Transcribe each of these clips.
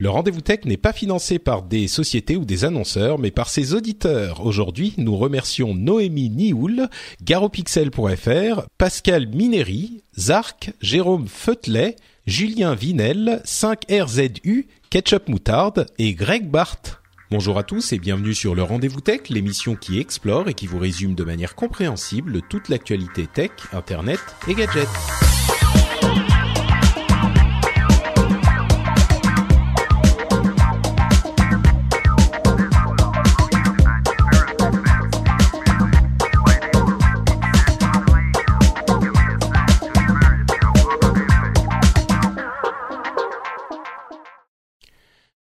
Le rendez-vous tech n'est pas financé par des sociétés ou des annonceurs, mais par ses auditeurs. Aujourd'hui, nous remercions Noémie Nioul, garopixel.fr, Pascal Mineri, Zark, Jérôme Feutelet, Julien Vinel, 5RZU, Ketchup Moutarde et Greg Barthes. Bonjour à tous et bienvenue sur le Rendez-vous Tech, l'émission qui explore et qui vous résume de manière compréhensible toute l'actualité tech, internet et gadgets.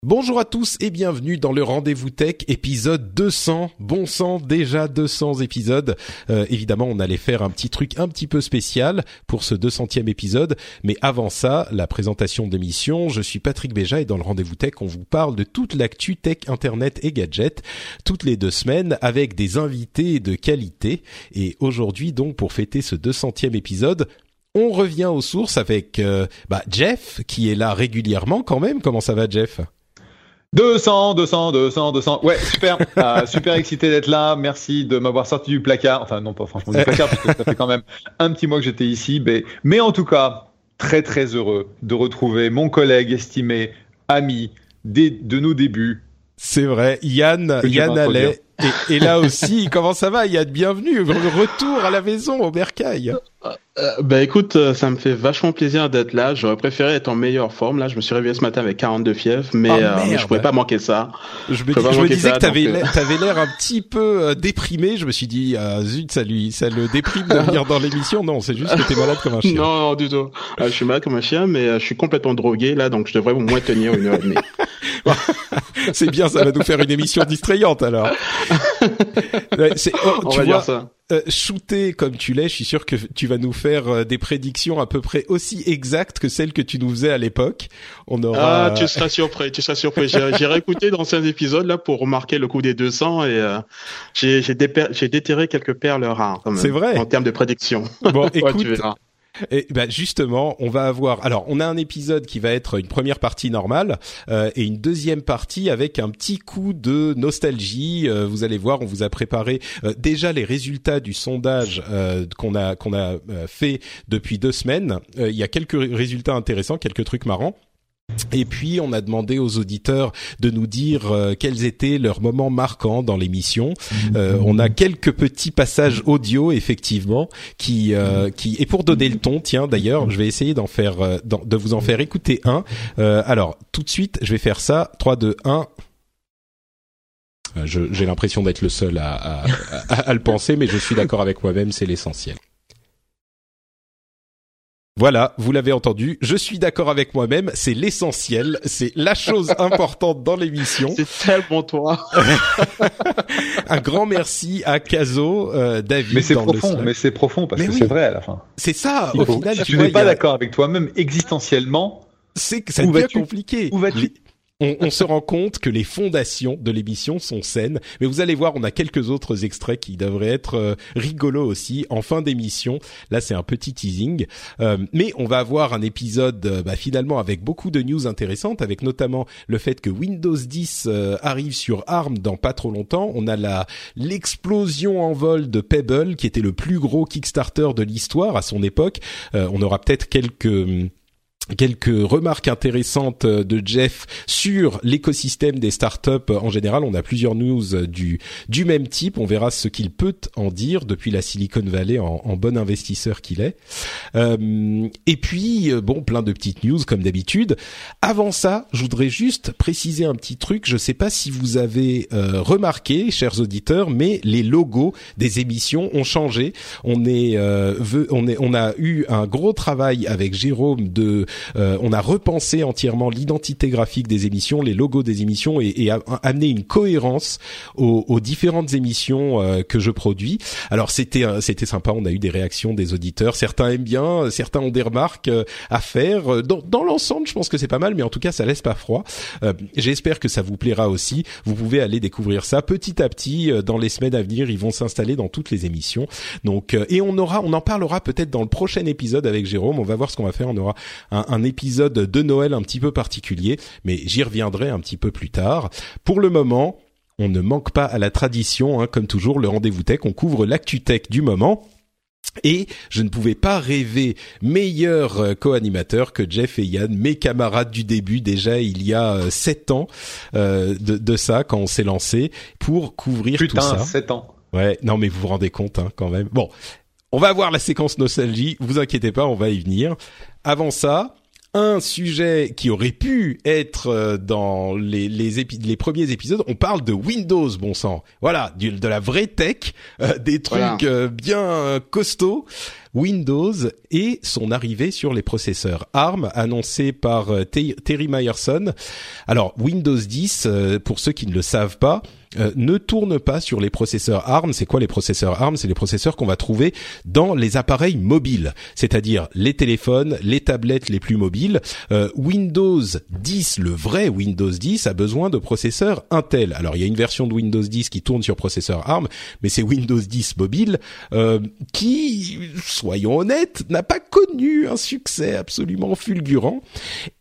Bonjour à tous et bienvenue dans le Rendez-vous Tech épisode 200. Bon sang, déjà 200 épisodes. Euh, évidemment, on allait faire un petit truc un petit peu spécial pour ce 200e épisode, mais avant ça, la présentation d'émission. Je suis Patrick Béja et dans le Rendez-vous Tech, on vous parle de toute l'actu tech, internet et gadgets toutes les deux semaines avec des invités de qualité. Et aujourd'hui, donc, pour fêter ce 200e épisode, on revient aux sources avec euh, bah, Jeff qui est là régulièrement quand même. Comment ça va, Jeff? 200, 200, 200, 200. Ouais, super, euh, super excité d'être là. Merci de m'avoir sorti du placard. Enfin, non, pas franchement du placard, parce que ça fait quand même un petit mois que j'étais ici. Mais, mais en tout cas, très très heureux de retrouver mon collègue estimé, ami des, de nos débuts. C'est vrai, Yann, Yann. Allais. Et, et là aussi, comment ça va Yann Bienvenue, retour à la maison au Bercail. Euh, bah écoute, euh, ça me fait vachement plaisir d'être là. J'aurais préféré être en meilleure forme. Là, je me suis réveillé ce matin avec 42 fièvres, mais, Oh, euh, mais je pouvais pas manquer ça. Je me, dis- je disais ça, que t'avais donc, euh. l'air- t'avais l'air un petit peu euh, déprimé. Je me suis dit, ah, zut, ça lui, ça le déprime de venir dans l'émission. Non, c'est juste que t'es malade comme un chien. Non, non, du tout. Euh, je suis malade comme un chien, mais euh, je suis complètement drogué là, donc je devrais au moins tenir une heure et demie. C'est bien, ça va nous faire une émission distrayante alors. C'est- oh, On tu va vois, dire ça. euh, shooté comme tu l'es, je suis sûr que tu vas nous faire euh, des prédictions à peu près aussi exactes que celles que tu nous faisais à l'époque. On aura. Ah, tu seras surpris, tu seras surpris. J'ai j'ai réécouté d'anciens épisodes là pour remarquer le coup des 200 et euh, j'ai j'ai déper- j'ai déterré quelques perles rares quand même. C'est vrai En termes de prédiction. Bon, Ouais, écoute, tu verras. Et ben justement, on va avoir. Alors, on a un épisode qui va être une première partie normale euh, et une deuxième partie avec un petit coup de nostalgie. Euh, vous allez voir, on vous a préparé euh, déjà les résultats du sondage euh, qu'on a qu'on a euh, fait depuis deux semaines. Euh, Il y a quelques résultats intéressants, quelques trucs marrants. Et puis on a demandé aux auditeurs de nous dire euh, quels étaient leurs moments marquants dans l'émission. Euh, on a quelques petits passages audio effectivement qui euh, qui et pour donner le ton, tiens d'ailleurs, je vais essayer d'en faire de vous en faire écouter un. Alors tout de suite, je vais faire ça. 3 2 1 Euh, je- J'ai l'impression d'être le seul à le penser, mais je suis d'accord avec moi-même, c'est l'essentiel. Voilà, vous l'avez entendu, je suis d'accord avec moi-même, c'est l'essentiel, c'est la chose importante dans l'émission. C'est tellement toi. Un grand merci à Caso, euh, David. Mais c'est profond, mais c'est profond parce Mais que oui. c'est vrai à la fin. C'est ça, Il au faut- final, si tu n'es pas a- d'accord avec toi-même existentiellement, c'est que ça devient compliqué. où vas-tu on, on se rend compte que les fondations de l'émission sont saines, mais vous allez voir, on a quelques autres extraits qui devraient être euh, rigolos aussi en fin d'émission. Là, c'est un petit teasing, Euh, mais on va avoir un épisode euh, bah, finalement avec beaucoup de news intéressantes, avec notamment le fait que Windows 10 euh, arrive sur ARM dans pas trop longtemps. On a la l'explosion en vol de Pebble, qui était le plus gros Kickstarter de l'histoire à son époque. Euh, on aura peut-être quelques quelques remarques intéressantes euh, de Jeff sur l'écosystème des startups en général. On a plusieurs news euh, du du même type. On verra ce qu'il peut en dire depuis la Silicon Valley en, en bon investisseur qu'il est. Euh, et puis euh, bon, plein de petites news comme d'habitude. Avant ça, je voudrais juste préciser un petit truc. Je sais pas si vous avez euh, remarqué, chers auditeurs, mais les logos des émissions ont changé. On est, euh, on est, on a eu un gros travail avec Jérôme de on a repensé entièrement l'identité graphique des émissions, les logos des émissions et, et a, amené une cohérence aux, aux différentes émissions que je produis. Alors c'était c'était sympa, on a eu des réactions des auditeurs. Certains aiment bien, certains ont des remarques à faire. Dans, dans l'ensemble, je pense que c'est pas mal, mais en tout cas, ça laisse pas froid. J'espère que ça vous plaira aussi. Vous pouvez aller découvrir ça petit à petit dans les semaines à venir. Ils vont s'installer dans toutes les émissions. Donc et on aura, on en parlera peut-être dans le prochain épisode avec Jérôme. On va voir ce qu'on va faire. On aura un, un, épisode de Noël un petit peu particulier, mais j'y reviendrai un petit peu plus tard. Pour le moment, on ne manque pas à la tradition, hein, comme toujours, le rendez-vous tech. On couvre l'actu tech du moment. Et je ne pouvais pas rêver meilleur euh, co-animateur que Jeff et Yann, mes camarades du début déjà il y a euh, sept ans euh, de, de, ça quand on s'est lancé pour couvrir tout ça. sept ans. Ouais, non mais vous vous rendez compte hein, quand même. Bon, on va avoir la séquence nostalgie. Vous inquiétez pas, on va y venir. Avant ça, un sujet qui aurait pu être euh, dans les les, les premiers épisodes. On parle de Windows, bon sang. Voilà, de la vraie tech, euh, des trucs euh, bien costauds. Windows et son arrivée sur les processeurs ARM annoncé par Terry Myerson. Alors Windows 10, pour ceux qui ne le savent pas, euh, ne tourne pas sur les processeurs ARM. C'est quoi les processeurs ARM C'est les processeurs qu'on va trouver dans les appareils mobiles, c'est-à-dire les téléphones, les tablettes les plus mobiles. Euh, Windows 10, le vrai Windows 10, a besoin de processeurs Intel. Alors il y a une version de Windows 10 qui tourne sur processeur ARM, mais c'est Windows 10 mobile euh, qui, soyons honnêtes, n'a pas connu un succès absolument fulgurant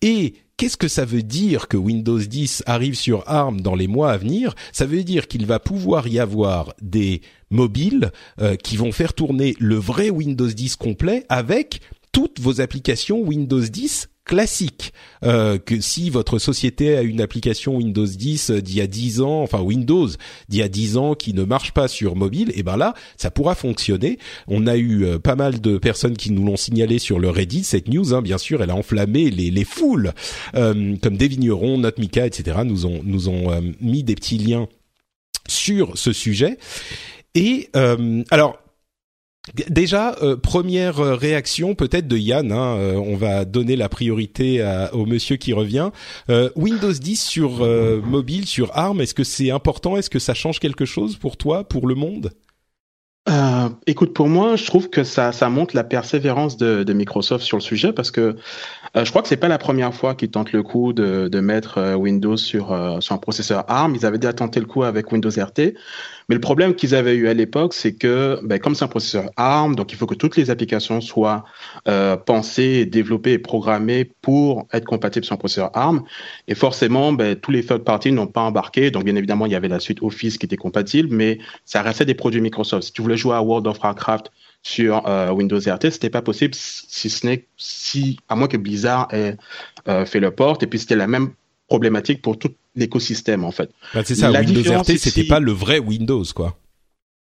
et Qu'est-ce que ça veut dire que Windows 10 arrive sur ARM dans les mois à venir? Ça veut dire qu'il va pouvoir y avoir des mobiles euh, qui vont faire tourner le vrai Windows 10 complet avec toutes vos applications Windows 10 classique euh, que si votre société a une application Windows 10 d'il y a 10 ans, enfin Windows d'il y a 10 ans qui ne marche pas sur mobile, et eh ben là ça pourra fonctionner. On a eu euh, pas mal de personnes qui nous l'ont signalé sur le Reddit cette news. Hein, bien sûr, elle a enflammé les, les foules, euh, comme des vignerons, Notmika, etc. nous ont nous ont euh, mis des petits liens sur ce sujet. Et alors Déjà, euh, première euh, réaction peut-être de Yann. Hein, euh, on va donner la priorité au monsieur qui revient. Windows 10 sur mobile, sur ARM, est-ce que c'est important? Est-ce que ça change quelque chose pour toi, pour le monde? Écoute, pour moi, je trouve que ça, montre la persévérance de, Microsoft sur le sujet parce que je crois que c'est pas la première fois qu'ils tentent le coup de, de mettre Windows sur, sur un processeur ARM. Ils avaient déjà tenté le coup avec Windows RT. Mais le problème qu'ils avaient eu à l'époque, c'est que ben, comme c'est un processeur ARM, donc il faut que toutes les applications soient euh, pensées, développées et programmées pour être compatibles sur un processeur ARM. Et forcément, ben, tous les third parties n'ont pas embarqué. Donc bien évidemment, il y avait la suite Office qui était compatible, mais ça restait des produits Microsoft. Si tu voulais jouer à World of Warcraft sur euh, Windows RT, c'était pas possible si ce n'est si à moins que Blizzard ait euh, fait le port. Et puis c'était la même problématique pour tout l'écosystème en fait. Bah, c'est ça, Windows RT, c'était pas le vrai Windows quoi.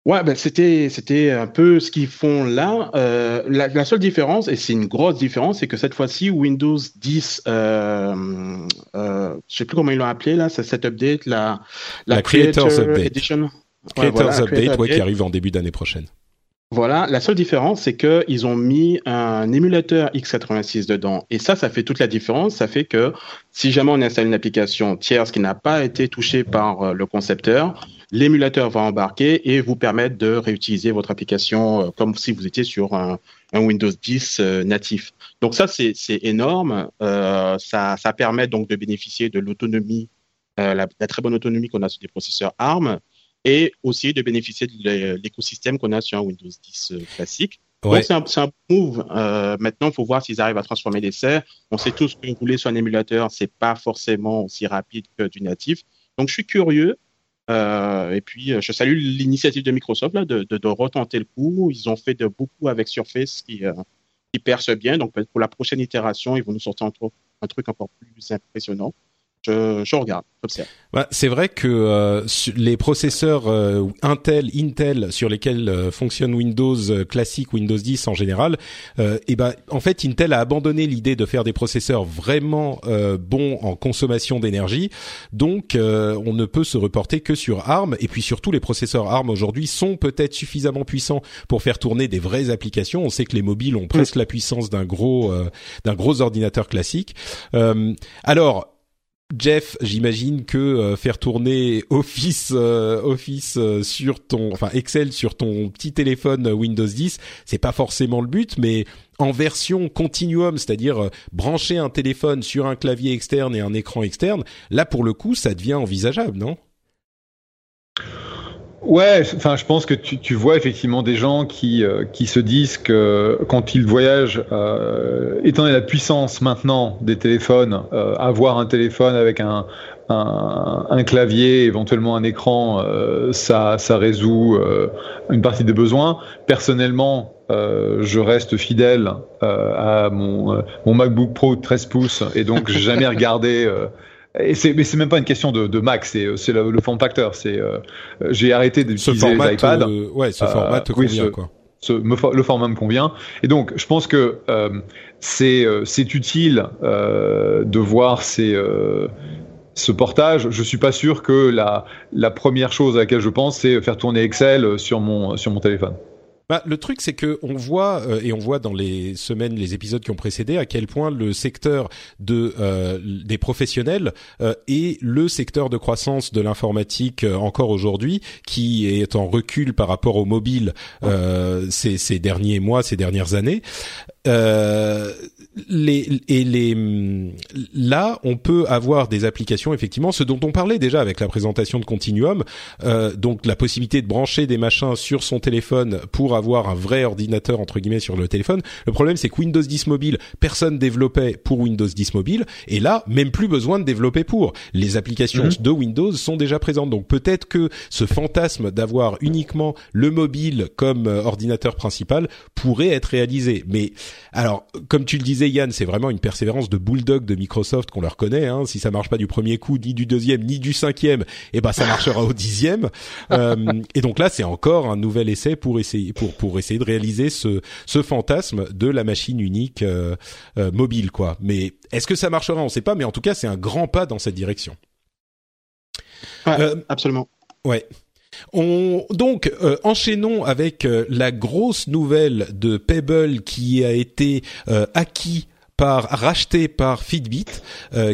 Ouais, ben c'était c'était un peu ce qu'ils font là. Euh, la, la, seule différence, et c'est une grosse différence, c'est que cette fois-ci Windows 10, euh, euh, je sais plus comment ils l'ont appelé là, c'est cette update, la la, Creators Update. Edition. Creators Update, ouais, qui arrive en début d'année prochaine. Voilà, la seule différence, c'est qu'ils ont mis un émulateur x86 dedans. Et ça, ça fait toute la différence. Ça fait que si jamais on installe une application tierce qui n'a pas été touchée par euh, le concepteur, l'émulateur va embarquer et vous permettre de réutiliser votre application euh, comme si vous étiez sur un, Windows 10 euh, natif. Donc ça, c'est énorme. ça, ça permet donc de bénéficier de l'autonomie, la, la, très bonne autonomie qu'on a sur des processeurs ARM et aussi de bénéficier de l'écosystème qu'on a sur un Windows 10 euh, classique. Donc c'est un, un, move. Euh, maintenant, il faut voir s'ils arrivent à transformer l'essai. On sait tous que rouler sur un émulateur, c'est pas forcément aussi rapide que du natif. Donc je suis curieux. Euh, et puis je salue l'initiative de Microsoft là, de, de, de, retenter le coup. Ils ont fait de beaucoup avec Surface qui, euh, qui perce bien. Donc pour la prochaine itération, ils vont nous sortir un, un truc encore plus impressionnant. Je, je regarde, j'observe. Bah, c'est vrai que euh, les processeurs euh, Intel, Intel sur lesquels euh, fonctionne Windows classique, Windows 10 en général, et ben en fait Intel a abandonné l'idée de faire des processeurs vraiment bons en consommation d'énergie. Donc on ne peut se reporter que sur ARM et puis surtout les processeurs ARM aujourd'hui sont peut-être suffisamment puissants pour faire tourner des vraies applications. On sait que les mobiles ont presque la puissance d'un gros d'un gros ordinateur classique. alors Jeff, j'imagine que euh, faire tourner Office euh, Office euh, sur ton enfin Excel sur ton petit téléphone Windows 10, c'est pas forcément le but mais en version continuum, c'est-à-dire brancher un téléphone sur un clavier externe et un écran externe, là pour le coup, ça devient envisageable, non? Ouais, enfin, je pense que tu, tu vois effectivement des gens qui, euh, qui se disent que quand ils voyagent, euh, étant donné la puissance maintenant des téléphones, euh, avoir un téléphone avec un, un, un clavier, éventuellement un écran, euh, ça, ça résout une partie des besoins. Personnellement, je reste fidèle à mon, mon MacBook Pro 13 pouces et donc j'ai jamais regardé et c'est, mais c'est même pas une question de, de Mac, c'est, c'est le, le form factor. C'est, euh, j'ai arrêté d'utiliser les iPads. Euh, ouais, ce format te convient, ce, quoi. Ce, le format me convient. Et donc, je pense que euh, c'est, c'est utile de voir ces ce portage, je suis pas sûr que la, la première chose à laquelle je pense, c'est faire tourner Excel sur mon, sur mon téléphone. Bah, le truc, c'est que on voit euh, et on voit dans les semaines, les épisodes qui ont précédé, à quel point le secteur de euh, des professionnels euh, est le secteur de croissance de l'informatique encore aujourd'hui, qui est en recul par rapport au mobile ces, ces derniers mois, ces dernières années. Les, et les, là, on peut avoir des applications, effectivement, ce dont on parlait déjà avec la présentation de Continuum, euh, donc la possibilité de brancher des machins sur son téléphone pour avoir un vrai ordinateur, entre guillemets, sur le téléphone. Le problème, c'est que Windows 10 Mobile, personne développait pour Windows 10 Mobile, et là, même plus besoin de développer pour. Les applications mhm. de Windows sont déjà présentes, donc peut-être que ce fantasme d'avoir uniquement le mobile comme euh, ordinateur principal pourrait être réalisé. Mais alors, comme tu le disais, Yann, c'est vraiment une persévérance de bulldog de Microsoft qu'on leur connaît. Hein. Si ça marche pas du premier coup, ni du deuxième, ni du cinquième, eh ben ça marchera au dixième. Euh, et donc là, c'est encore un nouvel essai pour essayer pour pour essayer de réaliser ce ce fantasme de la machine unique euh, euh, mobile, quoi. Mais est-ce que ça marchera? On ne sait pas. Mais en tout cas, c'est un grand pas dans cette direction. Ouais, absolument. Ouais. On, donc, euh, enchaînons avec euh, la grosse nouvelle de Pebble qui a été euh, acquis par racheté par Fitbit,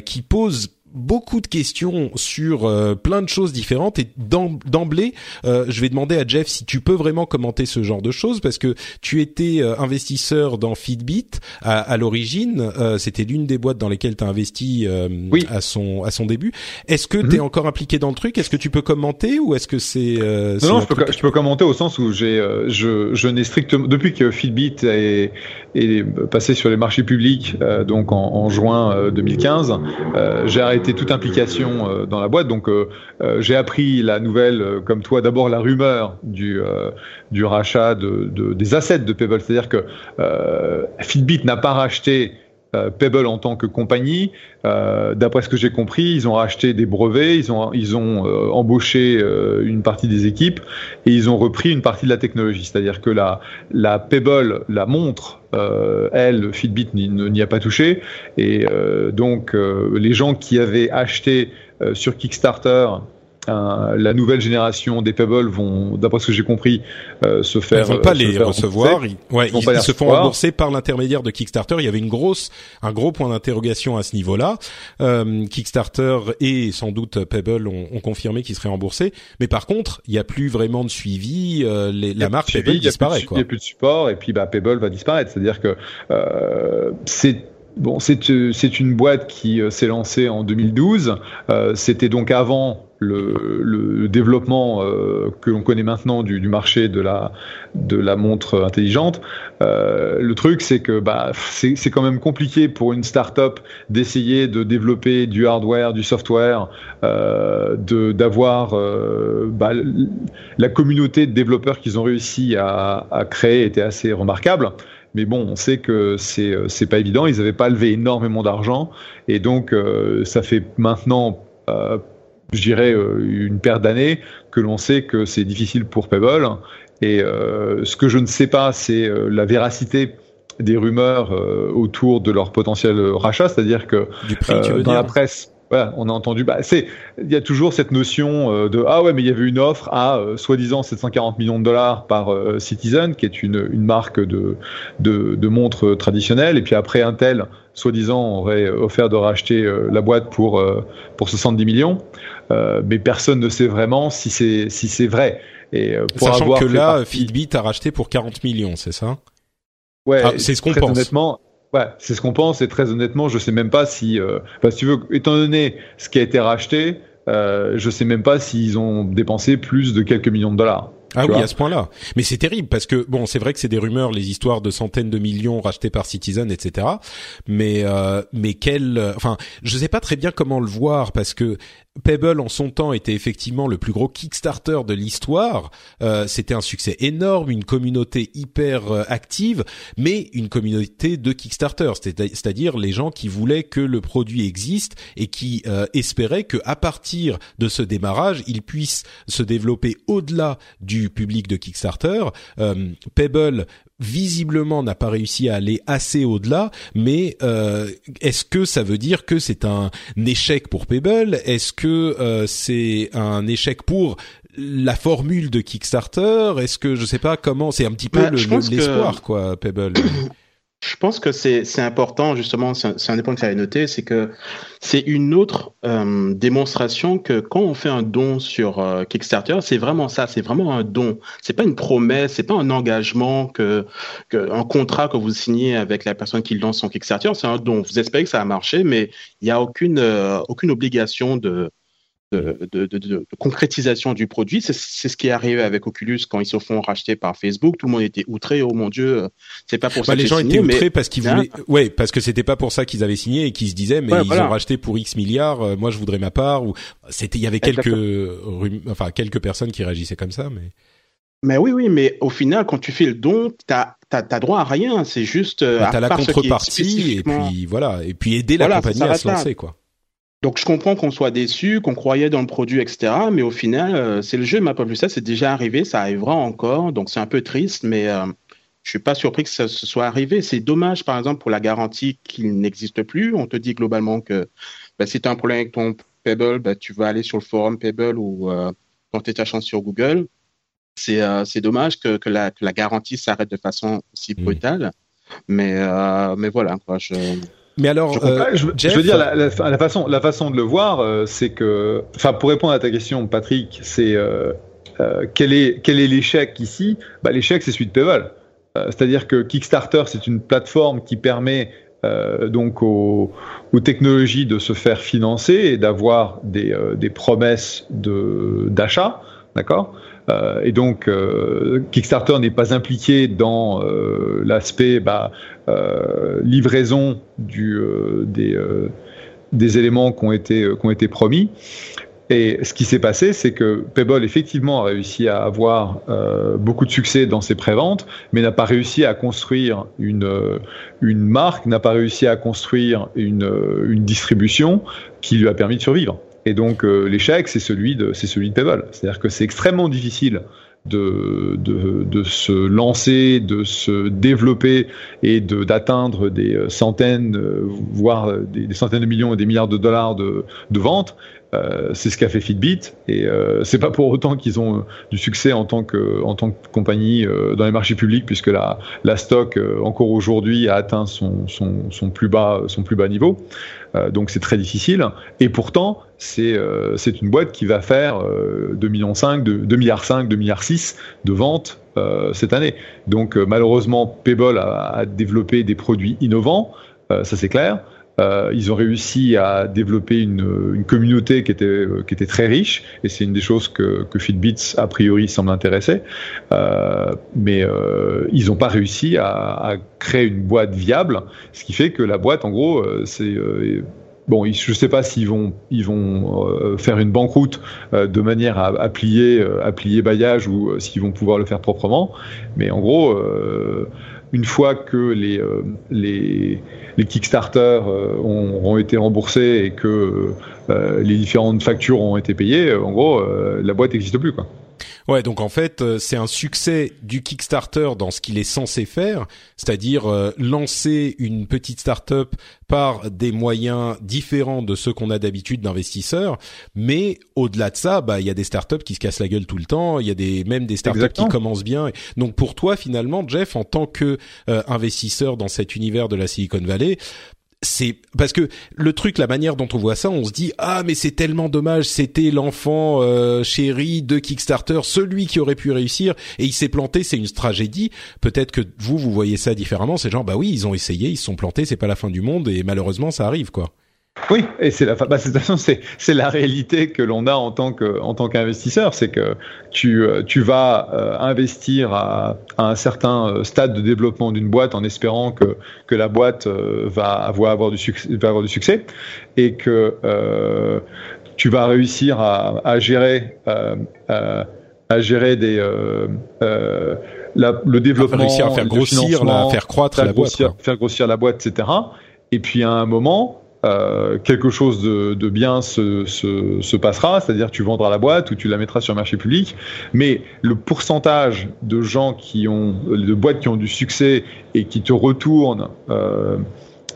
qui pose beaucoup de questions sur euh, plein de choses différentes et d'emblée, euh, je vais demander à Jeff si tu peux vraiment commenter ce genre de choses parce que tu étais euh, investisseur dans Fitbit à, à l'origine, c'était l'une des boîtes dans lesquelles tu as investi oui. à son à son début. Est-ce que tu es encore impliqué dans le truc? Est-ce que tu peux commenter ou est-ce que c'est Non, non je, peux, je peux commenter au sens où j'ai je je n'ai strictement depuis que Fitbit est, est passé sur les marchés publics donc en, en juin 2015, j'ai arrêté toute implication euh, dans la boîte. Donc euh, euh, j'ai appris la nouvelle, comme toi, d'abord la rumeur du, du rachat de, de, des assets de Pebble. C'est-à-dire que Fitbit n'a pas racheté Pebble en tant que compagnie. Euh, D'après ce que j'ai compris, ils ont racheté des brevets, ils ont, ils ont euh, embauché euh, une partie des équipes et ils ont repris une partie de la technologie. C'est-à-dire que la, la Pebble, la montre, euh, elle, Fitbit n'y a pas touché. Et euh, donc, euh, les gens qui avaient acheté sur Kickstarter la nouvelle génération des Pebble vont, d'après ce que j'ai compris, se faire. Ils vont pas les recevoir. Ils, ouais, ils, se font rembourser par l'intermédiaire de Kickstarter. Il y avait une grosse, un gros point d'interrogation à ce niveau-là. Kickstarter et sans doute Pebble ont, ont confirmé qu'ils seraient remboursés. Mais par contre, il n'y a plus vraiment de suivi. Les, la marque Pebble disparaît. Il n'y a plus de support et puis bah, Pebble va disparaître. C'est-à-dire que euh, c'est Bon, c'est une boîte qui euh, s'est lancée en 2012. Euh, C'était donc avant le, le développement euh, que l'on connaît maintenant du, du, marché de la, de la montre intelligente. Euh, le truc, c'est que bah, c'est quand même compliqué pour une start-up d'essayer de développer du hardware, du software, euh, d'avoir euh, bah, la communauté de développeurs qu'ils ont réussi à, à créer était assez remarquable. Mais bon, on sait que c'est c'est pas évident. Ils n'avaient pas levé énormément d'argent, et donc ça fait maintenant je dirais, une paire d'années que l'on sait que c'est difficile pour Pebble. Et ce que je ne sais pas, c'est la véracité des rumeurs autour de leur potentiel rachat, c'est-à-dire que dans la presse, on a entendu. Bah, c'est, il y a toujours cette notion euh, de ah ouais, mais il y avait une offre à euh, soi-disant 740 millions de dollars par euh, Citizen, qui est une, une marque de, de, de montres traditionnelles, et puis après Intel, soi-disant, aurait offert de racheter la boîte pour pour 70 millions, mais personne ne sait vraiment si c'est si c'est vrai. Et pour Sachant que là, Fitbit a racheté pour 40 millions, c'est ça? Ouais, ah, c'est ce qu'on pense. Honnêtement, Ouais, c'est ce qu'on pense et très honnêtement, je sais même pas si, euh, bah, si tu veux, étant donné ce qui a été racheté, euh, je sais même pas s'ils ont dépensé plus de quelques millions de dollars. Ah oui, à ce point-là. Mais c'est terrible parce que bon, c'est vrai que c'est des rumeurs, les histoires de centaines de millions rachetés par Citizen, etc. Mais euh, mais quel, enfin, je sais pas très bien comment le voir parce que Pebble en son temps était effectivement le plus gros Kickstarter de l'histoire. Euh, c'était un succès énorme, une communauté hyper euh, active, mais une communauté de Kickstarter, c'est-à-dire les gens qui voulaient que le produit existe et qui euh, espéraient que à partir de ce démarrage, il puisse se développer au-delà du public de Kickstarter. Pebble visiblement n'a pas réussi à aller assez au-delà, mais euh, est-ce que ça veut dire que c'est un échec pour Pebble? Est-ce que euh, c'est un échec pour la formule de Kickstarter? Est-ce que je sais pas comment C'est un petit peu bah, l'espoir, quoi, Pebble? Je pense que c'est important, justement, c'est un, des points que j'avais noté, c'est que c'est une autre euh, démonstration que quand on fait un don sur euh, Kickstarter, c'est vraiment ça, c'est vraiment un don. C'est pas une promesse, c'est pas un engagement, que, que, un contrat que vous signez avec la personne qui lance son Kickstarter, c'est un don. Vous espérez que ça a marché, mais il n'y a aucune, euh, aucune obligation de, de, concrétisation du produit. C'est ce qui est arrivé avec Oculus quand ils se font racheter par Facebook. Tout le monde était outré. Oh mon Dieu, c'est pas pour bah, ça. Les gens étaient outrés parce qu'ils voulaient. Ouais, parce que c'était pas pour ça qu'ils avaient signé et qu'ils se disaient mais ils ont racheté pour X milliards. Euh, moi, je voudrais ma part. Ou c'était, il y avait quelques, enfin quelques personnes qui réagissaient comme ça, mais. Mais oui, oui, mais au final, quand tu fais le don, t'as as, droit à rien. C'est juste. Euh, bah, t'as la contrepartie et puis voilà, et puis aider la compagnie à se lancer, quoi. Donc je comprends qu'on soit déçu, qu'on croyait dans le produit, etc. Mais au final, euh, c'est le jeu m'a pas plus ça, c'est déjà arrivé, ça arrivera encore. Donc c'est un peu triste, mais euh, je suis pas surpris que ça se soit arrivé. C'est dommage, par exemple, pour la garantie qu'il n'existe plus. On te dit globalement que bah, si tu as un problème avec ton Pebble, bah, tu vas aller sur le forum Pebble ou euh, porter ta chance sur Google. C'est euh, dommage que, que, la, que, la, garantie s'arrête de façon si mmh. brutale. Mais, mais voilà, quoi. Je... Mais alors, je, euh, je, veux dire la, la, la, façon, la façon de le voir, euh, c'est que, enfin, pour répondre à ta question, Patrick, c'est euh, euh quel est quel est l'échec ici? Bah, l'échec, c'est celui de Pebble. C'est-à-dire que Kickstarter, c'est une plateforme qui permet donc aux, aux, technologies de se faire financer et d'avoir des, des promesses de d'achat, d'accord? Euh, et donc, euh, Kickstarter n'est pas impliqué dans euh, l'aspect bah, livraison du, des, des éléments qui ont été, promis. Et ce qui s'est passé, c'est que Pebble effectivement a réussi à avoir euh, beaucoup de succès dans ses préventes, mais n'a pas réussi à construire une, marque, n'a pas réussi à construire une, distribution qui lui a permis de survivre. Et donc euh, l'échec, c'est celui de celui de. C'est-à-dire que c'est extrêmement difficile de, de, se lancer, de se développer et d'atteindre des centaines, euh, voire des, centaines de millions et des milliards de dollars de ventes euh, c'est ce qu'a fait Fitbit et euh, c'est pas pour autant qu'ils ont euh, du succès en tant que en tant que compagnie dans les marchés publics puisque la la stock encore aujourd'hui a atteint son, son, son plus bas son plus bas niveau. donc c'est très difficile et pourtant c'est c'est une boîte qui va faire 2 millions 5 de 2 milliards 5 2 milliards 6 de ventes cette année. Donc malheureusement Pebble a, a, développé des produits innovants, ça c'est clair. Euh, ils ont réussi à développer une, une, communauté qui était, euh, qui était très riche, et c'est une des choses que, que Fitbits, a priori, semble intéresser. Euh, mais euh, ils n'ont pas réussi à, à, créer une boîte viable, ce qui fait que la boîte, en gros, euh, c'est... Bon, je ne sais pas s'ils vont, ils vont faire une banqueroute de manière à, à plier, à plier bailliage ou s'ils vont pouvoir le faire proprement, mais en gros, une fois que les les les Kickstarter ont, ont, été remboursés et que les différentes factures ont été payées, en gros, la boîte n'existe plus. Ouais, donc en fait, euh, c'est un succès du Kickstarter dans ce qu'il est censé faire, c'est-à-dire euh, lancer une petite start-up par des moyens différents de ceux qu'on a d'habitude d'investisseurs. Mais au-delà de ça, bah il y a des startups qui se cassent la gueule tout le temps. Il y a des même des startups qui commencent bien. Donc pour toi, finalement, Jeff, en tant que euh, investisseur dans cet univers de la Silicon Valley, c'est parce que le truc, la manière dont on voit ça, on se dit ah mais c'est tellement dommage, c'était l'enfant euh, chéri de Kickstarter, celui qui aurait pu réussir et il s'est planté, c'est une tragédie. Peut-être que vous vous voyez ça différemment, c'est genre bah oui ils ont essayé, ils se sont plantés, c'est pas la fin du monde et malheureusement ça arrive quoi. Oui, et c'est la, bah, c'est, c'est la réalité que l'on a en tant que, en tant qu'investisseur, c'est que tu, euh, tu vas euh, investir à, à, un certain euh, stade de développement d'une boîte en espérant que, que la boîte va avoir, avoir du succès, va avoir du succès, et que euh, tu vas réussir à, à gérer, euh, à gérer des, la, le développement, réussir à faire grossir, la, faire croître la boîte, faire grossir la boîte, etc. Et puis à un moment euh, quelque chose de, bien se, se, se passera, c'est-à-dire tu vendras la boîte ou tu la mettras sur le marché public, mais le pourcentage de gens qui ont, de boîtes qui ont du succès et qui te retournent euh,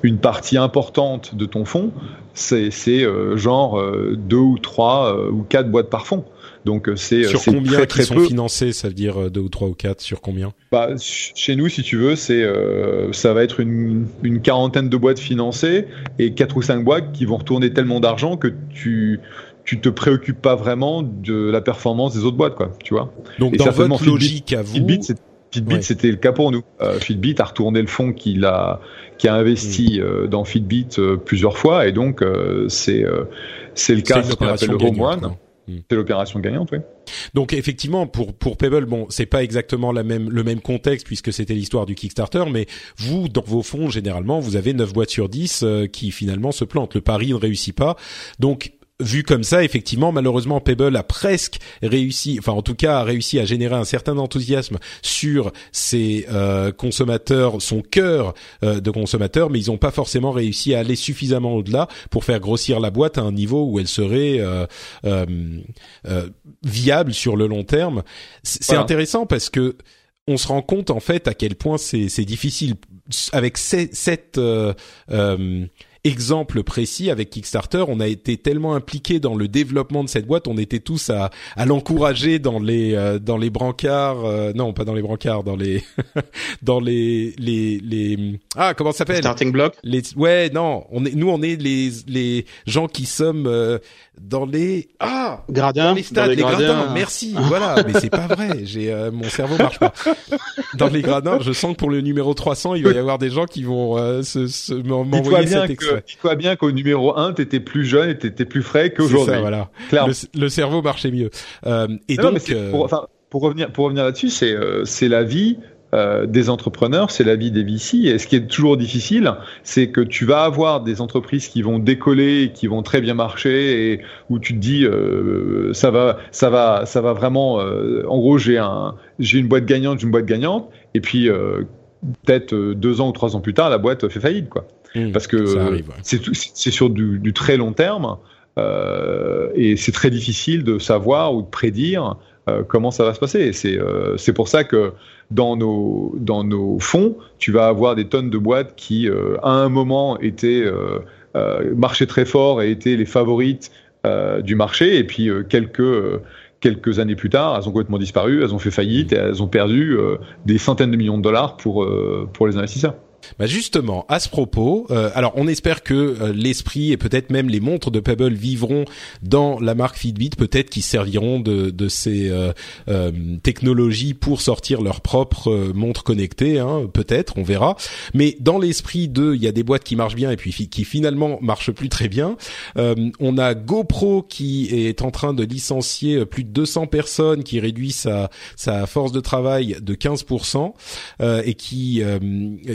une partie importante de ton fonds, c'est euh, genre euh, deux ou trois ou quatre boîtes par fonds. Donc euh, c'est sur combien qui sont financés, ça veut dire euh, deux ou trois ou quatre sur combien? Bah chez nous, si tu veux, c'est euh, ça va être une, une, quarantaine de boîtes financées et quatre ou cinq boîtes qui vont retourner tellement d'argent que tu tu te préoccupes pas vraiment de la performance des autres boîtes, quoi. Tu vois Donc dans votre logique à vous. Fitbit, Fitbit, c'était le cas pour nous. Euh, Fitbit a retourné le fonds qu'il a, qui a investi mm. euh, dans Fitbit euh, plusieurs fois, et donc c'est c'est le cas de ce qu'on appelle le home one. Hmm. C'est l'opération gagnante, oui. Donc effectivement, pour pour Pebble, bon, c'est pas exactement la même le même contexte puisque c'était l'histoire du Kickstarter, mais vous dans vos fonds généralement, vous avez 9 boîtes sur 10 euh, qui finalement se plantent. Le pari ne réussit pas. Donc vu comme ça, effectivement, malheureusement, Pebble a presque réussi, enfin en tout cas a réussi à générer un certain enthousiasme sur ses euh, consommateurs, son cœur euh, de consommateurs, mais ils n'ont pas forcément réussi à aller suffisamment au-delà pour faire grossir la boîte à un niveau où elle serait euh, viable sur le long terme. C'est intéressant parce que on se rend compte en fait à quel point c'est difficile avec cette exemple précis avec Kickstarter, on a été tellement impliqué dans le développement de cette boîte, on était tous à, à l'encourager dans les euh, dans les brancards, euh, non pas dans les brancards, dans les dans les les les ah comment ça s'appelle? Starting block? Les ouais non, on est nous on est les les gens qui sommes euh, dans les ah gradins, dans les stades, les, gradins. Merci, voilà, mais c'est pas vrai. J'ai euh, mon cerveau marche pas. Dans les gradins, je sens que pour le numéro 300, il va y avoir des gens qui vont euh, se, se m'envoyer cet extrait. Dis-toi bien qu'au numéro 1, t'étais plus jeune et t'étais plus frais qu'aujourd'hui. Ça, voilà. Le, le, cerveau marchait mieux. Euh, et donc, pour, enfin, pour revenir pour revenir là-dessus, c'est c'est la vie euh, des entrepreneurs, c'est la vie des VC. Et ce qui est toujours difficile, c'est que tu vas avoir des entreprises qui vont décoller, qui vont très bien marcher, et où tu te dis euh, ça va, ça va, ça va vraiment. Euh, en gros, j'ai un, j'ai une boîte gagnante, j'ai une boîte gagnante, et puis peut-être deux ans ou trois ans plus tard, la boîte fait faillite, quoi. Mmh, Parce que c'est sur du, du, très long terme. et c'est très difficile de savoir ou de prédire comment ça va se passer. C'est c'est pour ça que dans nos, dans nos fonds, tu vas avoir des tonnes de boîtes qui, euh, à un moment, étaient euh, euh, marchaient très fort et étaient les favorites du marché, et puis quelques quelques années plus tard, elles ont complètement disparu, elles ont fait faillite et elles ont perdu des centaines de millions de dollars pour, pour les investisseurs. Bah justement, à ce propos, euh, alors on espère que euh, l'esprit et peut-être même les montres de Pebble vivront dans la marque Fitbit, peut-être qu'ils serviront de, de ces euh, technologies pour sortir leur propre montre connectée, hein, peut-être, on verra. Mais dans l'esprit de, il y a des boîtes qui marchent bien et puis qui finalement marchent plus très bien. on a GoPro qui est en train de licencier plus de 200 personnes, qui réduit sa, sa force de travail de 15% et qui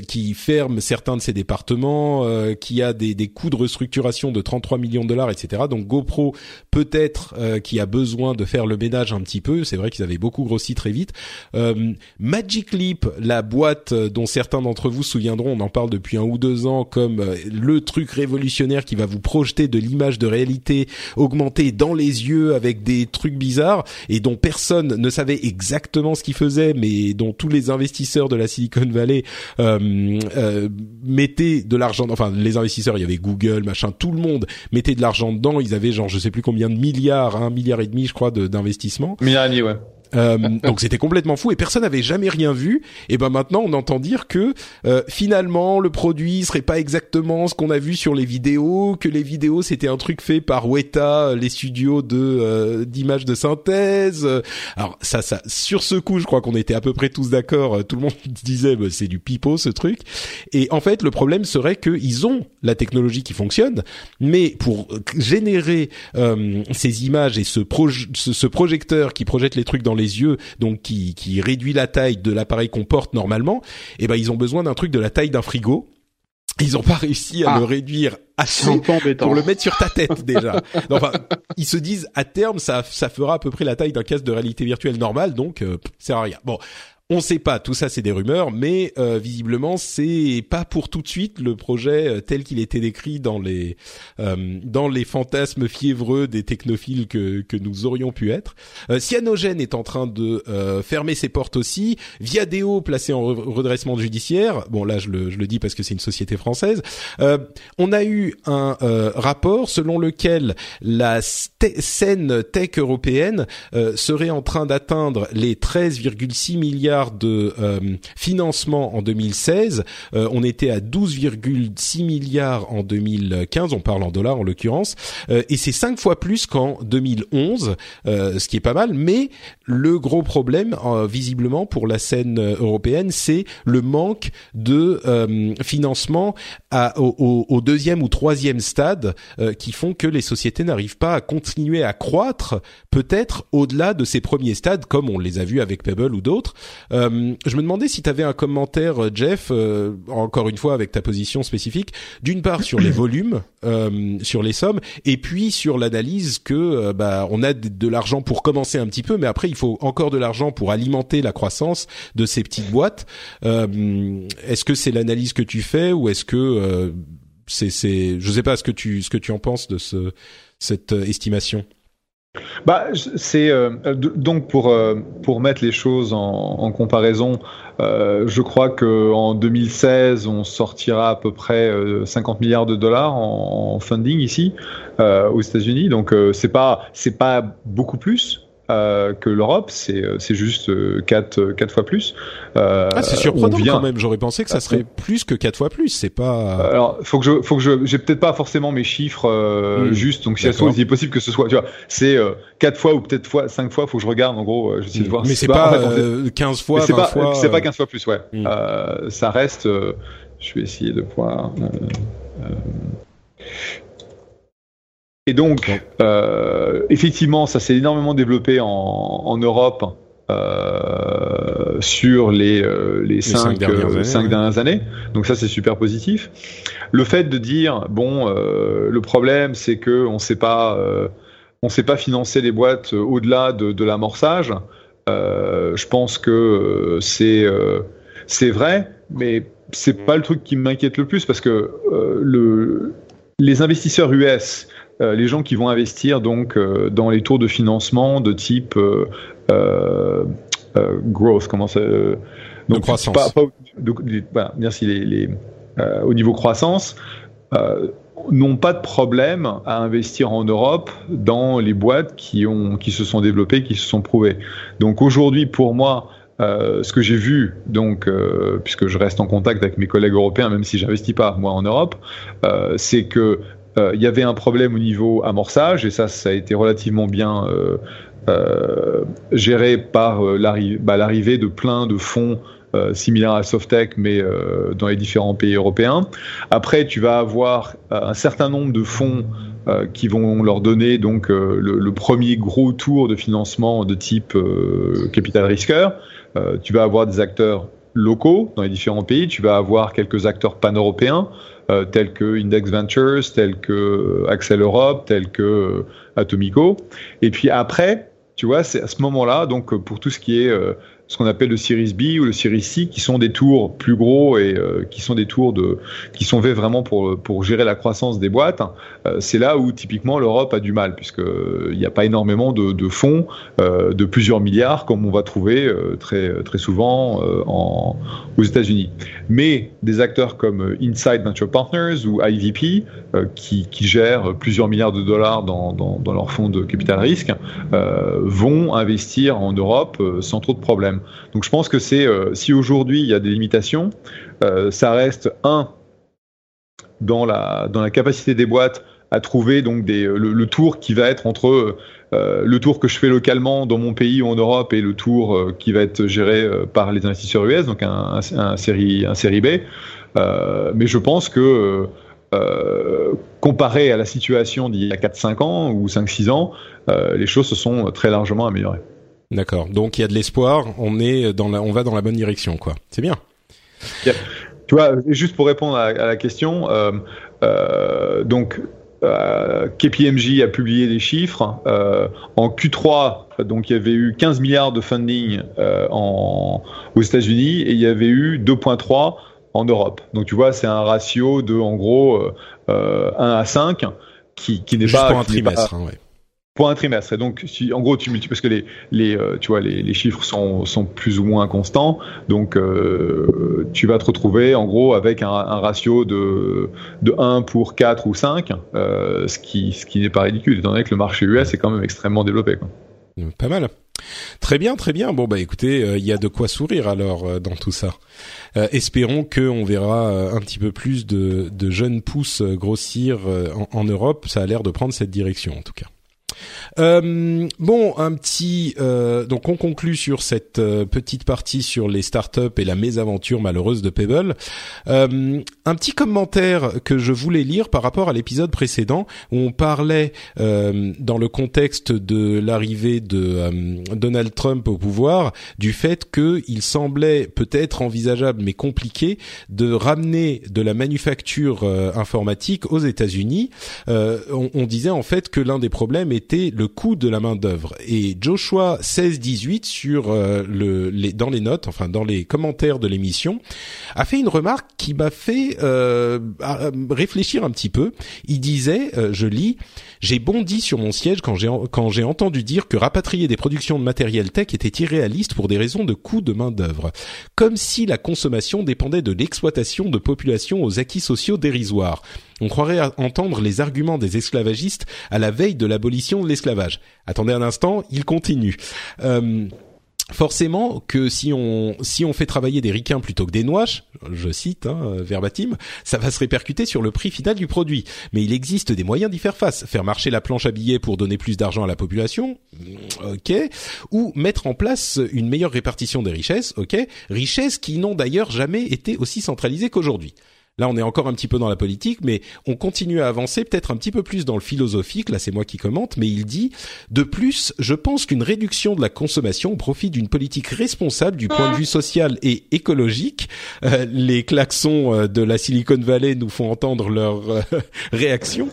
qui ferme certains de ses départements, qui a des, des coûts de restructuration de 33 millions de dollars, etc. Donc GoPro peut-être qui a besoin de faire le ménage un petit peu. C'est vrai qu'ils avaient beaucoup grossi très vite. Magic Leap, la boîte dont certains d'entre vous se souviendront, on en parle depuis un ou deux ans comme le truc révolutionnaire qui va vous projeter de l'image de réalité augmentée dans les yeux avec des trucs bizarres et dont personne ne savait exactement ce qu'il faisait, mais dont tous les investisseurs de la Silicon Valley euh, euh, mettaient de l'argent. Enfin, les investisseurs, il y avait Google, machin, tout le monde mettait de l'argent dedans. Ils avaient genre je sais plus combien de milliards, un milliard et demi, je crois, d'investissement. Milliard et demi, ouais. Euh, donc c'était complètement fou et personne n'avait jamais rien vu. Et ben maintenant on entend dire que euh, finalement le produit serait pas exactement ce qu'on a vu sur les vidéos, que les vidéos c'était un truc fait par Weta, les studios de euh, d'images de synthèse. Alors ça, ça, sur ce coup, je crois qu'on était à peu près tous d'accord. Tout le monde disait bah, c'est du pipeau ce truc. Et en fait le problème serait qu'ils ont la technologie qui fonctionne, mais pour générer ces images et ce, ce, ce projecteur qui projette les trucs dans les les yeux, donc qui, qui réduit la taille de l'appareil qu'on porte normalement, et eh ben ils ont besoin d'un truc de la taille d'un frigo. Ils n'ont pas réussi à ah. le réduire assez pour le mettre sur ta tête déjà. enfin, ils se disent à terme ça ça fera à peu près la taille d'un casque de réalité virtuelle normal, donc euh, c'est rien. Bon, on sait pas, tout ça c'est des rumeurs, mais euh, visiblement c'est pas pour tout de suite le projet euh, tel qu'il était décrit dans les euh, dans les fantasmes fiévreux des technophiles que que nous aurions pu être. Cyanogen est en train de fermer ses portes aussi. Viadeo placé en redressement judiciaire. Bon là je le je le dis parce que c'est une société française. on a eu un rapport selon lequel la scène tech européenne serait en train d'atteindre les 13,6 milliards de euh, financement en 2016. Euh, on était à 12,6 milliards en 2015. On parle en dollars en l'occurrence, euh, et c'est cinq fois plus qu'en 2011, ce qui est pas mal. Mais le gros problème, visiblement pour la scène européenne, c'est le manque de financement au, deuxième ou troisième stade qui font que les sociétés n'arrivent pas à continuer à croître, peut-être au-delà de ces premiers stades, comme on les a vus avec Pebble ou d'autres. Euh, je me demandais si tu avais un commentaire, Jeff, euh, encore une fois avec ta position spécifique, d'une part sur les volumes, euh, sur les sommes, et puis sur l'analyse que bah on a de, l'argent pour commencer un petit peu, mais après il faut encore de l'argent pour alimenter la croissance de ces petites boîtes. est-ce que c'est l'analyse que tu fais ou est-ce que c'est c'est je sais pas ce que tu ce que tu en penses de ce cette estimation bah, c'est euh, donc pour euh, pour mettre les choses en, comparaison, euh, je crois que en 2016 on sortira à peu près 50 milliards de dollars en, en funding ici aux États-Unis. Donc c'est pas c'est pas beaucoup plus, euh, que l'Europe, c'est euh, c'est juste euh, quatre quatre fois plus. ah, c'est surprenant quand même. J'aurais pensé que ça serait plus que quatre fois plus. C'est pas. Alors, faut que je faut que je j'ai peut-être pas forcément mes chiffres hmm. justes. Donc si il est possible que ce soit, tu vois, c'est quatre fois ou peut-être fois cinq fois. Faut que je regarde. En gros, j'essaie de hmm. voir. Mais c'est pas, pas 15 fois, 20 pas, fois. C'est pas 15 fois plus, ouais. Hmm. ça reste. je vais essayer de voir. Et donc, euh, effectivement, ça s'est énormément développé en, en Europe euh, sur les, euh, les, cinq, dernières, euh, cinq dernières, années. Donc ça, c'est super positif. Le fait de dire, bon, euh, le problème, c'est que on sait pas, on sait pas financer les boîtes au-delà de, de l'amorçage. je pense que c'est c'est vrai, mais c'est pas le truc qui m'inquiète le plus parce que le, les investisseurs US euh, les gens qui vont investir donc euh, dans les tours de financement de type euh, growth, comment ça donc croissance. merci les, au niveau croissance n'ont pas de problème à investir en Europe dans les boîtes qui ont qui se sont développées, qui se sont prouvées. Donc aujourd'hui, pour moi, ce que j'ai vu, donc, puisque je reste en contact avec mes collègues européens, même si j'investis pas moi en Europe, c'est que euh, il y avait un problème au niveau amorçage et ça, ça a été relativement bien euh, euh, géré par bah, l'arrivée de plein de fonds similaires à Softec, mais dans les différents pays européens. Après, tu vas avoir un certain nombre de fonds qui vont leur donner donc le, premier gros tour de financement de type capital risqueur. tu vas avoir des acteurs locaux dans les différents pays. Tu vas avoir quelques acteurs pan-européens euh, tels que Index Ventures, tels que Axel Europe, tels que Atomico. Et puis après, tu vois, c'est à ce moment-là, donc pour tout ce qui est ce qu'on appelle le Series B ou le Series C, qui sont des tours plus gros et euh, qui sont des tours qui sont faits vraiment pour pour gérer la croissance des boîtes. Euh, c'est là où typiquement l'Europe a du mal, puisque il n'y a pas énormément de, fonds euh, de plusieurs milliards comme on va trouver très très souvent en, aux États-Unis. Mais des acteurs comme Inside Venture Partners ou IVP, qui, gèrent plusieurs milliards de dollars dans, dans, dans leur fonds de capital risque, vont investir en Europe sans trop de problèmes. Donc je pense que c'est euh, si aujourd'hui il y a des limitations, euh, ça reste un dans la dans la capacité des boîtes à trouver donc des, le, tour qui va être entre euh, le tour que je fais localement dans mon pays ou en Europe et le tour qui va être géré par les investisseurs US, donc un, série un série B. mais je pense que comparé à la situation d'il y a 4-5 ans ou 5-6 ans, les choses se sont très largement améliorées. D'accord. Donc il y a de l'espoir. On est dans la, on va dans la bonne direction, quoi. C'est bien. Tu vois, juste pour répondre à, la question, euh, euh, donc euh, KPMG a publié des chiffres. en Q3, donc il y avait eu 15 milliards de funding en, aux États-Unis et il y avait eu 2,3 en Europe. Donc tu vois, c'est un ratio de en gros 1 à 5 qui, qui n'est pas pour un trimestre. Hein, ouais pour un trimestre. Et donc, si, en gros, tu multiplies parce que les, les, euh, tu vois, les, les, chiffres sont, sont plus ou moins constants. Donc, euh, tu vas te retrouver, en gros, avec un, un, ratio de, de 1 pour 4 ou 5, euh, ce qui, ce qui n'est pas ridicule, étant donné que le marché US est quand même extrêmement développé. Quoi. Pas mal. Très bien, très bien. Bon bah écoutez, euh, il y a de quoi sourire alors dans tout ça. Euh, espérons qu'on verra un petit peu plus de, de jeunes pousses grossir en Europe. Ça a l'air de prendre cette direction en tout cas. Euh, bon, un petit. Euh, donc, on conclut sur cette euh, petite partie sur les startups et la mésaventure malheureuse de Pebble. Euh, un petit commentaire que je voulais lire par rapport à l'épisode précédent où on parlait dans le contexte de l'arrivée de Donald Trump au pouvoir du fait qu'il semblait peut-être envisageable mais compliqué de ramener de la manufacture informatique aux États-Unis. On, on disait en fait que l'un des problèmes était le coût de la main d'œuvre. Et Joshua 16-18 sur euh, le, les, dans les notes, enfin dans les commentaires de l'émission, a fait une remarque qui m'a fait euh, réfléchir un petit peu. Il disait, euh, je lis, j'ai bondi sur mon siège quand j'ai quand j'ai entendu dire que rapatrier des productions de matériel tech était irréaliste pour des raisons de coût de main d'œuvre, comme si la consommation dépendait de l'exploitation de populations aux acquis sociaux dérisoires. On croirait entendre les arguments des esclavagistes à la veille de l'abolition de l'esclavage. Attendez un instant, il continue. Euh, forcément que si on si fait travailler des ricains plutôt que des noix, je cite hein, verbatim, ça va se répercuter sur le prix final du produit. Mais il existe des moyens d'y faire face. Faire marcher la planche à billets pour donner plus d'argent à la population, mm, ok, ou mettre en place une meilleure répartition des richesses, ok, richesses qui n'ont d'ailleurs jamais été aussi centralisées qu'aujourd'hui. Là, on est encore un petit peu dans la politique, mais on continue à avancer peut-être un petit peu plus dans le philosophique. Là, c'est moi qui commente, mais il dit de plus, je pense qu'une réduction de la consommation au profit d'une politique responsable du point de vue social et écologique. Euh, les klaxons euh, de la Silicon Valley nous font entendre leur euh, réaction.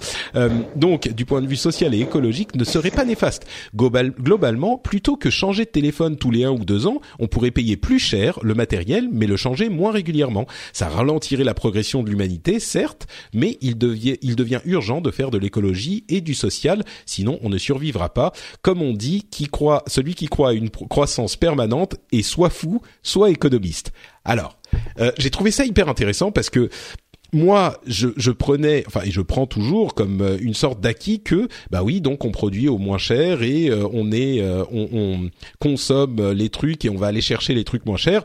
donc, du point de vue social et écologique, ne serait pas néfaste. Global, globalement, plutôt que changer de téléphone tous les un ou deux ans, on pourrait payer plus cher le matériel, mais le changer moins régulièrement. Ça ralentirait la progression de l'humanité, certes, mais il devient, urgent de faire de l'écologie et du social, sinon on ne survivra pas. Comme on dit, qui croit, celui qui croit à une croissance permanente est soit fou, soit économiste. Alors, euh, j'ai trouvé ça hyper intéressant parce que moi, je, prenais, enfin, et je prends toujours comme euh, une sorte d'acquis que, bah oui, donc on produit au moins cher et euh, on est, on, consomme les trucs et on va aller chercher les trucs moins chers.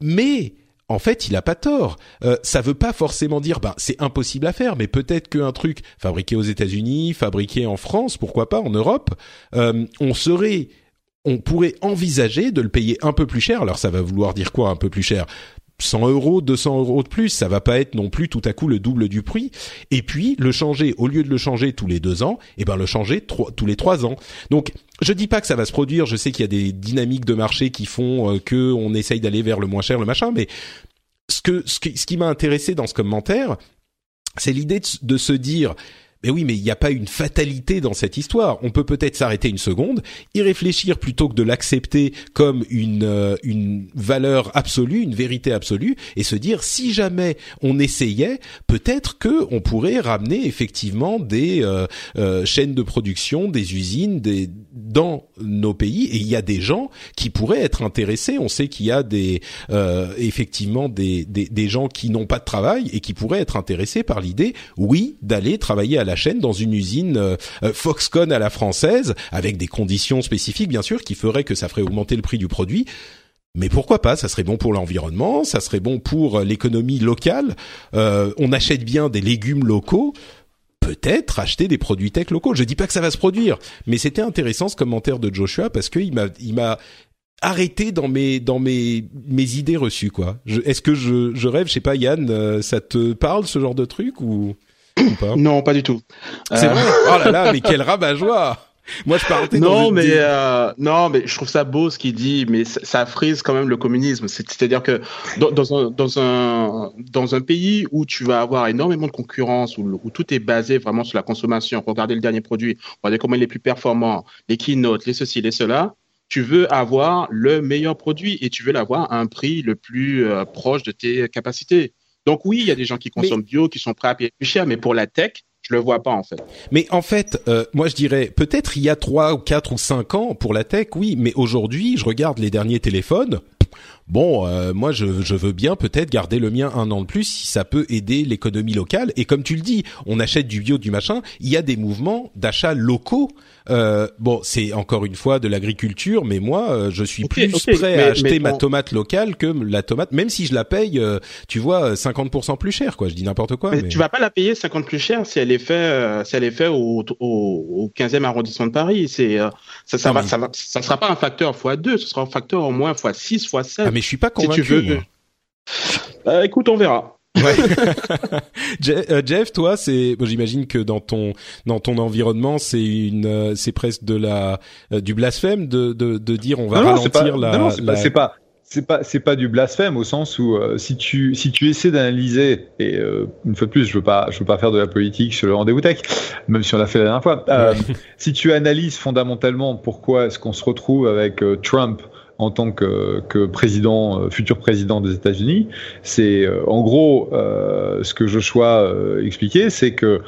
Mais en fait, il a pas tort. Euh, ça veut pas forcément dire, bah, c'est impossible à faire, mais peut-être qu'un truc fabriqué aux États-Unis, fabriqué en France, pourquoi pas en Europe, euh, on serait, on pourrait envisager de le payer un peu plus cher. Alors, ça va vouloir dire quoi, un peu plus cher? 100 euros, 200 euros de plus, ça va pas être non plus tout à coup le double du prix. Et puis le changer, au lieu de le changer tous les deux ans, eh ben le changer tous les trois ans. Donc je dis pas que ça va se produire. Je sais qu'il y a des dynamiques de marché qui font euh, que essaye d'aller vers le moins cher, le machin. Mais ce que ce qui, m'a intéressé dans ce commentaire, c'est l'idée de se dire mais oui, mais il n'y a pas une fatalité dans cette histoire. On peut peut-être s'arrêter une seconde, y réfléchir plutôt que de l'accepter comme une euh, une valeur absolue, une vérité absolue, et se dire si jamais on essayait, peut-être que on pourrait ramener effectivement des euh, euh, chaînes de production, des usines, des dans nos pays. Et il y a des gens qui pourraient être intéressés. On sait qu'il y a des effectivement des, des des gens qui n'ont pas de travail et qui pourraient être intéressés par l'idée, oui, d'aller travailler à la chaîne dans une usine euh, euh, Foxconn à la française, avec des conditions spécifiques bien sûr qui feraient que ça ferait augmenter le prix du produit. Mais pourquoi pas Ça serait bon pour l'environnement, ça serait bon pour euh, l'économie locale. on achète bien des légumes locaux. Peut-être acheter des produits tech locaux. Je dis pas que ça va se produire, mais c'était intéressant ce commentaire de Joshua parce qu'il m'a, il m'a arrêté dans mes dans mes mes idées reçues quoi. Est-ce que je, je rêve? Je sais pas, Yann, ça te parle ce genre de truc ou? non, pas du tout. C'est vrai? Oh là là, mais quel rabat-joie moi, je partais non, mais euh, non, mais je trouve ça beau ce qu'il dit, mais ça, frise quand même le communisme. C'est-à-dire que dans, dans, un dans un dans un pays où tu vas avoir énormément de concurrence, où, où, tout est basé vraiment sur la consommation. Regardez le dernier produit, regardez comment il est plus performant, les keynotes, les ceci, les cela. Tu veux avoir le meilleur produit et tu veux l'avoir à un prix le plus euh, proche de tes capacités. Donc oui, il y a des gens qui consomment bio, qui sont prêts à payer plus cher, mais pour la tech, je le vois pas en fait. Mais en fait, euh, moi je dirais peut-être il y a trois ou quatre ou cinq ans pour la tech, oui, mais aujourd'hui, je regarde les derniers téléphones. Bon, euh, moi je, je, veux bien peut-être garder le mien un an de plus si ça peut aider l'économie locale. Et comme tu le dis, on achète du bio, du machin. Il y a des mouvements d'achat locaux euh, bon, c'est encore une fois de l'agriculture, mais moi, euh, je suis plus prêt à acheter ma tomate locale que la tomate, même si je la paye, euh, tu vois, 50% plus cher, quoi. Je dis n'importe quoi. Mais, tu vas pas la payer 50 plus cher si elle est faite, si elle est faite au, au, 15e arrondissement de Paris. C'est ça, ça, va, ça, va, ça sera pas un facteur x2, ce sera un facteur au moins x6, x7. Ah mais je suis pas convaincu. Si tu veux. écoute, on verra. Ouais. Euh, Jeff, toi, c'est, j'imagine que dans ton dans ton environnement, c'est une, euh, c'est presque de la euh, du blasphème de, de, de dire on va ralentir la. Non, c'est pas, c'est pas c'est pas du blasphème au sens où si tu si tu essaies d'analyser et une fois de plus je veux pas je veux pas faire de la politique sur le rendez-vous tech même si on l'a fait la dernière fois si tu analyses fondamentalement pourquoi est-ce qu'on se retrouve avec Trump en tant que, que président, euh, futur président des États-Unis. C'est euh, en gros euh, ce que Joshua euh, expliquait, c'est que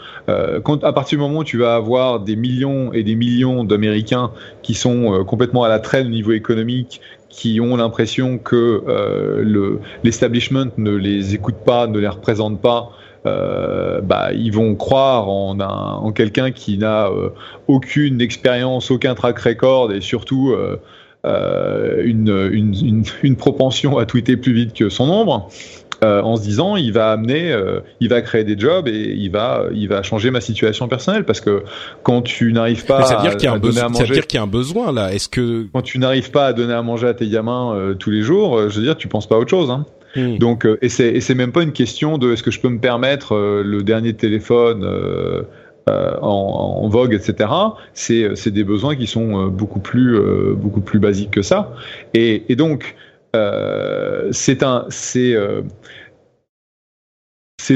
quand, à partir du moment où tu vas avoir des millions et des millions d'Américains qui sont complètement à la traîne au niveau économique, qui ont l'impression que le l'establishment ne les écoute pas, ne les représente pas. Euh, bah, ils vont croire en, en quelqu'un qui n'a aucune expérience, aucun track record et surtout euh, une, une, une, propension à tweeter plus vite que son ombre. Euh, en se disant il va amener, euh, il va créer des jobs et il va, il va changer ma situation personnelle parce que quand tu n'arrives pas à, dire qu'il y a un donner à manger, ça veut dire qu'il y a un besoin là. Est-ce que quand tu n'arrives pas à donner à manger à tes gamins euh, tous les jours, je veux dire, tu penses pas à autre chose. Hein. Hmm. Donc et c'est et c'est même pas une question de est-ce que je peux me permettre le dernier téléphone euh, en, vogue, etc. C'est des besoins qui sont euh, beaucoup plus euh, basiques que ça. Et, donc c'est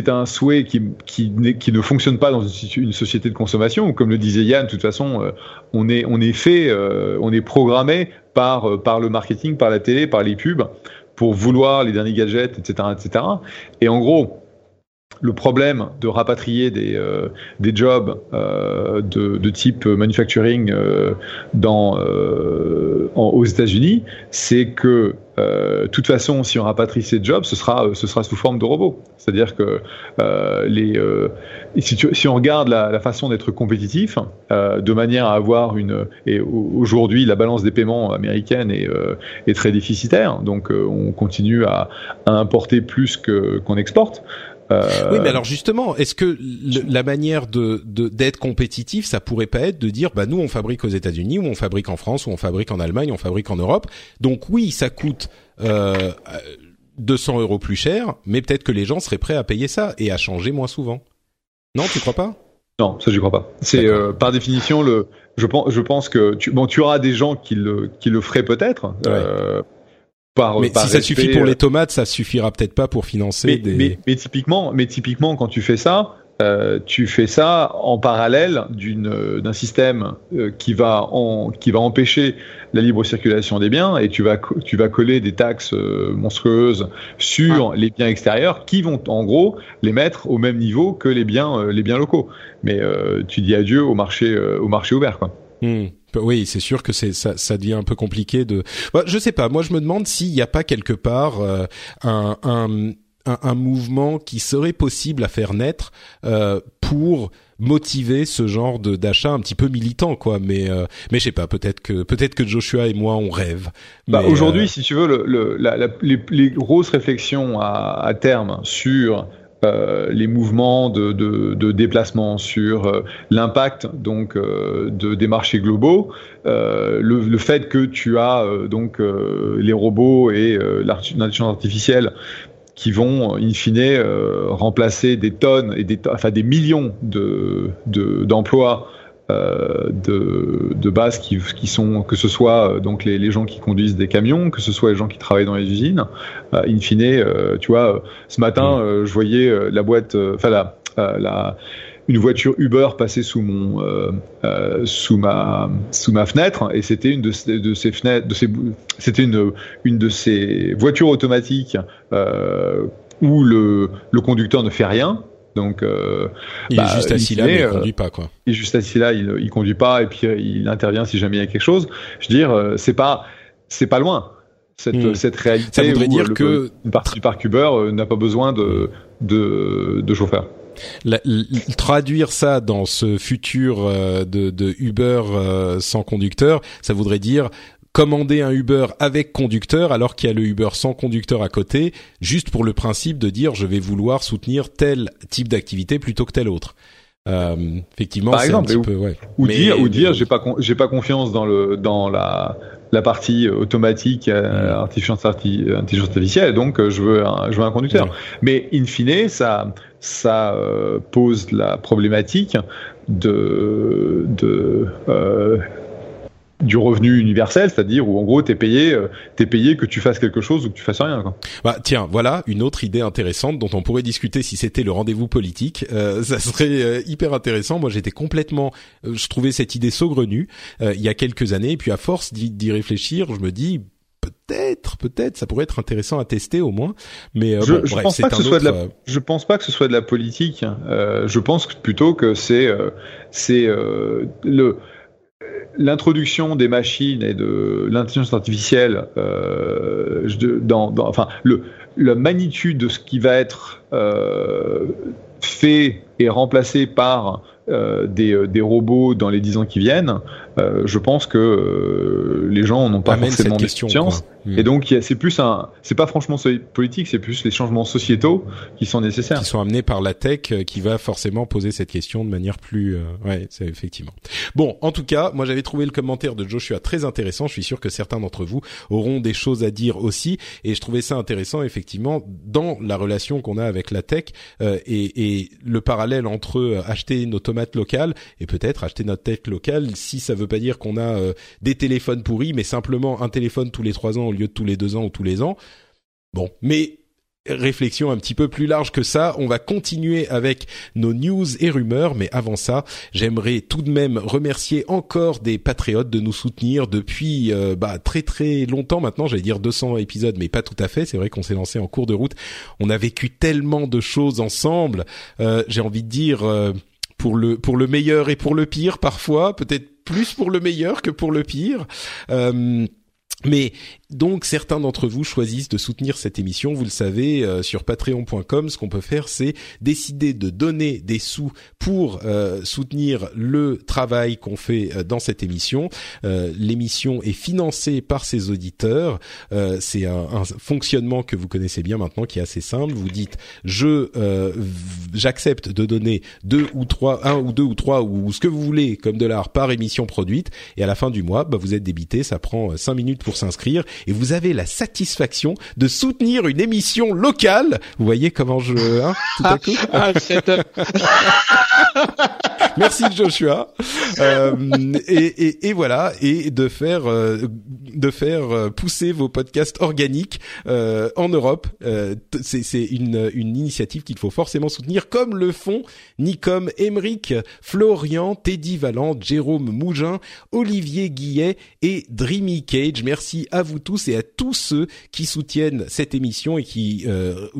un souhait qui, ne fonctionne pas dans une, société de consommation. Comme le disait Yann, de toute façon, on est, on est fait, on est programmé par, par le marketing, par la télé, par les pubs, pour vouloir les derniers gadgets, etc., etc. Et en gros, le problème de rapatrier des, euh, des jobs euh, de, de, type manufacturing euh, dans, aux États-Unis, c'est que de toute façon, si on rapatrie ces jobs, ce sera, ce sera sous forme de robots. C'est-à-dire que les, si, si, on regarde la, la façon d'être compétitif, de manière à avoir une, et aujourd'hui la balance des paiements américaine est, est très déficitaire, donc on continue à, à importer plus qu'on exporte. Euh, oui, mais alors justement, est-ce que la manière de d'être compétitif, ça pourrait pas être de dire, bah nous on fabrique aux États-Unis, ou on fabrique en France, ou on fabrique en Allemagne, on fabrique en Europe. Donc oui, ça coûte. Euh, 200 euros plus cher, mais peut-être que les gens seraient prêts à payer ça et à changer moins souvent. Non, tu crois pas? Non, ça je crois pas. C'est euh, par définition le. Je pense, je pense que tu, bon, tu auras des gens qui le qui le feraient peut-être. Euh, par, mais si ça suffit pour les tomates, ça suffira peut-être pas pour financer des. Mais, mais, typiquement, mais typiquement, quand tu fais ça, euh, tu fais ça en parallèle d'une d'un système euh, qui va en, qui va empêcher la libre circulation des biens et tu vas tu vas coller des taxes euh, monstrueuses sur les biens extérieurs qui vont en gros les mettre au même niveau que les biens les biens locaux. Mais tu dis adieu au marché au marché ouvert quoi. Hmm. Oui, c'est sûr que c'est ça, ça devient un peu compliqué de. Bah, je sais pas. Moi, je me demande s'il n'y a pas quelque part un, un un, un, mouvement qui serait possible à faire naître euh, pour motiver ce genre de d'achat un petit peu militant quoi mais euh, mais je sais pas peut-être que peut-être que Joshua et moi on rêve bah, aujourd'hui euh, si tu veux le, le, la, la, les, les, grosses réflexions à, à terme sur euh, les mouvements de, de, de déplacement, sur euh, l'impact donc euh, de, des marchés globaux, le, le, fait que tu as donc les robots et l'intelligence artificielle qui vont in fine euh, remplacer des tonnes et des, enfin des millions de d'emplois euh, de, de base qui, qui, sont que ce soit euh, donc les, les, gens qui conduisent des camions, que ce soit les gens qui travaillent dans les usines. Euh, in fine, euh, tu vois, ce matin, mm. je voyais la boîte, enfin la, la une voiture Uber passait sous mon euh, euh, sous ma sous ma fenêtre et c'était une de, de ces fenêtres de ces c'était une une de ces voitures automatiques euh, où le le conducteur ne fait rien donc, euh, il est bah, juste assis là, mais il conduit pas quoi. Il est juste assis là, il, il conduit pas et puis il intervient si jamais il y a quelque chose. Je veux dire, c'est pas c'est pas loin cette hmm. cette réalité. Ça voudrait dire le, que une partie du parc Uber n'a pas besoin de de, de chauffeur traduire ça dans ce futur euh, de, de, Uber euh, sans conducteur, ça voudrait dire commander un Uber avec conducteur alors qu'il y a le Uber sans conducteur à côté, juste pour le principe de dire je vais vouloir soutenir tel type d'activité plutôt que tel autre. Euh, effectivement, par exemple, un petit peu, ouais. ou dire, ou dire, j'ai pas, j'ai pas confiance dans le, dans la, la partie automatique, euh, mm. intelligence, artificielle, donc euh, je veux un, je veux un conducteur. Mais in fine, ça, ça euh, pose la problématique de, de euh, du revenu universel, c'est-à-dire où en gros t'es payé, euh, t'es payé que tu fasses quelque chose ou que tu fasses rien. Quoi. Bah tiens, voilà une autre idée intéressante dont on pourrait discuter si c'était le rendez-vous politique. Euh, ça serait euh, hyper intéressant. Moi, j'étais complètement, je trouvais cette idée saugrenue il y a quelques années, et puis à force d'y réfléchir, je me dis peut-être, peut-être, ça pourrait être intéressant à tester au moins. Mais je, bon, je pense pas que ce soit de la, je pense pas que ce soit de la politique. Euh, je pense plutôt que c'est, c'est le l'introduction des machines et de l'intelligence artificielle euh, dans, enfin le la magnitude de ce qui va être euh, fait et remplacé par euh, des, des, robots dans les dix ans qui viennent, euh, je pense que euh, les gens n'ont pas forcément question, conscience. Hmm. Et donc c'est plus un, c'est pas franchement politique, c'est plus les changements sociétaux qui sont nécessaires, qui sont amenés par la tech, qui va forcément poser cette question de manière plus, ouais, c'est effectivement. Bon, en tout cas, moi j'avais trouvé le commentaire de Joshua très intéressant. Je suis sûr que certains d'entre vous auront des choses à dire aussi, et je trouvais ça intéressant effectivement dans la relation qu'on a avec la tech et, et le parallèle entre acheter nos tomates locales et peut-être acheter notre tech locale si ça veut pas dire qu'on a euh, des téléphones pourris, mais simplement un téléphone tous les trois ans au lieu de tous les deux ans ou tous les ans. Bon, mais réflexion un petit peu plus large que ça. On va continuer avec nos news et rumeurs, mais avant ça, j'aimerais tout de même remercier encore des patriotes de nous soutenir depuis euh, bah, très très longtemps maintenant. J'allais dire 200 épisodes, mais pas tout à fait. C'est vrai qu'on s'est lancé en cours de route. On a vécu tellement de choses ensemble. Euh, J'ai envie de dire pour le pour le meilleur et pour le pire parfois, peut-être plus pour le meilleur que pour le pire. Euh, mais donc certains d'entre vous choisissent de soutenir cette émission. Vous le savez, euh, sur patreon.com, ce qu'on peut faire, c'est décider de donner des sous pour euh, soutenir le travail qu'on fait euh, dans cette émission. L'émission est financée par ses auditeurs. c'est un, un, fonctionnement que vous connaissez bien maintenant, qui est assez simple. Vous dites, je j'accepte de donner deux ou trois, un ou deux ou trois ou ce que vous voulez comme dollars par émission produite, et à la fin du mois, bah, vous êtes débité. Ça prend cinq minutes pour s'inscrire et vous avez la satisfaction de soutenir une émission locale. Vous voyez comment je hein, tout à coup. Ah, Merci Joshua. Euh, et, et, et, voilà, et de faire euh, de faire euh, pousser vos podcasts organiques euh, en Europe. Euh, c'est une, une initiative qu'il faut forcément soutenir, comme le font Nicom Emeric, Florian, Teddy Valent, Jérôme Mougin, Olivier Guillet et Dreamy Cage. Merci à vous tous et à tous ceux qui soutiennent cette émission et qui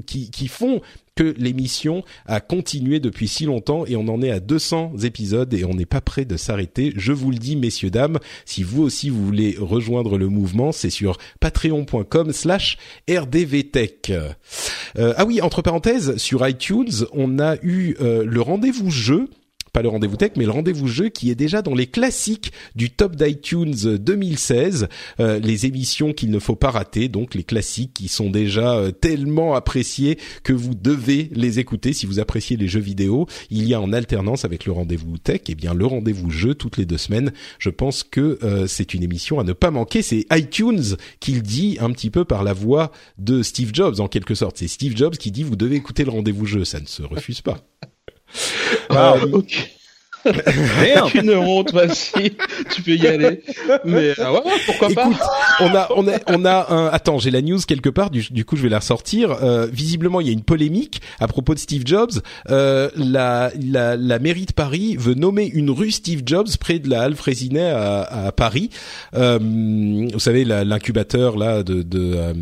qui, qui font que l'émission a continué depuis si longtemps et on en est à 200 épisodes et on n'est pas prêt de s'arrêter. Je vous le dis, messieurs, dames, si vous aussi vous voulez rejoindre le mouvement, c'est sur patreon.com slash rdvtech. Euh, ah oui, entre parenthèses, sur iTunes, on a eu euh, le rendez-vous jeu pas le rendez-vous tech, mais le rendez-vous jeu qui est déjà dans les classiques du top d'iTunes 2016, euh, les émissions qu'il ne faut pas rater, donc les classiques qui sont déjà euh, tellement appréciés que vous devez les écouter si vous appréciez les jeux vidéo. Il y a en alternance avec le rendez-vous tech, et eh bien le rendez-vous jeu toutes les deux semaines. Je pense que euh, c'est une émission à ne pas manquer. C'est iTunes qui le dit un petit peu par la voix de Steve Jobs en quelque sorte. C'est Steve Jobs qui dit vous devez écouter le rendez-vous jeu. Ça ne se refuse pas. Ah, ok. Une honte, vas-y, tu peux y aller. Mais euh, ouais, pourquoi pas On a, on a, on a un. Attends, j'ai la news quelque part. Du, du, coup, je vais la ressortir. Euh, visiblement, il y a une polémique à propos de Steve Jobs. Euh, la, la, la mairie de Paris veut nommer une rue Steve Jobs près de la halle Frésinet à, à Paris. Euh, vous savez, l'incubateur là de de, euh,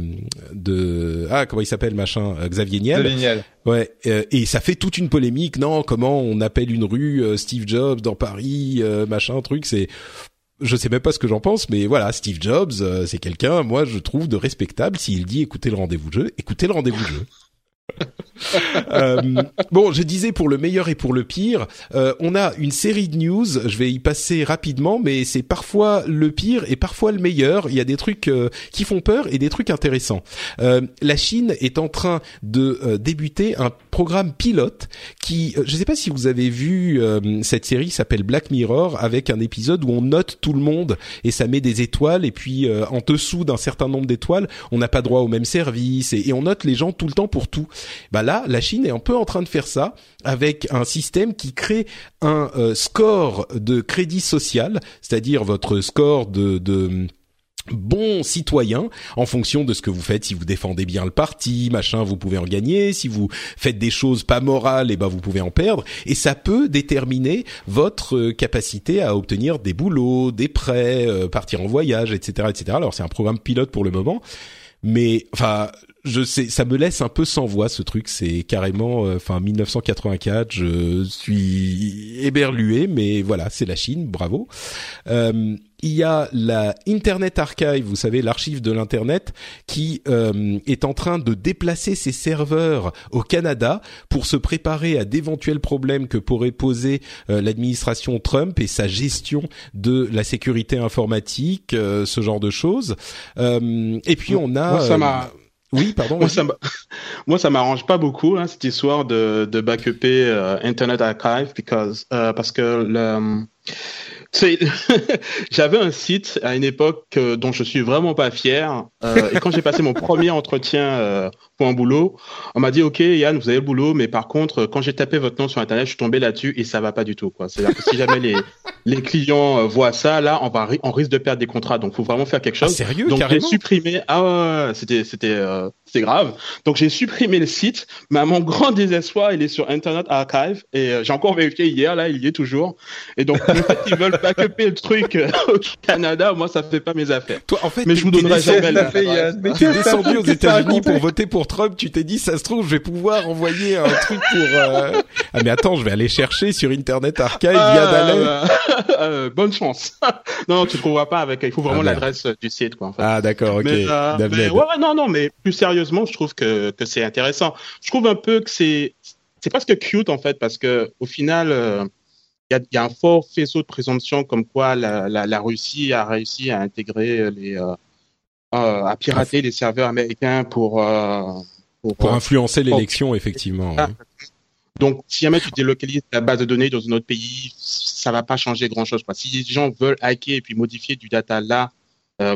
de ah comment il s'appelle machin Xavier Niel. Xavier Niel. Ouais, euh, et ça fait toute une polémique. Non, comment on appelle une rue euh, Steve Jobs dans Paris, euh, machin, truc. C'est, je sais même pas ce que j'en pense, mais voilà, Steve Jobs, c'est quelqu'un, moi, je trouve de respectable. S'il dit écoutez le rendez-vous jeu, écoutez le rendez-vous jeu. euh, bon, je disais pour le meilleur et pour le pire, euh, on a une série de news. Je vais y passer rapidement, mais c'est parfois le pire et parfois le meilleur. Il y a des trucs euh, qui font peur et des trucs intéressants. La Chine est en train de débuter un programme pilote qui, je ne sais pas si vous avez vu cette série, s'appelle Black Mirror, avec un épisode où on note tout le monde et ça met des étoiles et puis en dessous d'un certain nombre d'étoiles, on n'a pas droit au même service et, on note les gens tout le temps pour tout. Bah la Chine est un peu en train de faire ça avec un système qui crée un euh, score de crédit social, c'est-à-dire votre score de, de bon citoyen en fonction de ce que vous faites. Si vous défendez bien le parti machin vous pouvez en gagner. Si vous faites des choses pas morales et eh ben vous pouvez en perdre. Et ça peut déterminer votre euh, capacité à obtenir des boulots des prêts euh, partir en voyage etc etc alors c'est un programme pilote pour le moment mais enfin je sais, ça me laisse un peu sans voix ce truc. C'est carrément, euh, enfin 1984. Je suis éberlué, mais voilà, c'est la Chine. Bravo. Euh, il y a la Internet Archive, vous savez, l'archive de l'internet, qui euh, est en train de déplacer ses serveurs au Canada pour se préparer à d'éventuels problèmes que pourrait poser l'administration Trump et sa gestion de la sécurité informatique, ce genre de choses. et puis on a. ça oui, pardon. Moi, ça moi, ça m'arrange pas beaucoup hein, cette histoire de, de backuper euh, Internet Archive because, euh, parce que le, j'avais un site à une époque euh, dont je suis vraiment pas fier. Euh, et quand j'ai passé mon premier entretien euh, pour un boulot, on m'a dit OK Yann, vous avez le boulot, mais par contre, quand j'ai tapé votre nom sur internet, je suis tombé là-dessus et ça va pas du tout. C'est-à-dire que si jamais les, les clients voient ça, là, on va on risque de perdre des contrats. Donc, faut vraiment faire quelque chose. Ah, sérieux Donc, j'ai supprimé. Ah ouais, c'était c'était c'était grave. Donc, j'ai supprimé le site, mais à mon grand désespoir, il est sur Internet Archive et j'ai encore vérifié hier. Là, il y est toujours. Et donc, en fait, ils veulent backuper le truc euh, au Canada, moi ça fait pas mes affaires. Toi, en fait, mais je vous donnerai jamais la Mais tu es descendu aux États-Unis pour voter pour Trump. Tu t'es dit, ça se trouve, je vais pouvoir envoyer un truc pour. Euh... Ah mais attends, je vais aller chercher sur Internet Archive ah, euh, bonne chance. non, non, tu le trouveras pas avec. Il faut vraiment ah, l'adresse du site, quoi. En fait. Ah d'accord, ok. Mais, euh, mais, ouais, non, non, mais plus sérieusement, je trouve que que c'est intéressant. Je trouve un peu que c'est c'est presque cute en fait parce que au final il y, a, un fort faisceau de présomption comme quoi la, la, la Russie a réussi à intégrer les, euh, euh, à pirater les serveurs américains pour euh, pour, pour, influencer l'élection, effectivement. Ah. Donc, si jamais tu délocalises ta base de données dans un autre pays, ça va pas changer grand chose. Si les gens veulent hacker et puis modifier du data là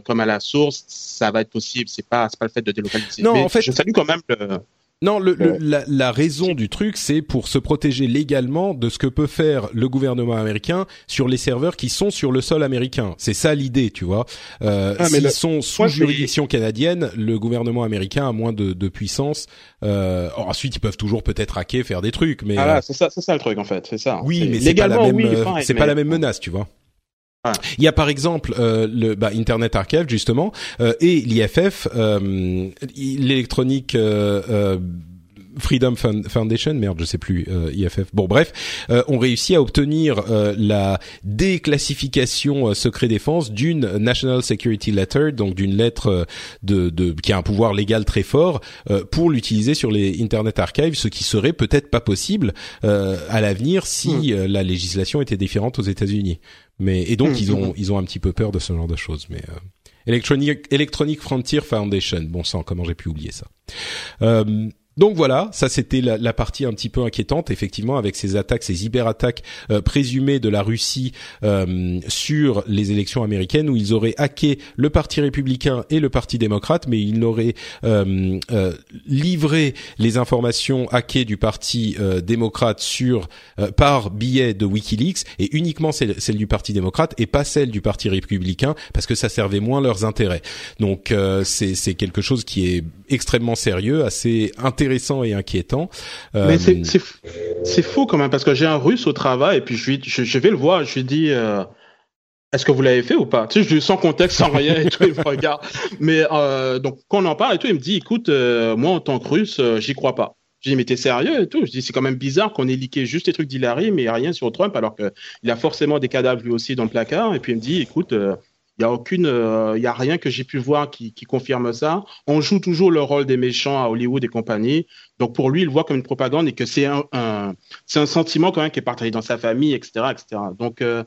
comme à la source, ça va être possible. C'est pas, c'est pas le fait de délocaliser. Non, Mais en fait- je salue quand même le. Non, le, le- Bon. la, la raison du truc, c'est pour se protéger légalement de ce que peut faire le gouvernement américain sur les serveurs qui sont sur le sol américain. C'est ça l'idée, tu vois. Euh, Ah, S'ils sont sous moi, juridiction canadienne, le gouvernement américain a moins de, de puissance. Euh, ensuite, ils peuvent toujours peut-être hacker, faire des trucs, mais Ah euh, c'est ça, le truc en fait, c'est ça. oui, mais c'est pas la légalement, même, oui, euh, fine, c'est pas la même menace, tu vois. Il y a par exemple euh, le bah, Internet Archive justement euh, et l'IFF, euh, l'électronique euh, euh, Freedom Foundation, merde, je sais plus, euh, IFF. Bon, bref, euh, ont réussi à obtenir euh, la déclassification euh, secret défense d'une National Security Letter, donc d'une lettre euh, de, de qui a un pouvoir légal très fort euh, pour l'utiliser sur les Internet Archives, ce qui serait peut-être pas possible euh, à l'avenir si euh, la législation était différente aux États-Unis. Mais et donc Hmm, ils ont ils ont un petit peu peur de ce genre de choses. Mais euh, Electronic Electronic Frontier Foundation, bon sang, comment j'ai pu oublier ça. Euh, donc voilà, ça c'était la, partie un petit peu inquiétante, effectivement, avec ces attaques, ces cyberattaques euh, présumées de la Russie euh, sur les élections américaines, où ils auraient hacké le Parti républicain et le Parti démocrate, mais ils n'auraient euh, euh, livré les informations hackées du Parti démocrate sur par biais de WikiLeaks, et uniquement celle, celle du Parti démocrate et pas celle du Parti républicain, parce que ça servait moins leurs intérêts. Donc c'est quelque chose qui est extrêmement sérieux, assez intéressant et inquiétant. Euh, Mais c'est fou quand même parce que j'ai un Russe au travail et puis je lui je, je vais le voir, je lui dis euh, est-ce que vous l'avez fait ou pas? Tu sais, je lui sans contexte, sans rien et tout, il me regarde. Mais euh, donc quand on en parle et tout, il me dit écoute, moi en tant que Russe, j'y crois pas. Je dis mais t'es sérieux et tout? Je dis c'est quand même bizarre qu'on ait leaké juste des trucs d'Hillary mais rien sur Trump alors que il a forcément des cadavres lui aussi dans le placard. Et puis il me dit écoute. euh, il y a aucune, euh, il y a rien que j'ai pu voir qui, qui confirme ça. On joue toujours le rôle des méchants à Hollywood et compagnie. Donc pour lui, il voit comme une propagande et que c'est un, un- c'est un sentiment quand même qui est partagé dans sa famille, etc., etc. Donc euh,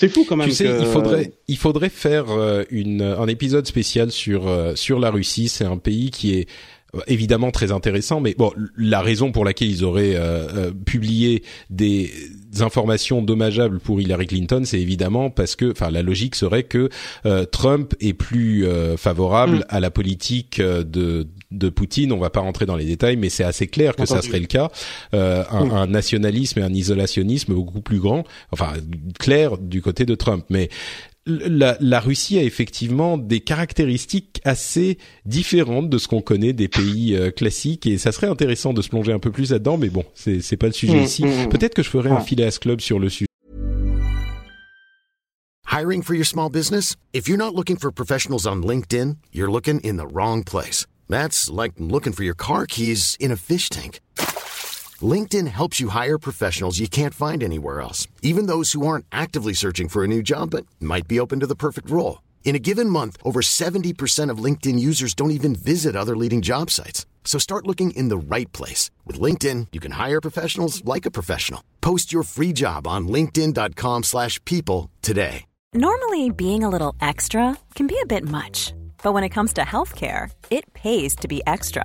c'est fou quand même. Tu sais, que- il faudrait, il faudrait faire euh, une, un épisode spécial sur euh, sur la Russie. C'est un pays qui est euh, évidemment très intéressant, mais bon, la raison pour laquelle ils auraient euh, euh, publié des informations dommageables pour Hillary Clinton, c'est évidemment parce que, enfin, la logique serait que euh, Trump est plus euh, favorable Mm. à la politique euh, de de Poutine. On va pas rentrer dans les détails, mais c'est assez clair que ça serait le cas. Euh, un, Mm. un nationalisme et un isolationnisme beaucoup plus grand, enfin clair du côté de Trump, mais la, la Russie a effectivement des caractéristiques assez différentes de ce qu'on connaît des pays euh, classiques et ça serait intéressant de se plonger un peu plus là-dedans mais bon c'est c'est pas le sujet Mm, ici mm, mm. peut-être que je ferai un Ah. Phileas Club sur le sujet Hiring for your small business? If you're not looking for professionals on LinkedIn, you're looking in the wrong place. That's like looking for your car keys in a fish tank. LinkedIn helps you hire professionals you can't find anywhere else, even those who aren't actively searching for a new job but might be open to the perfect role. In a given month, over 70% of LinkedIn users don't even visit other leading job sites. So start looking in the right place. With LinkedIn, you can hire professionals like a professional. Post your free job on linkedin.com/people slash people today. Normally, being a little extra can be a bit much, but when it comes to healthcare, it pays to be extra.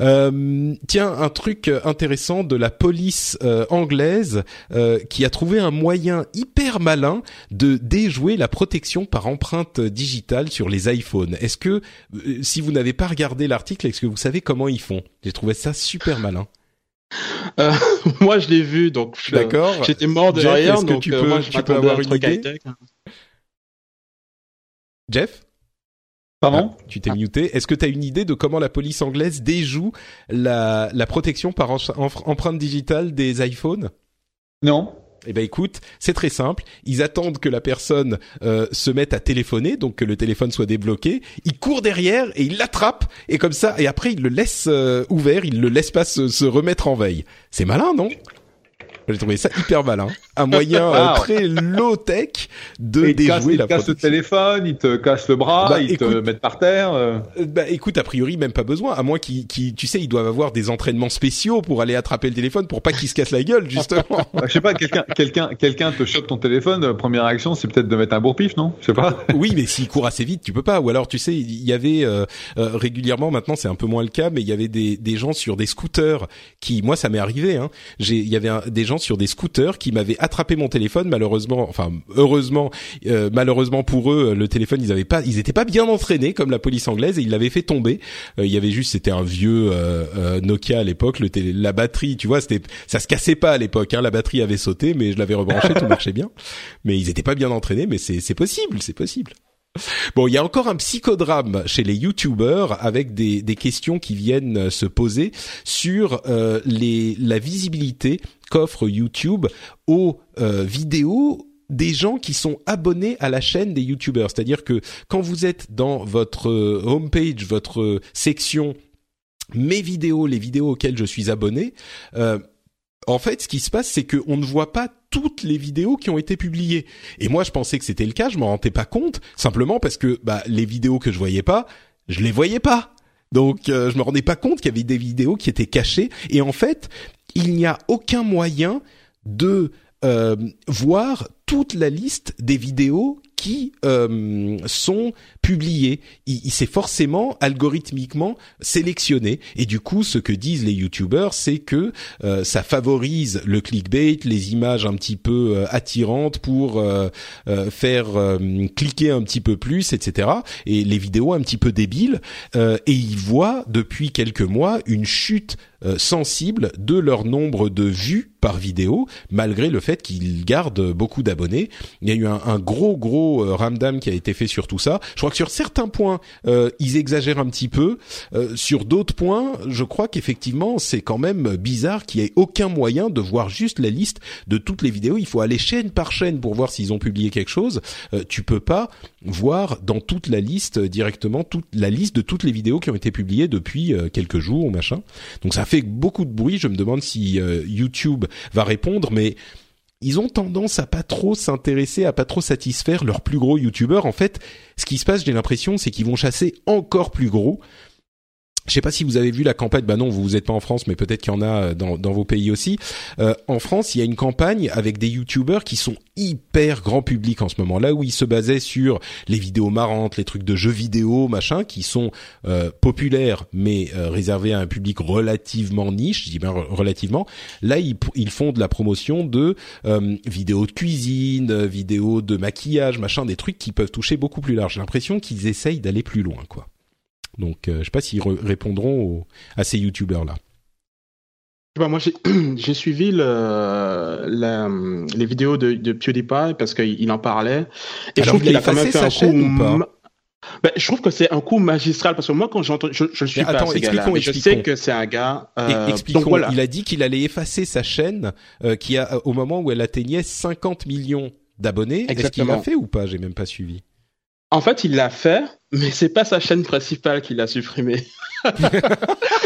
Euh, tiens, un truc euh, intéressant de la police euh, anglaise euh, qui a trouvé un moyen hyper malin de déjouer la protection par empreinte digitale sur les iPhones. Est-ce que, euh, si vous n'avez pas regardé l'article, est-ce que vous savez comment ils font? J'ai trouvé ça super malin. Euh, moi, je l'ai vu, donc je- D'accord. j'étais mort de Jeff, rire. est-ce que tu euh, peux- moi, tu peux avoir un une idée? high-tech. Jeff? Pardon Ah, Tu t'es muté. Est-ce que tu as une idée de comment la police anglaise déjoue la, la protection par empreinte digitale des iPhones? Non. Eh ben écoute, c'est très simple. Ils attendent que la personne euh, se mette à téléphoner, donc que le téléphone soit débloqué. Ils courent derrière et ils l'attrapent et comme ça. Et après ils le laissent euh, ouvert, ils le laissent pas se, se remettre en veille. C'est malin, non? J'ai trouvé ça hyper malin. Un moyen euh, très low tech de il déjouer casse, il la casse le téléphone, il te casse le bras, Bah, il te écoute- met par terre. euh. Euh, Bah écoute, a priori même pas besoin, à moins qu'ils, qu'ils- tu sais, ils doivent avoir des entraînements spéciaux pour aller attraper le téléphone pour pas qu'il se casse la gueule justement. Bah, je sais pas, quelqu'un, quelqu'un, quelqu'un te chope ton téléphone. Première réaction, c'est peut-être de mettre un bourre-pif, non? Je sais pas. oui, mais s'il court assez vite, tu peux pas. Ou alors, tu sais, il y avait euh, régulièrement, maintenant c'est un peu moins le cas, mais il y avait des, des gens sur des scooters qui, moi, ça m'est arrivé. Hein, il y avait un- des gens sur des scooters qui m'avaient attrapé mon téléphone. Malheureusement, enfin heureusement, euh, malheureusement pour eux, le téléphone, ils avaient pas, ils étaient pas bien entraînés comme la police anglaise et ils l'avaient fait tomber. Euh, il y avait juste, c'était un vieux euh, euh, Nokia à l'époque. Le télé, la batterie, tu vois, c'était, ça se cassait pas à l'époque. Hein, la batterie avait sauté, mais je l'avais rebranché, tout marchait bien. Mais ils étaient pas bien entraînés, mais c'est, c'est possible, c'est possible. Bon, il y a encore un psychodrame chez les YouTubers avec des, des questions qui viennent euh, se poser sur euh, les, la visibilité qu'offre YouTube aux euh, vidéos des gens qui sont abonnés à la chaîne des YouTubers. C'est-à-dire que quand vous êtes dans votre euh, homepage, votre euh, section mes vidéos, les vidéos auxquelles je suis abonné, euh, en fait, ce qui se passe, c'est qu'on ne voit pas toutes les vidéos qui ont été publiées. Et moi, je pensais que c'était le cas, je m'en rendais pas compte, simplement parce que bah, les vidéos que je voyais pas, je les voyais pas. Donc, euh, je me rendais pas compte qu'il y avait des vidéos qui étaient cachées. Et en fait, il n'y a aucun moyen de euh, voir toute la liste des vidéos qui euh, sont publiées. Il, il s'est forcément algorithmiquement sélectionné. Et du coup, ce que disent les youtubeurs, c'est que euh, ça favorise le clickbait, les images un petit peu euh, attirantes pour euh, euh, faire cliquer un petit peu plus, etc. Et les vidéos un petit peu débiles. Et ils voient depuis quelques mois une chute sensible de leur nombre de vues par vidéo, malgré le fait qu'ils gardent beaucoup d'abonnés. Il y a eu un gros gros euh, ramdam qui a été fait sur tout ça. Je crois que sur certains points, euh, ils exagèrent un petit peu. Euh, sur d'autres points, je crois qu'effectivement, c'est quand même bizarre qu'il y ait aucun moyen de voir juste la liste de toutes les vidéos. Il faut aller chaîne par chaîne pour voir s'ils ont publié quelque chose. Tu peux pas voir dans toute la liste directement toute la liste de toutes les vidéos qui ont été publiées depuis quelques jours ou machin. Donc ça fait beaucoup de bruit. Je me demande si YouTube va répondre, mais ils ont tendance à pas trop s'intéresser, à pas trop satisfaire leurs plus gros youtubeurs. En fait, ce qui se passe, j'ai l'impression, c'est qu'ils vont chasser encore plus gros. Je sais pas si vous avez vu la campagne. Bah non, vous vous êtes pas en France, mais peut-être qu'il y en a dans, dans vos pays aussi. Euh, en France, il y a une campagne avec des youtubeurs qui sont hyper grand public en ce moment. Là où ils se basaient sur les vidéos marrantes, les trucs de jeux vidéo, machin, qui sont euh, populaires mais euh, réservés à un public relativement niche. Je dis bien re- relativement. Là, ils, ils font de la promotion de euh, vidéos de cuisine, euh, vidéos de maquillage, machin, des trucs qui peuvent toucher beaucoup plus large. J'ai l'impression qu'ils essayent d'aller plus loin, quoi. Donc, euh, je sais pas s'ils répondront aux- à ces youtubeurs là. Pas, moi, j'ai suivi le, la- les vidéos de, de PewDiePie parce qu'il il en parlait. Et Alors, je trouve qu'il a quand même fait sa un coup. chaîne ou pas? Ben, je trouve que c'est un coup magistral parce que moi, quand j'entends, je, je suis pas attends, expliquons, mais je expliquons. sais que c'est un gars. Euh, expliquons, donc voilà. il a dit qu'il allait effacer sa chaîne euh, qui a au moment où elle atteignait 50 millions d'abonnés. Est-ce qu'il l'a fait ou pas? J'ai même pas suivi. En fait, il l'a fait, mais c'est pas sa chaîne principale qu'il a supprimée.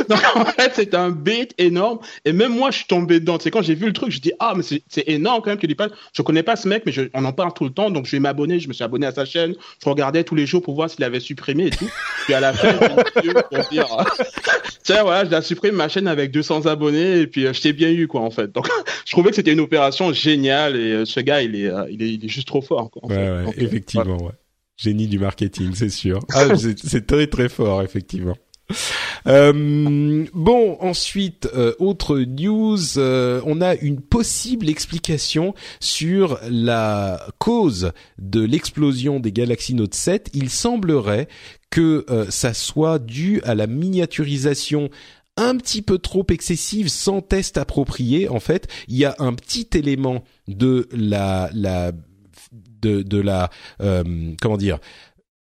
Donc en fait, c'est un bait énorme. Et même moi, je suis tombé dedans. C'est quand j'ai vu le truc, je dis ah mais c'est énorme quand même. Tu dis pas, je connais pas ce mec, mais je- on en parle tout le temps. Donc je vais m'abonner. Je me suis abonné à sa chaîne. Je regardais tous les jours pour voir s'il avait supprimé et tout. Puis à la fin, pour dire tiens voilà, je la supprime ma chaîne avec 200 abonnés et puis euh, je t'ai bien eu quoi en fait. Donc je trouvais que c'était une opération géniale et euh, ce gars il est, euh, il est il est juste trop fort. Quoi, en Ouais, fait. ouais, Donc, effectivement, ouais. Génie du marketing, c'est sûr. Ah, c'est très très fort, effectivement. Euh, bon, ensuite, euh, autre news, euh, on a une possible explication sur la cause de l'explosion des Galaxy Note 7. Il semblerait que euh, ça soit dû à la miniaturisation un petit peu trop excessive sans test approprié. En fait, il y a un petit élément de la la de, de la euh, comment dire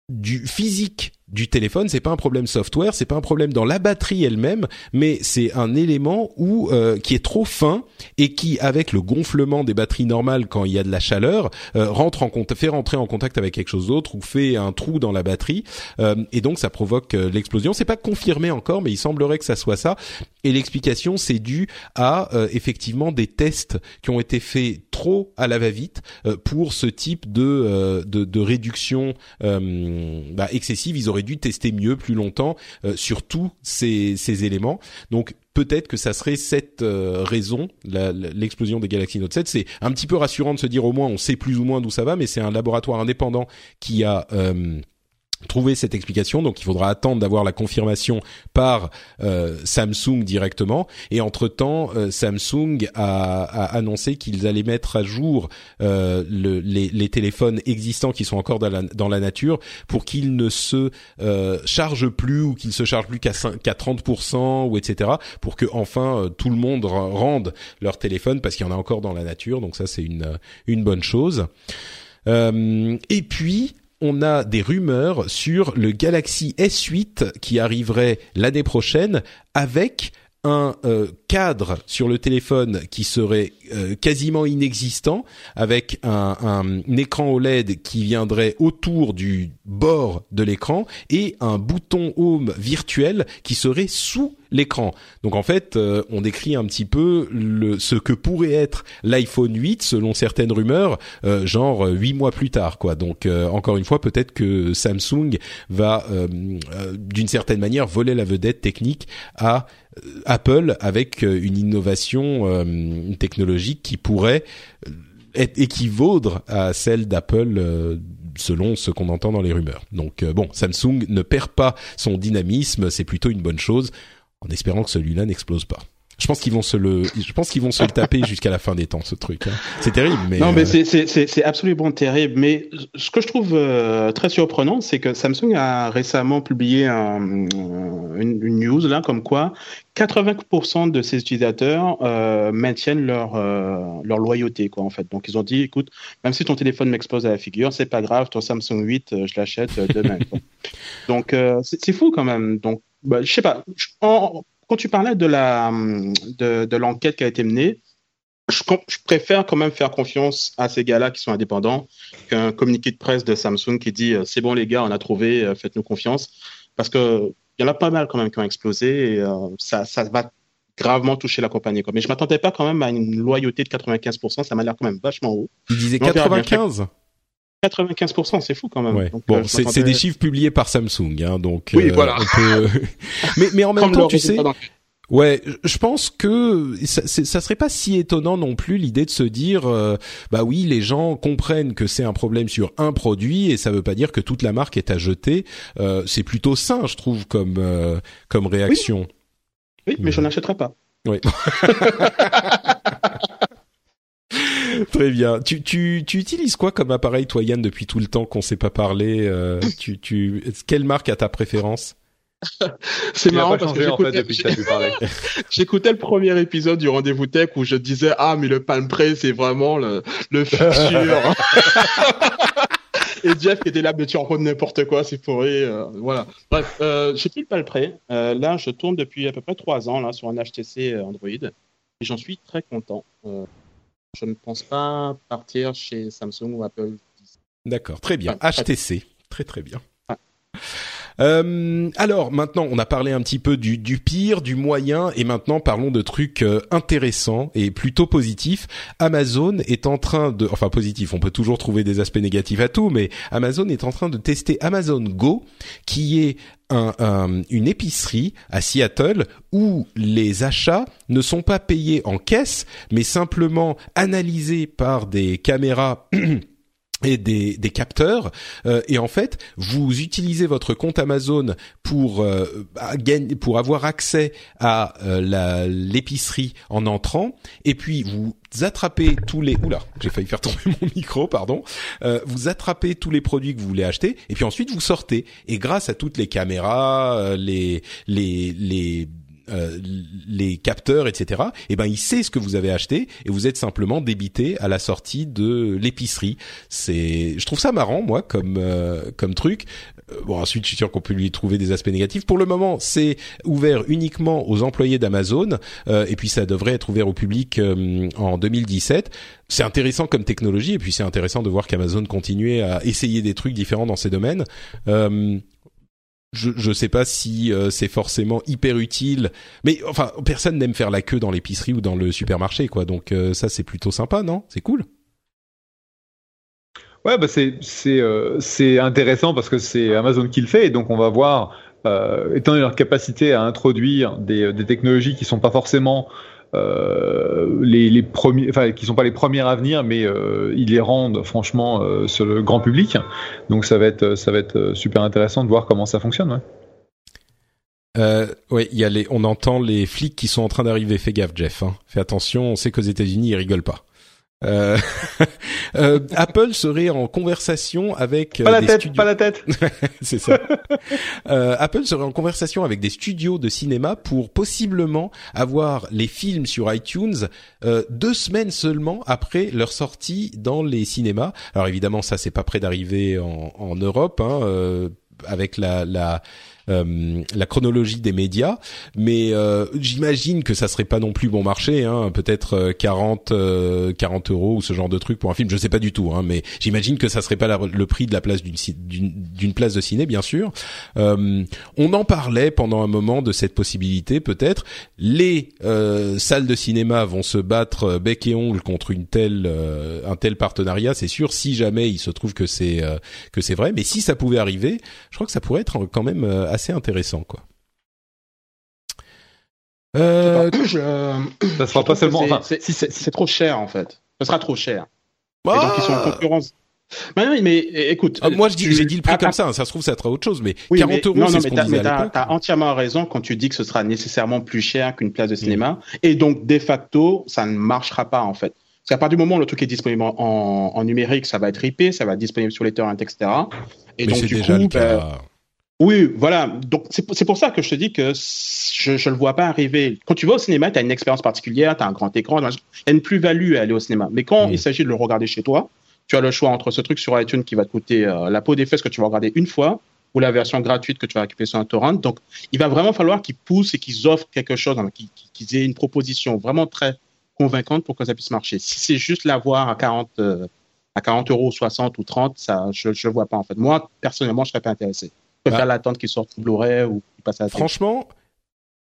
du physique du téléphone, c'est pas un problème software, c'est pas un problème dans la batterie elle-même, mais c'est un élément où euh, qui est trop fin et qui, avec le gonflement des batteries normales quand il y a de la chaleur, euh, rentre en fait rentrer en contact avec quelque chose d'autre ou fait un trou dans la batterie euh, et donc ça provoque l'explosion. C'est pas confirmé encore, mais il semblerait que ça soit ça. Et l'explication, c'est dû à effectivement des tests qui ont été faits trop à la va-vite pour ce type de de, de réduction bah, excessive. Ils auraient dû tester mieux, plus longtemps, euh, sur tous ces, éléments. Donc peut-être que ça serait cette euh, raison, l'explosion des Galaxy Note 7. C'est un petit peu rassurant de se dire au moins on sait plus ou moins d'où ça va, mais c'est un laboratoire indépendant qui a euh, trouver cette explication. Donc il faudra attendre d'avoir la confirmation par euh, Samsung directement. Et entre temps, euh, Samsung a, a annoncé qu'ils allaient mettre à jour euh, le, les, les, téléphones existants qui sont encore dans la, dans la nature pour qu'ils ne se chargent plus ou qu'ils se chargent plus qu'à qu'à 30% ou etc. Pour que enfin tout le monde rende leur téléphone parce qu'il y en a encore dans la nature. Donc ça c'est une une bonne chose. et puis on a des rumeurs sur le Galaxy S8 qui arriverait l'année prochaine avec un euh, cadre sur le téléphone qui serait euh, quasiment inexistant, avec un, un, écran OLED qui viendrait autour du bord de l'écran et un bouton Home virtuel qui serait sous l'écran. Donc en fait, euh, on décrit un petit peu ce que pourrait être l'iPhone 8 selon certaines rumeurs, genre huit mois plus tard, quoi. Donc encore une fois, peut-être que Samsung va d'une certaine manière voler la vedette technique à Apple avec euh, une innovation euh, technologique qui pourrait euh, être équivaudre à celle d'Apple selon ce qu'on entend dans les rumeurs. Donc bon, Samsung ne perd pas son dynamisme, c'est plutôt une bonne chose, en espérant que celui-là n'explose pas. Je pense qu'ils vont se le, je pense qu'ils vont se le taper jusqu'à la fin des temps, ce truc. Hein. C'est terrible, mais. Non, mais euh, c'est c'est c'est absolument terrible. Mais ce que je trouve euh, très surprenant, c'est que Samsung a récemment publié un, une, une, news là, comme quoi 80% de ses utilisateurs euh, maintiennent leur leur loyauté, quoi, en fait. Donc ils ont dit, écoute, même si ton téléphone m'explose à la figure, c'est pas grave, ton Samsung 8, je l'achète demain. Donc c'est fou quand même. Donc, bah, je sais pas. En, quand tu parlais de la de, de l'enquête qui a été menée, je, je, préfère quand même faire confiance à ces gars-là qui sont indépendants qu'un communiqué de presse de Samsung qui dit euh, c'est bon les gars, on a trouvé, euh, faites-nous confiance, parce que il y en a pas mal quand même qui ont explosé et euh, ça, ça va gravement toucher la compagnie. Quoi. Mais je m'attendais pas quand même à une loyauté de 95%, ça m'a l'air quand même vachement haut. Il disait 95 95%, c'est fou quand même. bon, c'est des chiffres publiés par Samsung, hein, donc. Oui, voilà. mais, mais en même temps, tu sais. Ouais, je pense que ça, ça serait pas si étonnant non plus l'idée de se dire, euh, bah oui, les gens comprennent que c'est un problème sur un produit et ça veut pas dire que toute la marque est à jeter. Euh, c'est plutôt sain, je trouve, comme euh, comme réaction. Oui, mais je n'achèterai pas. Oui. Très bien. Tu, tu, tu utilises quoi comme appareil, toi, Yann, depuis tout le temps qu'on s'est pas parlé euh, tu, tu, Quelle marque a ta préférence? C'est marrant parce que j'écoutais le premier épisode du rendez-vous tech où je disais ah mais le Palm Pre c'est vraiment le, le futur et Jeff qui était là mais tu en n'importe quoi c'est pourri euh, voilà bref euh, j'ai plus le Palm Pre euh, là je tourne depuis à peu près trois ans là sur un HTC Android. Et j'en suis très content je ne pense pas partir chez Samsung ou Apple. D'accord, très bien. HTC, très très bien. Euh, alors maintenant, on a parlé un petit peu du, pire, du moyen, et maintenant parlons de trucs euh, intéressants et plutôt positifs. Amazon est en train de, enfin positif, on peut toujours trouver des aspects négatifs à tout, mais Amazon est en train de tester Amazon Go, qui est un, une épicerie à Seattle où les achats ne sont pas payés en caisse, mais simplement analysés par des caméras et des, capteurs euh, et en fait vous utilisez votre compte Amazon pour euh, pour avoir accès à euh, l'épicerie en entrant et puis vous attrapez tous les oula j'ai failli faire tomber mon micro pardon euh, vous attrapez tous les produits que vous voulez acheter et puis ensuite vous sortez. Et grâce à toutes les caméras les les les euh, les capteurs, etc. Et eh ben il sait ce que vous avez acheté et vous êtes simplement débité à la sortie de l'épicerie. C'est, je trouve ça marrant moi comme euh, comme truc. bon, ensuite, je suis sûr qu'on peut lui trouver des aspects négatifs. Pour le moment, c'est ouvert uniquement aux employés d'Amazon, et puis ça devrait être ouvert au public en 2017. C'est intéressant comme technologie, et puis c'est intéressant de voir qu'Amazon continue à essayer des trucs différents dans ces domaines je je sais pas si euh, c'est forcément hyper utile, mais enfin personne n'aime faire la queue dans l'épicerie ou dans le supermarché quoi. Donc euh, ça c'est plutôt sympa, non? C'est cool. Ouais, bah c'est c'est euh, c'est intéressant parce que c'est Amazon qui le fait et donc on va voir étant donné leur capacité à introduire des des technologies qui sont pas forcément euh, les, les, premiers, enfin qui sont pas les premiers à venir, mais euh, ils les rendent franchement euh, sur le grand public. Donc ça va être ça va être super intéressant de voir comment ça fonctionne. Ouais. Euh, il y a les, on entend les flics qui sont en train d'arriver. Fais gaffe, Jeff. Hein. Fais attention. On sait qu'aux États-Unis, ils rigolent pas. Euh, euh, Apple serait en conversation avec pas la tête, pas la tête. c'est ça. euh, Apple serait en conversation avec des studios de cinéma pour possiblement avoir les films sur iTunes euh, deux semaines seulement après leur sortie dans les cinémas. Alors évidemment, ça c'est pas près d'arriver en, en, Europe, hein, euh, avec la, la euh, la chronologie des médias, mais euh, j'imagine que ça serait pas non plus bon marché, hein, peut-être 40 euh, 40 euros ou ce genre de truc pour un film, je sais pas du tout, hein, mais j'imagine que ça serait pas le prix de la place d'une d'une place de ciné, bien sûr. on en parlait pendant un moment de cette possibilité, peut-être. Les salles de cinéma vont se battre bec et ongle contre une telle un tel partenariat, c'est sûr. Si jamais il se trouve que c'est que c'est vrai, mais si ça pouvait arriver, je crois que ça pourrait être quand même assez intéressant, quoi. Euh, ça sera pas seulement. c'est trop cher en fait. Ça sera trop cher. Et donc ils sont en ah. concurrence. Mais, mais écoute. Ah, moi, je dis, j'ai dit le prix comme ça. Ça se trouve, ça sera autre chose, mais 40 euros, c'est ce qu'on disait à T'as entièrement raison quand tu dis que ce sera nécessairement plus cher qu'une place de cinéma, et donc de facto, ça ne marchera pas en fait. Parce qu'à partir du moment où le truc est disponible en, en, numérique, ça va être ripé, ça va être disponible sur les torrents, etc. Et mais donc du coup, ben, oui, voilà. Donc c'est pour ça que je te dis que je ne le vois pas arriver. Quand tu vas au cinéma, tu as une expérience particulière, tu as un grand écran, il y a une plus-value à aller au cinéma. Mais quand il s'agit de le regarder chez toi, tu as le choix entre ce truc sur iTunes qui va te coûter euh, la peau des fesses que tu vas regarder une fois ou la version gratuite que tu vas récupérer sur un torrent. Donc il va vraiment falloir qu'ils poussent et qu'ils offrent quelque chose, hein, qu'ils aient une proposition vraiment très convaincante pour que ça puisse marcher. Si c'est juste l'avoir à 40 euh, à 40 euros, 60 ou 30, ça, je ne vois pas en fait. Moi, personnellement, je serais pas intéressé préfère bah. l'attente qu'il sorte Blu-ray ou qu'il passe à la Franchement,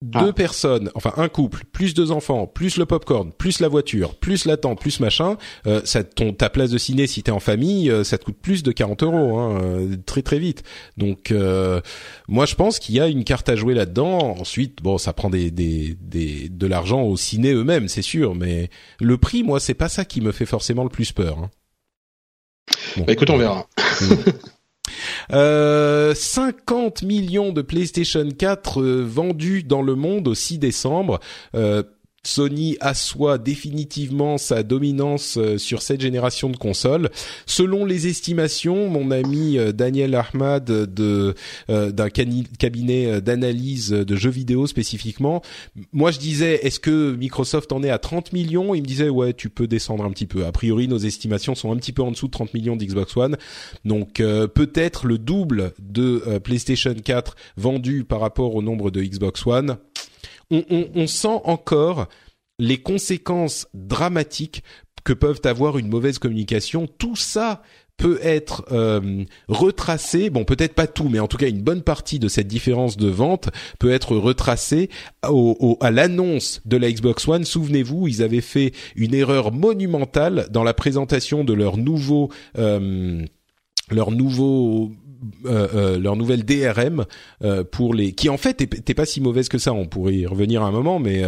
deux ah. personnes, enfin un couple, plus deux enfants, plus le popcorn, plus la voiture, plus l'attente, plus machin, euh, ça, ton, ta place de ciné si t'es en famille, euh, ça te coûte plus de 40 euros, hein, euh, très très vite. Donc euh, moi je pense qu'il y a une carte à jouer là-dedans. Ensuite, bon, ça prend des, des, des de l'argent au ciné eux-mêmes, c'est sûr, mais le prix, moi, c'est pas ça qui me fait forcément le plus peur. Hein. bah, écoute, on verra. Mm. Euh, 50 millions de PlayStation 4 euh, vendus dans le monde au 6 décembre. Euh, Sony assoit définitivement sa dominance euh, sur cette génération de consoles. Selon les estimations, mon ami euh, Daniel Ahmad de euh, d'un cabinet d'analyse de jeux vidéo spécifiquement, moi je disais est-ce que Microsoft en est à 30 millions? Il me disait ouais, tu peux descendre un petit peu. A priori, nos estimations sont un petit peu en dessous de 30 millions d'Xbox One. Donc peut-être le double de PlayStation 4 vendus par rapport au nombre de Xbox One on, sent encore les conséquences dramatiques que peuvent avoir une mauvaise communication. Tout ça peut être euh, retracé, bon peut-être pas tout, mais en tout cas une bonne partie de cette différence de vente peut être retracée à l'annonce de la Xbox One. Souvenez-vous, ils avaient fait une erreur monumentale dans la présentation de leur nouveau euh, leur nouveau euh, euh, leur nouvelle DRM euh, pour les qui en fait était pas si mauvaise que ça on pourrait y revenir un moment mais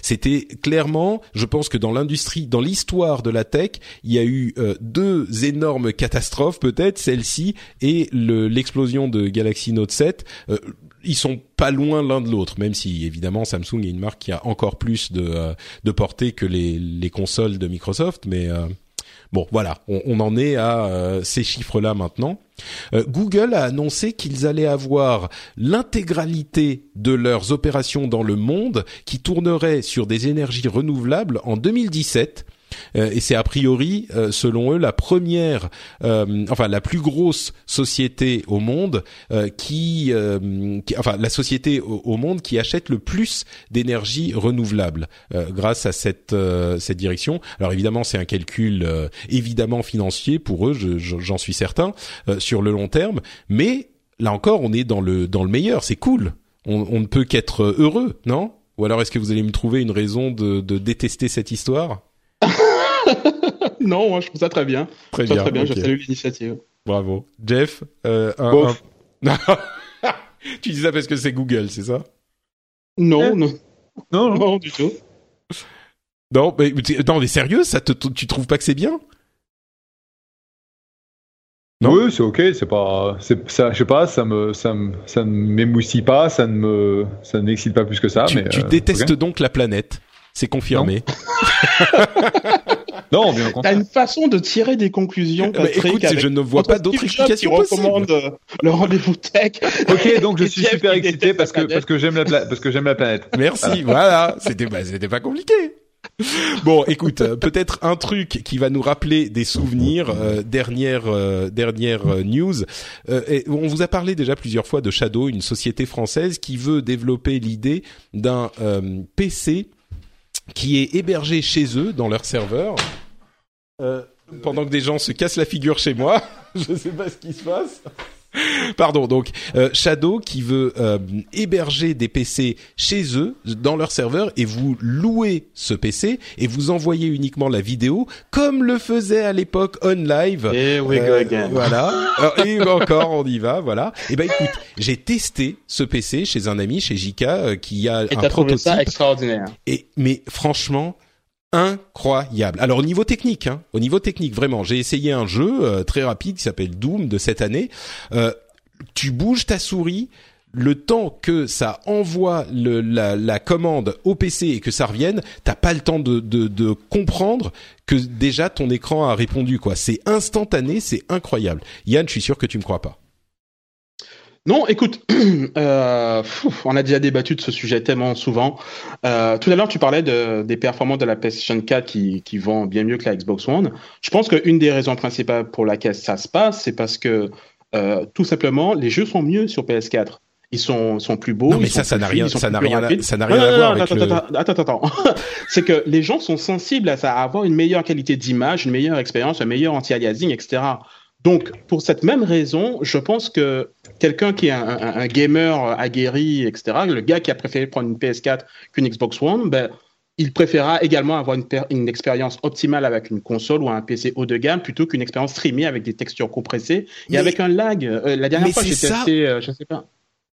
c'était clairement je pense que dans l'industrie dans l'histoire de la tech il y a eu deux énormes catastrophes peut-être celle-ci et l'explosion de Galaxy Note 7 ils sont pas loin l'un de l'autre, même si évidemment Samsung est une marque qui a encore plus de, de portée que les, les consoles de Microsoft, mais Bon, voilà, on, en est à euh, ces chiffres-là maintenant. Euh, Google a annoncé qu'ils allaient avoir l'intégralité de leurs opérations dans le monde qui tourneraient sur des énergies renouvelables en 2017. Et c'est a priori, selon eux, la première, enfin la plus grosse société au monde qui, enfin la société au, monde qui achète le plus d'énergie renouvelable grâce à cette cette direction. Alors évidemment, c'est un calcul évidemment financier pour eux, j'en suis certain, sur le long terme, mais là encore, on est dans le dans le meilleur. C'est cool. On, ne peut qu'être heureux, non? Ou alors est-ce que vous allez me trouver une raison de, détester cette histoire? Non, moi je trouve ça très bien. Très bien. Très bien. Je salue l'initiative. Bravo, Jeff. Euh, tu dis ça parce que c'est Google, c'est ça? Non, non, non, non, du tout. Non, mais, non, mais sérieux, ça te, tu trouves pas que c'est bien? Oui, c'est ok, c'est pas, ça, je sais pas, ça me, ça me, ça ne m'émoussit pas, ça ne me, ça ne m'excite pas plus que ça. Tu, mais, tu euh, détestes donc la planète, c'est confirmé. Non, bien au T'as une façon de tirer des conclusions. Bah, écoute, je ne vois pas d'autres explications possibles. recommande euh, le rendez-vous tech. Ok, donc je suis super excité parce que parce que j'aime la parce que j'aime la planète. Merci, voilà, c'était bah, c'était pas compliqué. bon, écoute, euh, peut-être un truc qui va nous rappeler des souvenirs. Euh, dernière euh, dernière news. Et on vous a parlé déjà plusieurs fois de Shadow, une société française qui veut développer l'idée d'un PC qui est hébergé chez eux dans leur serveur. pendant que des gens se cassent la figure chez moi, je sais pas ce qui se passe. Pardon, donc euh, Shadow qui veut euh, héberger des PC chez eux dans leur serveur et vous louez ce PC et vous envoyez uniquement la vidéo comme le faisait à l'époque OnLive. Et we go euh, again. Voilà. et encore on y va, voilà. Et eh ben écoute, j'ai testé ce PC chez un ami chez Jika qui a et un prototype. ça extraordinaire. Et mais franchement, incroyable. Alors au niveau technique, hein, au niveau technique, vraiment, j'ai essayé un jeu euh, très rapide qui s'appelle Doom de cette année. Euh, tu bouges ta souris. Le temps que ça envoie le, la, la, commande au PC et que ça revienne, t'as pas le temps de, de, de comprendre que déjà ton écran a répondu. quoi. C'est instantané, c'est incroyable. Yann, je suis sûr que tu me crois pas. Non, écoute, euh, on a déjà débattu de ce sujet tellement souvent. Euh, tout à l'heure, tu parlais de, des performances de la PlayStation 4 qui, qui vont bien mieux que la Xbox One. Je pense qu'une des raisons principales pour laquelle ça se passe, c'est parce que euh, tout simplement, les jeux sont mieux sur PS4 ils sont sont plus beaux. Non, mais ça, ça n'a rien, ça n'a rien, ça n'a rien à voir avec attends, le. Attends, attends, attends. c'est que les gens sont sensibles à ça, à avoir une meilleure qualité d'image, une meilleure expérience, un meilleur anti-aliasing, etc. Donc, pour cette même raison, je pense que quelqu'un qui est un, gamer aguerri, etc., le gars qui a préféré prendre une PS4 qu'une Xbox One, ben, il préférera également avoir une, une, expérience optimale avec une console ou un PC haut de gamme plutôt qu'une expérience streamée avec des textures compressées et avec un lag. Euh, la dernière fois, j'ai testé, euh, je sais pas.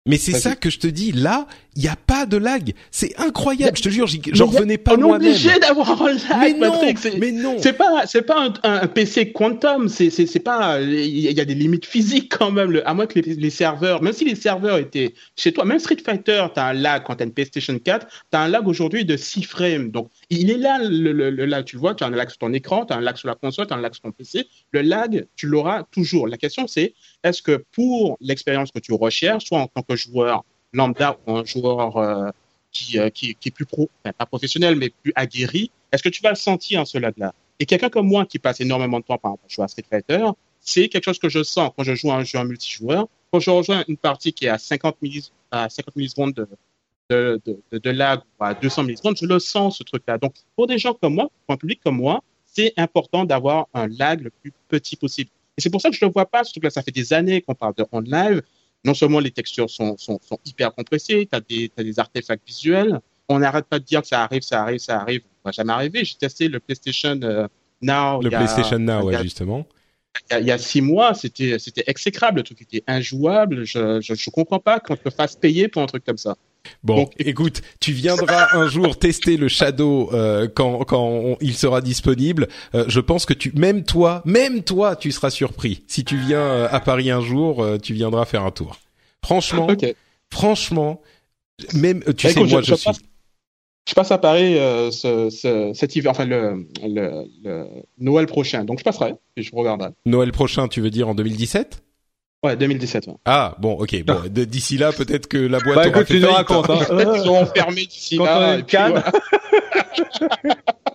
Mais c'est ça que je te dis. Là, il y a pas de lag. C'est incroyable. Je te jure, j'en revenais pas moi-même. On est obligé d'avoir un lag. Mais non. Mais non. C'est pas, c'est pas un, un, PC quantum. C'est, c'est, c'est pas. Il y a des limites physiques quand même. Le, à moins que les, les, serveurs, même si les serveurs étaient chez toi, même Street Fighter, t'as un lag quand t'as une PlayStation 4. T'as un lag aujourd'hui de 6 frames. Donc, il est là le, lag. Tu vois, tu as un lag sur ton écran, tu as un lag sur la console, tu as un lag sur ton PC. Le lag, tu l'auras toujours. La question, c'est est-ce que pour l'expérience que tu recherches, soit en tant que joueur lambda ou un joueur euh, qui, euh, qui, est plus pro, pas professionnel, mais plus aguerri, est-ce que tu vas le sentir, en ce lag-là Et quelqu'un comme moi qui passe énormément de temps, par exemple, à jouer à Street Fighter, c'est quelque chose que je sens quand je joue à un jeu en multijoueur. Quand je rejoins une partie qui est à 50, millis, à 50 millisecondes de, de, de, de, lag ou à 200 millisecondes, je le sens, ce truc-là. Donc, pour des gens comme moi, pour un public comme moi, c'est important d'avoir un lag le plus petit possible. Et c'est pour ça que je ne le vois pas, ce truc-là. Ça fait des années qu'on parle de on live. Non seulement les textures sont, sont, sont hyper compressées, tu as des, as des artefacts visuels. On n'arrête pas de dire que ça arrive, ça arrive, ça arrive. Ça va jamais arriver. J'ai testé le PlayStation euh, Now. Le PlayStation Now, ouais, justement. Il y, a, six mois, c'était c'était exécrable, le truc était injouable. Je, je, je comprends pas qu'on te fasse payer pour un truc comme ça. Bon, écoute, tu viendras un jour tester le Shadow euh, quand quand il sera disponible. Euh, je pense que tu, même toi, même toi, tu seras surpris. Si tu viens euh, à Paris un jour, tu viendras faire un tour. Franchement, franchement, même tu bah, sais moi je, suis. Je passe à Paris ce, ce, cet hiver, enfin le, le, le, Noël prochain, donc je passerai et je regarderai. Noël prochain, tu veux dire en 2017 Ouais, 2017. Ah bon, ok. Bon, d'ici là, peut-être que la boîte bah, aura écoute, fait tu nous racontes. Hein. Ils seront fermés d'ici là. Quand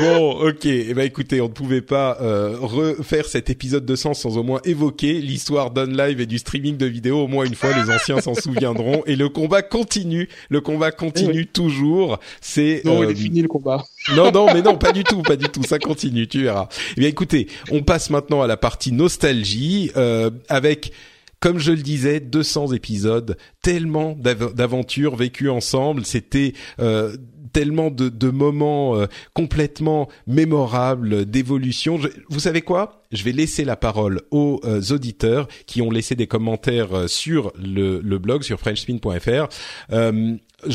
Bon, ok. Eh ben, écoutez, on ne pouvait pas euh, refaire cet épisode 200 sans au moins évoquer l'histoire d'Unlive et du streaming de vidéos. Au moins une fois, les anciens s'en souviendront. Et le combat continue. Le combat continue toujours. C'est non, il est fini le combat. Non, non, mais non, pas du tout, pas du tout. Ça continue, tu verras. Eh bien, écoutez, on passe maintenant à la partie nostalgie euh, avec comme je le disais, 200 épisodes, tellement d'aventures vécues ensemble. C'était euh, tellement de, moments euh, complètement mémorables d'évolution. Vous savez quoi? Je vais laisser la parole aux euh, auditeurs qui ont laissé des commentaires sur le, le blog sur frenchspin.fr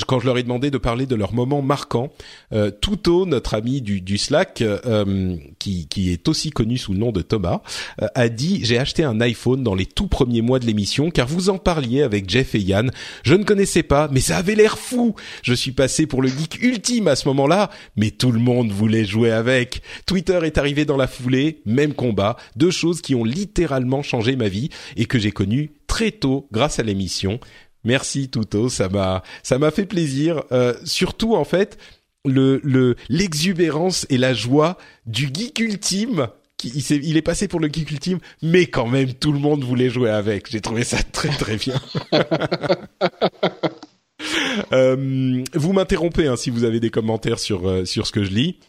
quand je leur ai demandé de parler de leurs moments marquants, euh, Tuto, notre ami du, du Slack, euh, qui, qui, est aussi connu sous le nom de Thomas, euh, a dit j'ai acheté un iPhone dans les tout premiers mois de l'émission car vous en parliez avec Jeff et Yann. Je ne connaissais pas, mais ça avait l'air fou. Je suis passé pour le geek ultime à ce moment-là, mais tout le monde voulait jouer avec. Twitter est arrivé dans la foulée, même combat, deux choses qui ont littéralement changé ma vie et que j'ai connu très tôt grâce à l'émission. Merci Touto, ça m'a ça m'a fait plaisir. Euh, surtout en fait le le l'exubérance et la joie du geek ultime. Qui, il, est, il est passé pour le geek ultime, mais quand même tout le monde voulait jouer avec. J'ai trouvé ça très très bien. euh, vous m'interrompez hein, si vous avez des commentaires sur euh, sur ce que je lis.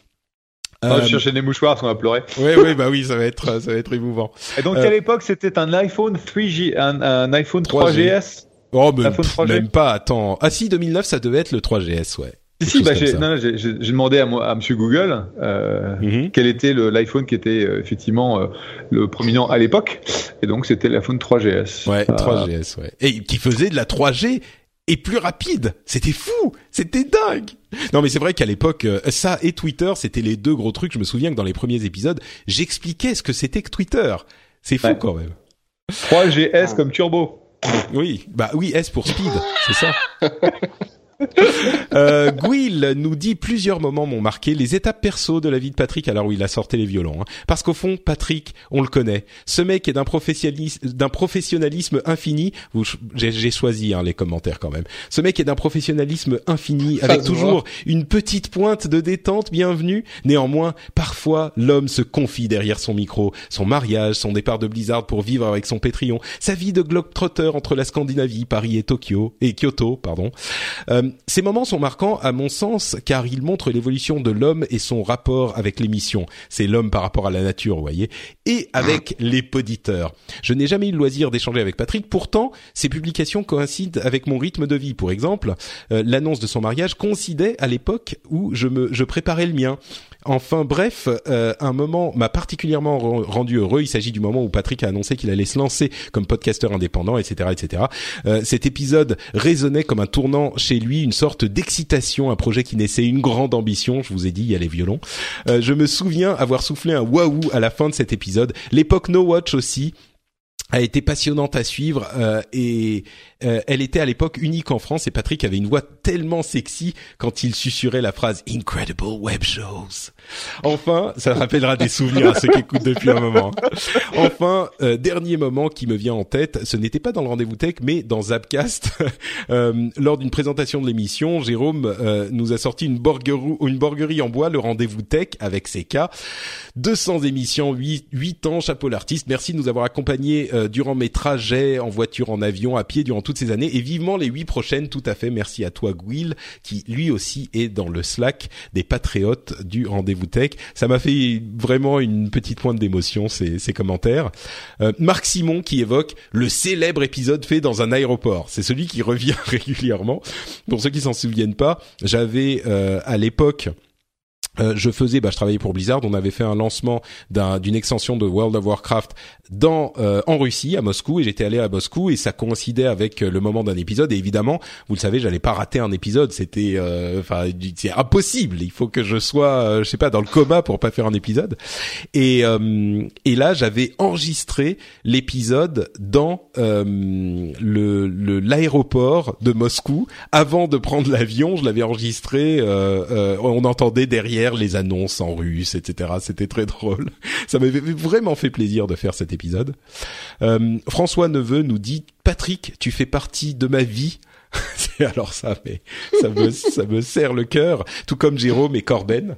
Euh, je cherchais des mouchoirs parce qu'on va pleurer. Oui, oui, bah oui, ça va être, ça va être émouvant. Et donc, à l'époque, c'était un iPhone 3G, un, un iPhone 3GS. Oh, mais même pas. Attends. Ah si, 2009, ça devait être le 3GS, ouais. Si, si, bah, j'ai demandé à, moi, à Monsieur Google euh, mhm. quel était l'iPhone qui était euh, effectivement euh, le prominent à l'époque, et donc c'était l'iPhone 3GS. Ouais, 3GS, ouais. Et qui faisait de la 3G et plus rapide. C'était fou, c'était dingue. Non mais c'est vrai qu'à l'époque, euh, ça et Twitter, c'était les deux gros trucs. Je me souviens que dans les premiers épisodes, j'expliquais ce que c'était que Twitter. C'est fou quand même. 3GS comme turbo. Oui, bah oui, S pour speed, c'est ça. euh, Gwill nous dit plusieurs moments m'ont marqué les étapes perso de la vie de Patrick alors où il a sorti les violons. Hein. Parce qu'au fond, Patrick, on le connaît. Ce mec est d'un professionnalisme, d'un professionnalisme infini. J'ai choisi hein, les commentaires quand même. Ce mec est d'un professionnalisme infini avec toujours une petite pointe de détente bienvenue. Néanmoins, parfois l'homme se confie derrière son micro, son mariage, son départ de Blizzard pour vivre avec son Pétrion, sa vie de globetrotter entre la Scandinavie, Paris et Tokyo et Kyoto, pardon. Euh, ces moments sont marquants à mon sens car ils montrent l'évolution de l'homme et son rapport avec l'émission. C'est l'homme par rapport à la nature, vous voyez, et avec les poditeurs. Je n'ai jamais eu le loisir d'échanger avec Patrick. Pourtant, ces publications coïncident avec mon rythme de vie. Pour exemple, euh, l'annonce de son mariage coïncidait à l'époque où je me je préparais le mien. Enfin bref, euh, un moment m'a particulièrement rendu heureux. Il s'agit du moment où Patrick a annoncé qu'il allait se lancer comme podcasteur indépendant, etc., etc. Euh, cet épisode résonnait comme un tournant chez lui, une sorte d'excitation, un projet qui naissait une grande ambition. Je vous ai dit, il y a les violons. Euh, je me souviens avoir soufflé un waouh à la fin de cet épisode. L'époque No Watch aussi a été passionnante à suivre euh, et euh, elle était à l'époque unique en France et Patrick avait une voix tellement sexy quand il susurrait la phrase Incredible Web Shows. Enfin, ça rappellera des souvenirs à ceux qui écoutent depuis un moment. Enfin, euh, dernier moment qui me vient en tête, ce n'était pas dans le rendez-vous tech mais dans Zapcast. lors d'une présentation de l'émission, Jérôme nous a sorti une, une borguerie en bois, le rendez-vous tech avec ses cas. 200 émissions, 8, 8 ans, chapeau l'artiste. Merci de nous avoir accompagnés euh, durant mes trajets en voiture, en avion, à pied durant toutes ces années et vivement les huit prochaines. Tout à fait. Merci à toi, Gwill, qui lui aussi est dans le Slack des patriotes du rendez-vous tech. Ça m'a fait vraiment une petite pointe d'émotion ces, ces commentaires. Euh, Marc Simon qui évoque le célèbre épisode fait dans un aéroport. C'est celui qui revient régulièrement. Pour ceux qui s'en souviennent pas, j'avais euh, à l'époque euh, je faisais, bah, je travaillais pour Blizzard. On avait fait un lancement d'une extension de World of Warcraft dans euh, en Russie, à Moscou, et j'étais allé à Moscou et ça coïncidait avec euh, le moment d'un épisode. Et évidemment, vous le savez, j'allais pas rater un épisode. C'était, enfin, c'est impossible. Il faut que je sois, je sais pas, dans le coma pour pas faire un épisode. Et et là, j'avais enregistré l'épisode dans le l'aéroport de Moscou avant de prendre l'avion. Je l'avais enregistré. on entendait derrière les annonces en russe, etc. C'était très drôle. Ça m'avait vraiment fait plaisir de faire cet épisode. Euh, François Neveu nous dit Patrick, tu fais partie de ma vie. alors ça, mais ça me ça me serre le cœur, tout comme Jérôme et Corben.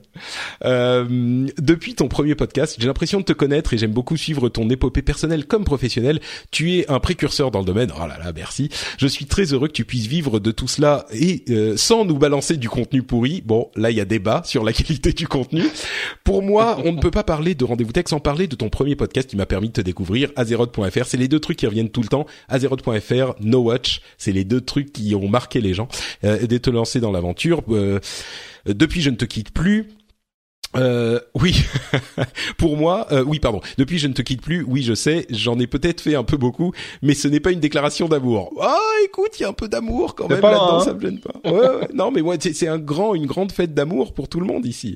Euh, depuis ton premier podcast, j'ai l'impression de te connaître et j'aime beaucoup suivre ton épopée personnelle comme professionnelle. Tu es un précurseur dans le domaine. Oh là là, merci. Je suis très heureux que tu puisses vivre de tout cela et euh, sans nous balancer du contenu pourri. Bon, là il y a débat sur la qualité du contenu. Pour moi, on ne peut pas parler de Rendez-vous Tech sans parler de ton premier podcast qui m'a permis de te découvrir, Azeroth.fr. C'est les deux trucs qui reviennent tout le temps. Azeroth.fr, No Watch, c'est les deux trucs qui ont marqué les gens, euh, de te lancer dans l'aventure. Euh, depuis, je ne te quitte plus. Euh, oui, pour moi, euh, oui, pardon. Depuis, je ne te quitte plus. Oui, je sais, j'en ai peut-être fait un peu beaucoup, mais ce n'est pas une déclaration d'amour. Ah, écoute, il y a un peu d'amour quand même là-dedans, hein. ça me gêne pas. Ouais, non, mais moi, c'est un grand, une grande fête d'amour pour tout le monde ici.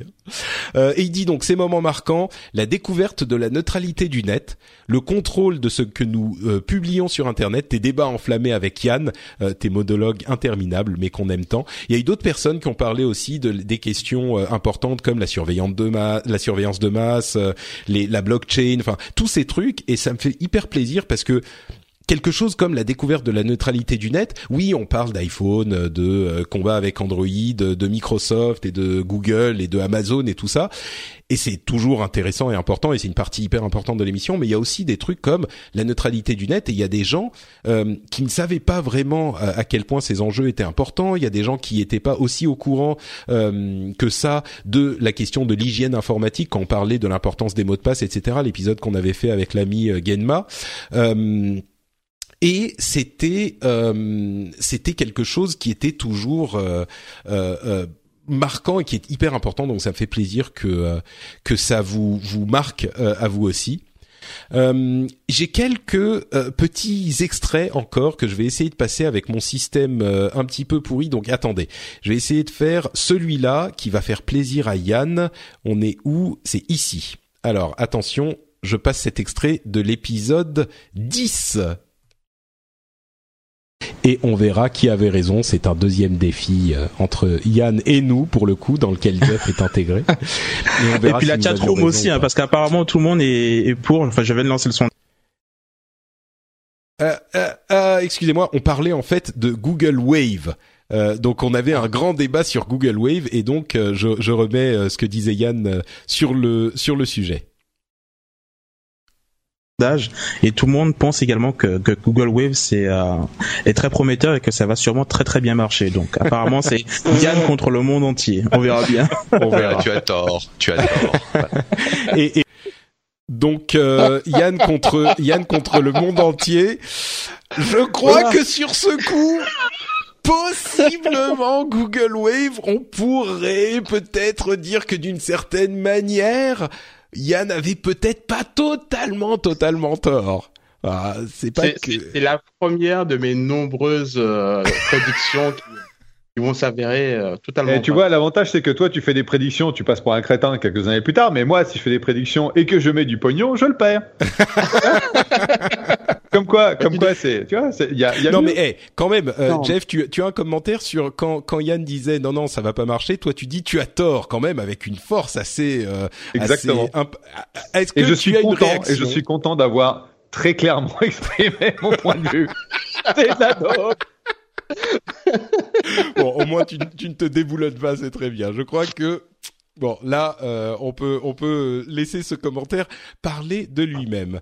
Euh, et il dit donc ces moments marquants, la découverte de la neutralité du net, le contrôle de ce que nous euh, publions sur Internet, tes débats enflammés avec Yann, euh, tes monologues interminables, mais qu'on aime tant. Il y a eu d'autres personnes qui ont parlé aussi de, des questions importantes comme la surveillance de masse, la surveillance de masse, les, la blockchain, enfin tous ces trucs, et ça me fait hyper plaisir parce que quelque chose comme la découverte de la neutralité du net. Oui, on parle d'iPhone, de euh, combat avec Android, de Microsoft et de Google et de Amazon et tout ça. Et c'est toujours intéressant et important et c'est une partie hyper importante de l'émission. Mais il y a aussi des trucs comme la neutralité du net et il y a des gens euh, qui ne savaient pas vraiment euh, à quel point ces enjeux étaient importants. Il y a des gens qui n'étaient pas aussi au courant que ça de la question de l'hygiène informatique quand on parlait de l'importance des mots de passe, etc. L'épisode qu'on avait fait avec l'ami Genma et c'était euh, c'était quelque chose qui était toujours euh, euh, marquant et qui est hyper important. Donc ça me fait plaisir que que ça vous vous marque à vous aussi. J'ai quelques petits extraits encore que je vais essayer de passer avec mon système un petit peu pourri. Donc attendez, je vais essayer de faire celui-là qui va faire plaisir à Yann. On est où? C'est ici. Alors attention, je passe cet extrait de l'épisode 10 et on verra qui avait raison. C'est un deuxième défi euh, entre Yann et nous pour le coup, dans lequel Jeff est intégré. Et, et puis la chatroom aussi, hein, parce qu'apparemment tout le monde est, pour. Enfin, je vais lancer le son. Euh, euh, euh, excusez-moi, on parlait en fait de Google Wave. Euh, donc on avait un grand débat sur Google Wave et donc je, je, remets ce que disait Yann sur le sur le sujet et tout le monde pense également que, que Google Wave c'est euh, est très prometteur et que ça va sûrement très très bien marcher. Donc apparemment c'est Yann contre le monde entier. On verra bien. On verra. tu as tort. Tu as tort. et, et, donc euh, Yann contre Yann contre le monde entier. Je crois que sur ce coup possiblement Google Wave, on pourrait peut-être dire que d'une certaine manière, Yann avait peut-être pas totalement, totalement tort. Ah, c'est pas que... C'est la première de mes nombreuses euh, prédictions qui, vont s'avérer euh, totalement. Et tu vois, l'avantage c'est que toi, tu fais des prédictions, tu passes pour un crétin quelques années plus tard, mais moi, si je fais des prédictions et que je mets du pognon, je le perds. comme quoi, comme quoi, c'est, tu vois, il y a, y a Non mais hey, quand même, euh, Jeff, tu, tu as un commentaire sur quand quand Yann disait non non ça va pas marcher, toi tu dis tu as tort quand même avec une force assez. Euh, Exactement. Est-ce que et je suis content et je suis content d'avoir très clairement exprimé mon point de vue. c'est bon, au moins tu, tu ne te déboulonnes pas, c'est très bien. Je crois que Bon, là, euh, on peut on peut laisser ce commentaire parler de lui-même.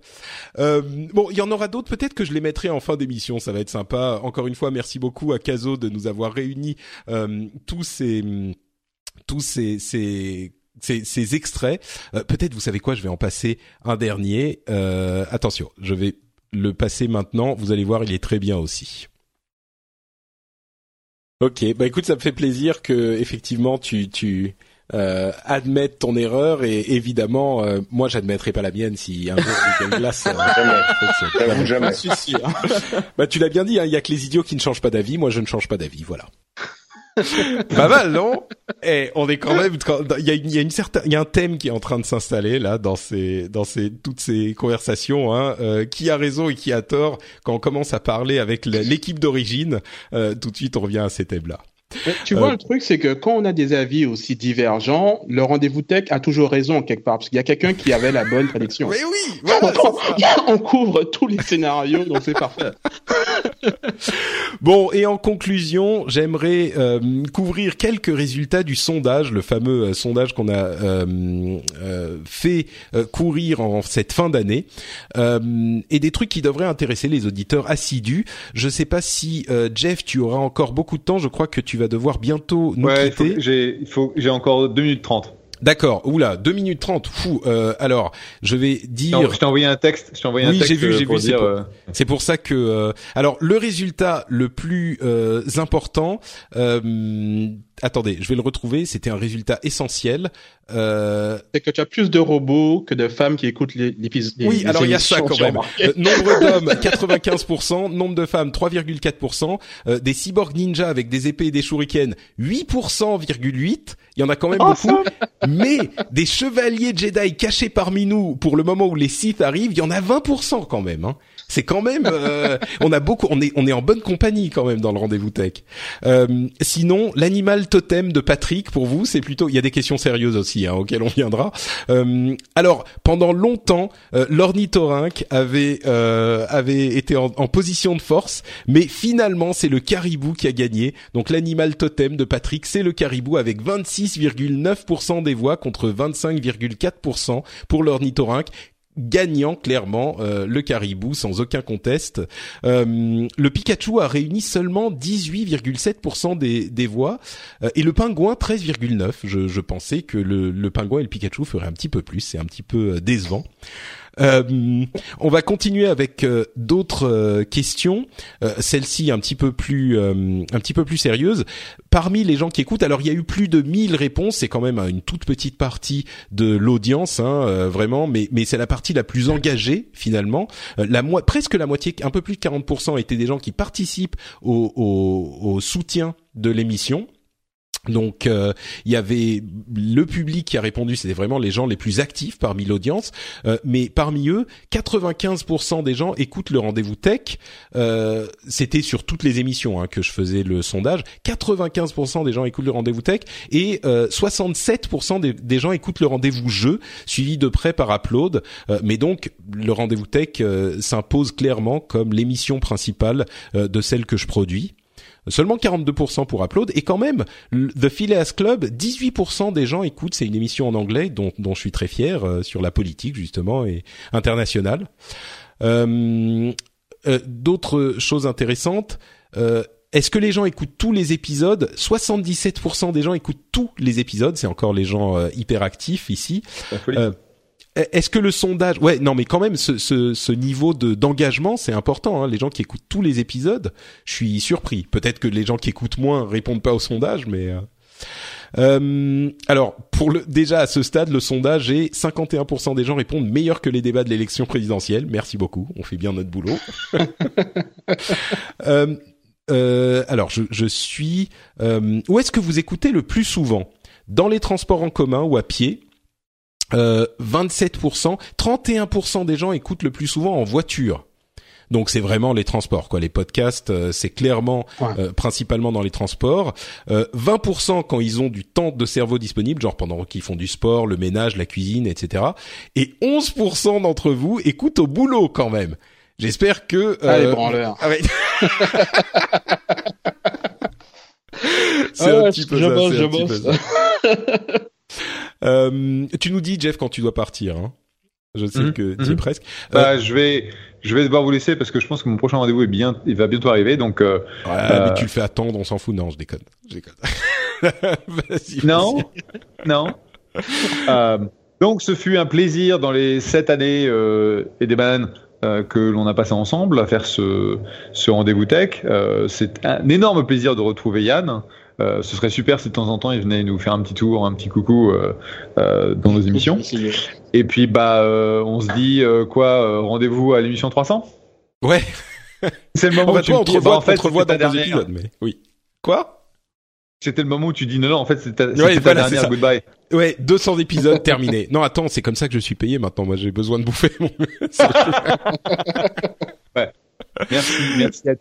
Euh, bon, il y en aura d'autres. Peut-être que je les mettrai en fin d'émission. Ça va être sympa. Encore une fois, merci beaucoup à Caso de nous avoir réuni euh, tous ces tous ces, ces ces, extraits. Peut-être, vous savez quoi, je vais en passer un dernier. attention, je vais le passer maintenant. Vous allez voir, il est très bien aussi. Ok, bah écoute, ça me fait plaisir que effectivement tu tu euh, admettre ton erreur et évidemment euh, moi j'admettrai pas la mienne si un jour Google Glass euh, jamais, jamais. bah tu l'as bien dit hein, il y a que les idiots qui ne changent pas d'avis moi je ne change pas d'avis voilà. Pas mal non? Et eh, on est quand même il y a, y a une certaine il y a un thème qui est en train de s'installer là dans ces dans ces toutes ces conversations hein, euh, qui a raison et qui a tort quand on commence à parler avec l'équipe d'origine. Euh, tout de suite on revient à ces thèmes tu vois, euh, le truc, c'est que quand on a des avis aussi divergents, le rendez-vous tech a toujours raison quelque part, parce qu'il y a quelqu'un qui avait la bonne prédiction. Mais oui, on, couvre tous les scénarios, donc c'est parfait. bon, et en conclusion, j'aimerais euh, couvrir quelques résultats du sondage, le fameux euh, sondage qu'on a euh, fait courir en cette fin d'année, et des trucs qui devraient intéresser les auditeurs assidus. Je sais pas si Jeff, tu auras encore beaucoup de temps. Je crois que tu vas devoir bientôt nous ouais, quitter. J'ai, encore 2 minutes 30. D'accord. Oula, 2 minutes 30. Fou. Euh, alors, je vais dire. je t'ai envoyé un texte. Je t'ai envoyé oui, un texte. j'ai vu, j'ai vu. C'est pour, euh, pour, ça que. Euh, alors, le résultat le plus euh, important. Attendez, je vais le retrouver. C'était un résultat essentiel. C'est que tu as plus de robots que de femmes qui écoutent l'épisode. Oui, alors il y a ça quand même. nombre d'hommes 95%, nombre de femmes 3,4%, des cyborgs ninja avec des épées et des shurikens 8,8%. Il y en a quand même oh, beaucoup mais des chevaliers Jedi cachés parmi nous pour le moment où les Sith arrivent, il y en a 20% quand même. Hein. C'est quand même, euh, on a beaucoup, on est, on est en bonne compagnie quand même dans le rendez-vous tech. Euh, sinon, l'animal totem de Patrick pour vous, c'est plutôt, il y a des questions sérieuses aussi hein, auxquelles on viendra. Euh, alors, pendant longtemps, euh, l'ornithorynque avait euh, avait été en, en, position de force, mais finalement, c'est le caribou qui a gagné. Donc, l'animal totem de Patrick, c'est le caribou avec 26,9% des voix contre 25,4% pour l'ornithorynque gagnant clairement euh, le caribou sans aucun conteste. Euh, le Pikachu a réuni seulement 18,7% des, des voix euh, et le pingouin 13,9. Je, je pensais que le, le pingouin et le Pikachu feraient un petit peu plus. C'est un petit peu décevant. Euh, on va continuer avec euh, d'autres euh, questions, celle-ci un petit peu plus un petit peu plus sérieuse. Parmi les gens qui écoutent, alors il y a eu plus de 1000 réponses, c'est quand même une toute petite partie de l'audience, hein, vraiment, mais c'est la partie la plus engagée finalement. presque la moitié, un peu plus de 40% étaient des gens qui participent au soutien de l'émission. Donc euh, il y avait le public qui a répondu, c'était vraiment les gens les plus actifs parmi l'audience, euh, mais parmi eux, 95% des gens écoutent le rendez-vous tech. Euh, c'était sur toutes les émissions hein, que je faisais le sondage. 95% des gens écoutent le rendez-vous tech et 67% des, des, gens écoutent le rendez-vous jeu, suivi de près par Upload. mais donc le rendez-vous tech s'impose clairement comme l'émission principale de celle que je produis. Seulement 42% pour Upload et quand même The Phileas Club, 18% des gens écoutent. C'est une émission en anglais dont, dont je suis très fier euh, sur la politique justement et internationale. Euh, euh, D'autres choses intéressantes. Euh, est-ce que les gens écoutent tous les épisodes? 77% des gens écoutent tous les épisodes. C'est encore les gens euh, hyper actifs ici. Est-ce que le sondage, ouais, non, mais quand même, ce, ce, ce niveau de d'engagement, c'est important. Hein. Les gens qui écoutent tous les épisodes, je suis surpris. Peut-être que les gens qui écoutent moins répondent pas au sondage, mais euh... Euh, alors, pour le déjà à ce stade, le sondage est 51% des gens répondent meilleur que les débats de l'élection présidentielle. Merci beaucoup, on fait bien notre boulot. euh, euh, alors, je, je suis. Euh, où est-ce que vous écoutez le plus souvent? Dans les transports en commun ou à pied? Euh, 27%, 31% des gens écoutent le plus souvent en voiture. Donc c'est vraiment les transports, quoi. Les podcasts, euh, c'est clairement euh, principalement dans les transports. 20% euh, quand ils ont du temps de cerveau disponible, genre pendant qu'ils font du sport, le ménage, la cuisine, etc. Et 11% d'entre vous écoutent au boulot quand même. J'espère que. Allez, branleurs. Ah c'est un petit peu je bosse, je bosse. Euh, tu nous dis, Jeff, quand tu dois partir. Hein. Je sais mhm, que tu es mhm. presque. Bah, euh, je vais, je vais devoir vous laisser parce que je pense que mon prochain rendez-vous est bien, il va bientôt arriver. Donc. Euh, ouais, mais tu le fais attendre, on s'en fout. Non, je déconne. Je déconne. vas-y, non, non. donc, ce fut un plaisir dans les sept années et des bananes. que l'on a passé ensemble à faire ce, ce rendez-vous tech. c'est un énorme plaisir de retrouver Yann. Euh, ce serait super si de temps en temps il venait nous faire un petit tour, un petit coucou euh, euh, dans nos émissions. Et puis bah on se dit quoi Rendez-vous à l'émission 300 Ouais. C'est le moment où tu on bah, en fait, dans dernière. épisodes, mais oui. Quoi? C'était le moment où tu dis non, non, en fait, c'était ta, ouais, ta dernière goodbye. Ouais, 200 épisodes terminés. Non, attends, c'est comme ça que je suis payé maintenant. Moi, j'ai besoin de bouffer mon... ouais. Merci, merci à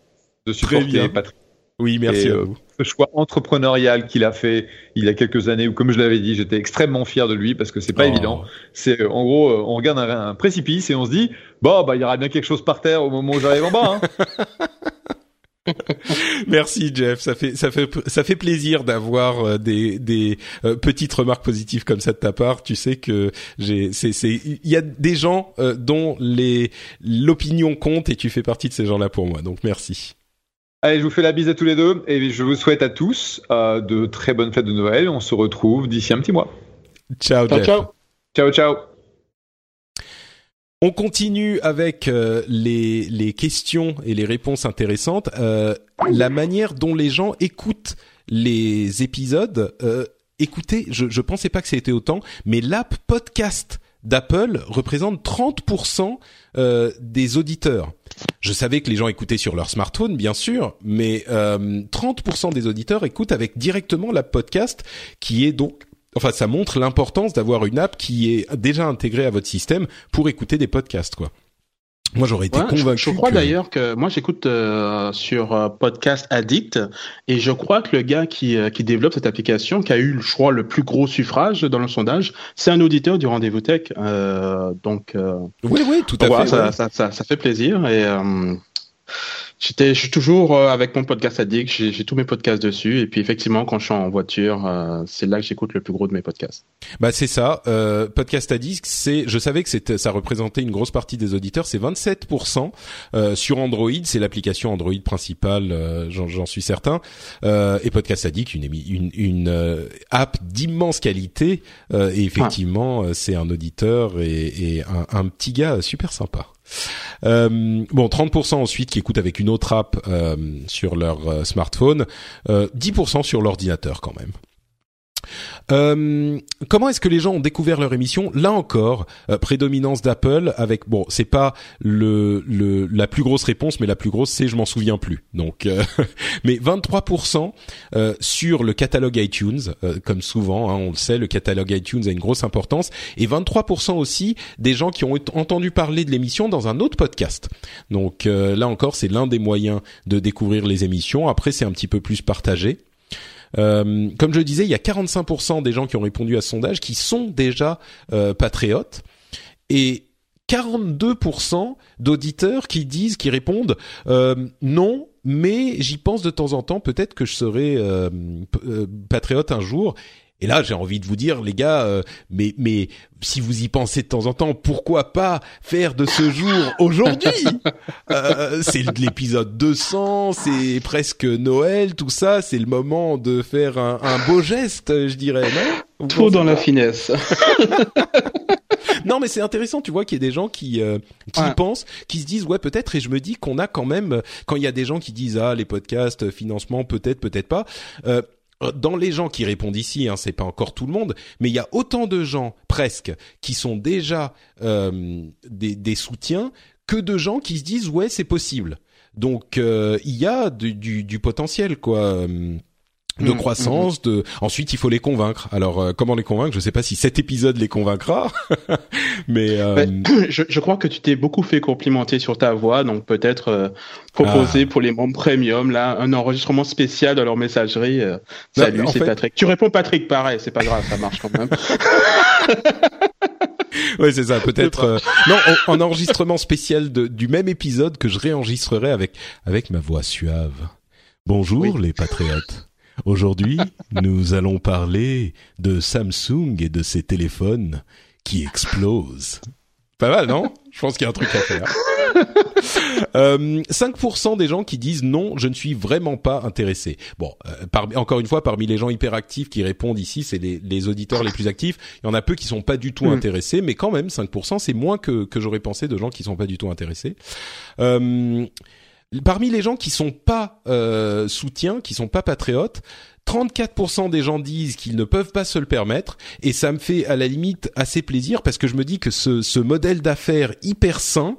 de supporter Patrick. Oui, merci à vous choix entrepreneurial qu'il a fait il y a quelques années, où comme je l'avais dit, j'étais extrêmement fier de lui parce que c'est pas oh. évident. C'est euh, en gros, euh, on regarde un, précipice et on se dit, bon, bah il y aura bien quelque chose par terre au moment où j'arrive en bas. Hein. Merci Jeff, ça fait ça fait ça fait plaisir d'avoir euh, des des petites remarques positives comme ça de ta part. Tu sais que j'ai c'est c'est il y a des gens dont les l'opinion compte et tu fais partie de ces gens-là pour moi. Donc merci. Allez, je vous fais la bise à tous les deux et je vous souhaite à tous de très bonnes fêtes de Noël. On se retrouve d'ici un petit mois. Ciao, Ciao, ciao. Ciao, ciao. On continue avec euh, les, les questions et les réponses intéressantes. Euh, la manière dont les gens écoutent les épisodes. Euh, écoutez, je, je pensais pas que c'était autant, mais l'app podcast d'Apple représente 30% euh, des auditeurs. Je savais que les gens écoutaient sur leur smartphone, bien sûr, mais euh, 30% des auditeurs écoutent avec directement l'app podcast, qui est donc enfin ça montre l'importance d'avoir une app qui est déjà intégrée à votre système pour écouter des podcasts quoi. Moi j'aurais été Ouais, convaincu. Je, crois que- d'ailleurs que moi j'écoute euh, sur euh, Podcast Addict et je crois que le gars qui, euh, qui développe cette application, qui a eu, je crois, le plus gros suffrage dans le sondage, c'est un auditeur du rendez-vous tech. Euh, donc euh, Oui oui tout à voilà, fait. ça, ouais. ça, ça, ça fait plaisir et euh, j'étais, je suis toujours euh, avec mon Podcast Addict. J'ai, j'ai tous mes podcasts dessus et puis effectivement quand je suis en voiture, euh, c'est là que j'écoute le plus gros de mes podcasts. Bah c'est ça. Euh, Podcast Addict, c'est, je savais que c'était, ça représentait une grosse partie des auditeurs. C'est 27% euh, sur Android. C'est l'application Android principale, euh, j'en, j'en suis certain. Euh, et Podcast Addict, une, une, une euh, app d'immense qualité. Euh, et effectivement, euh, c'est un auditeur et, et un, un petit gars super sympa. Euh, bon, 30% ensuite qui écoutent avec une autre app euh, sur leur euh, smartphone, euh, 10% sur l'ordinateur quand même. Euh, comment est-ce que les gens ont découvert leur émission? Là encore, euh, prédominance d'Apple avec bon, c'est pas le, le la plus grosse réponse, mais la plus grosse c'est je m'en souviens plus. Donc, euh, mais 23% euh, sur le catalogue iTunes, euh, comme souvent, hein, on le sait, le catalogue iTunes a une grosse importance, et 23% aussi des gens qui ont ent- entendu parler de l'émission dans un autre podcast. Donc là encore, c'est l'un des moyens de découvrir les émissions. Après, c'est un petit peu plus partagé. Euh, comme je disais, il y a 45% des gens qui ont répondu à ce sondage qui sont déjà euh, patriotes et 42% d'auditeurs qui disent, qui répondent euh, non, mais j'y pense de temps en temps. Peut-être que je serai euh, euh, patriote un jour. Et là, j'ai envie de vous dire, les gars, euh, mais mais si vous y pensez de temps en temps, pourquoi pas faire de ce jour aujourd'hui Euh, C'est l'épisode 200, c'est presque Noël, tout ça. C'est le moment de faire un, un beau geste, je dirais, non? Pensez dans la finesse. non, mais c'est intéressant, tu vois, qu'il y ait des gens qui euh, qui Ouais. pensent, qui se disent ouais peut-être. Et je me dis qu'on a quand même, quand il y a des gens qui disent ah les podcasts, euh, financement peut-être, peut-être pas. Euh, dans les gens qui répondent ici, hein, c'est pas encore tout le monde, mais il y a autant de gens presque qui sont déjà euh, des, des soutiens que de gens qui se disent ouais c'est possible. Donc euh, il y a du, du, du potentiel quoi. De Mm, croissance, de ensuite il faut les convaincre. Alors euh, comment les convaincre? Je sais pas si cet épisode les convaincra, mais euh. Je, je crois que tu t'es beaucoup fait complimenter sur ta voix, donc peut-être euh, proposer Ah. pour les membres premium là un enregistrement spécial dans leur messagerie. euh, Salut, c'est fait- Patrick. Tu réponds Patrick, pareil, c'est pas grave, ça marche quand même. ouais c'est ça. Peut-être euh, non en, en enregistrement spécial de, du même épisode que je réenregistrerai avec avec ma voix suave. Bonjour Oui. les patriotes. Aujourd'hui, nous allons parler de Samsung et de ses téléphones qui explosent. Pas mal, non? Je pense qu'il y a un truc à faire. Euh, 5% des gens qui disent non, je ne suis vraiment pas intéressé. Bon, euh, encore une fois, parmi les gens hyperactifs qui répondent ici, c'est les, les auditeurs les plus actifs. Il y en a peu qui sont pas du tout Mm. intéressés, mais quand même 5%, c'est moins que, que j'aurais pensé de gens qui sont pas du tout intéressés. Euh, parmi les gens qui sont pas euh, soutiens, qui sont pas patriotes, 34% des gens disent qu'ils ne peuvent pas se le permettre et ça me fait à la limite assez plaisir parce que je me dis que ce, ce modèle d'affaires hyper sain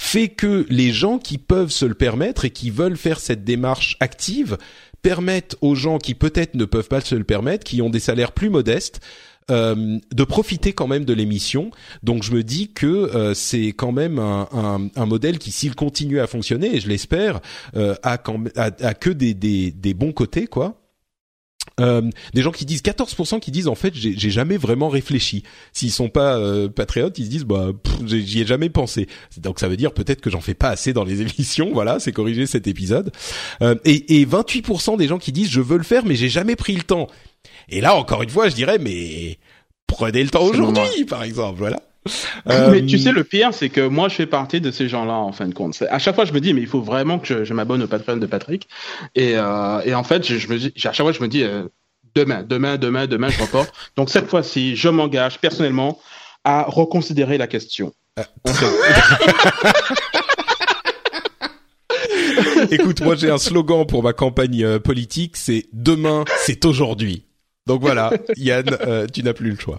fait que les gens qui peuvent se le permettre et qui veulent faire cette démarche active permettent aux gens qui peut-être ne peuvent pas se le permettre, qui ont des salaires plus modestes, euh, de profiter quand même de l'émission. Donc je me dis que euh, c'est quand même un, un, un modèle qui, s'il continue à fonctionner, et je l'espère, euh, a, quand, que des, des, des bons côtés, quoi. Euh, des gens qui disent 14% qui disent en fait j'ai jamais vraiment réfléchi. S'ils sont pas euh, patriotes, ils se disent bah j'y ai jamais pensé. Donc ça veut dire peut-être que j'en fais pas assez dans les émissions. Voilà, c'est corrigé cet épisode. Euh, et, et 28% des gens qui disent je veux le faire mais j'ai jamais pris le temps. Et là encore une fois je dirais mais prenez le temps aujourd'hui par exemple. Voilà. Mais Euh, tu sais, le pire, c'est que moi, je fais partie de ces gens-là, en fin de compte. À chaque fois, je me dis, mais il faut vraiment que je, je m'abonne au Patreon de Patrick. Et, euh, et en fait, je, je me dis, à chaque fois, je me dis, euh, demain, demain, demain, demain, je reporte. Donc, cette fois-ci, je m'engage personnellement à reconsidérer la question. Écoute, moi j'ai un slogan pour ma campagne euh, politique, c'est demain, c'est aujourd'hui. Donc voilà, Yann, euh, tu n'as plus le choix.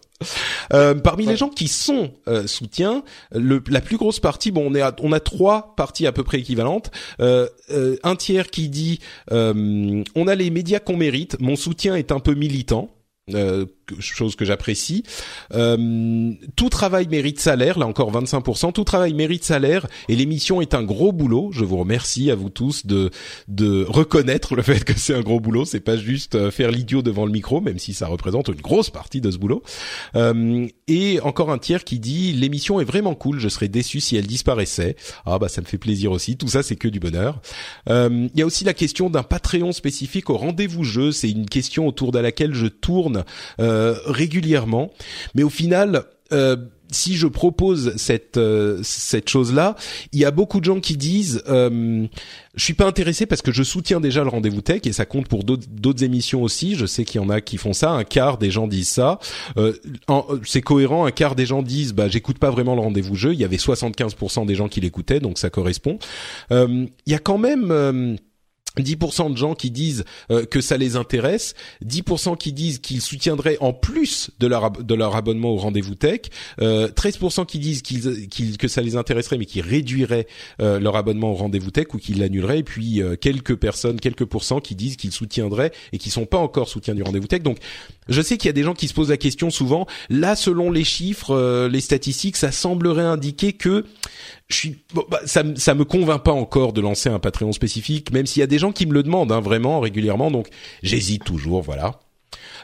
Euh, parmi les gens qui sont euh, soutiens, le, la plus grosse partie, bon, on est à- on a trois parties à peu près équivalentes. Euh, euh, un tiers qui dit, euh, on a les médias qu'on mérite. Mon soutien est un peu militant. Chose que j'apprécie. Euh, tout travail mérite salaire, là encore 25%. Tout travail mérite salaire et l'émission est un gros boulot. Je vous remercie à vous tous de de reconnaître le fait que c'est un gros boulot. C'est pas juste euh, faire l'idiot devant le micro, même si ça représente une grosse partie de ce boulot. Euh, et encore un tiers qui dit l'émission est vraiment cool. Je serais déçu si elle disparaissait. Ah bah ça me fait plaisir aussi. Tout ça c'est que du bonheur. Il y a aussi la question d'un Patreon spécifique au rendez-vous jeu. C'est une question autour de laquelle je tourne régulièrement, mais au final. Euh, si je propose cette euh, cette chose-là, il y a beaucoup de gens qui disent euh, je suis pas intéressé parce que je soutiens déjà le rendez-vous tech et ça compte pour d'autres émissions aussi. Je sais qu'il y en a qui font ça. Un quart des gens disent ça. Euh, en- c'est cohérent. Un quart des gens disent bah j'écoute pas vraiment le rendez-vous jeu. Il y avait 75% des gens qui l'écoutaient donc ça correspond. Euh, Il y a quand même euh, 10% de gens qui disent euh, que ça les intéresse, 10% qui disent qu'ils soutiendraient en plus de leur abonnement au rendez-vous tech, euh, 13% qui disent qu'ils que ça les intéresserait mais qui réduiraient euh, leur abonnement au rendez-vous tech ou qu'ils l'annuleraient et puis euh, quelques personnes, quelques pourcents qui disent qu'ils soutiendraient et qui sont pas encore soutiens du rendez-vous tech. Donc je sais qu'il y a des gens qui se posent la question souvent. Là, selon les chiffres, les statistiques, ça semblerait indiquer que je suis, bah, ça, ça me convainc pas encore de lancer un Patreon spécifique, même s'il y a des gens qui me le demandent hein, vraiment régulièrement. Donc j'hésite toujours, voilà.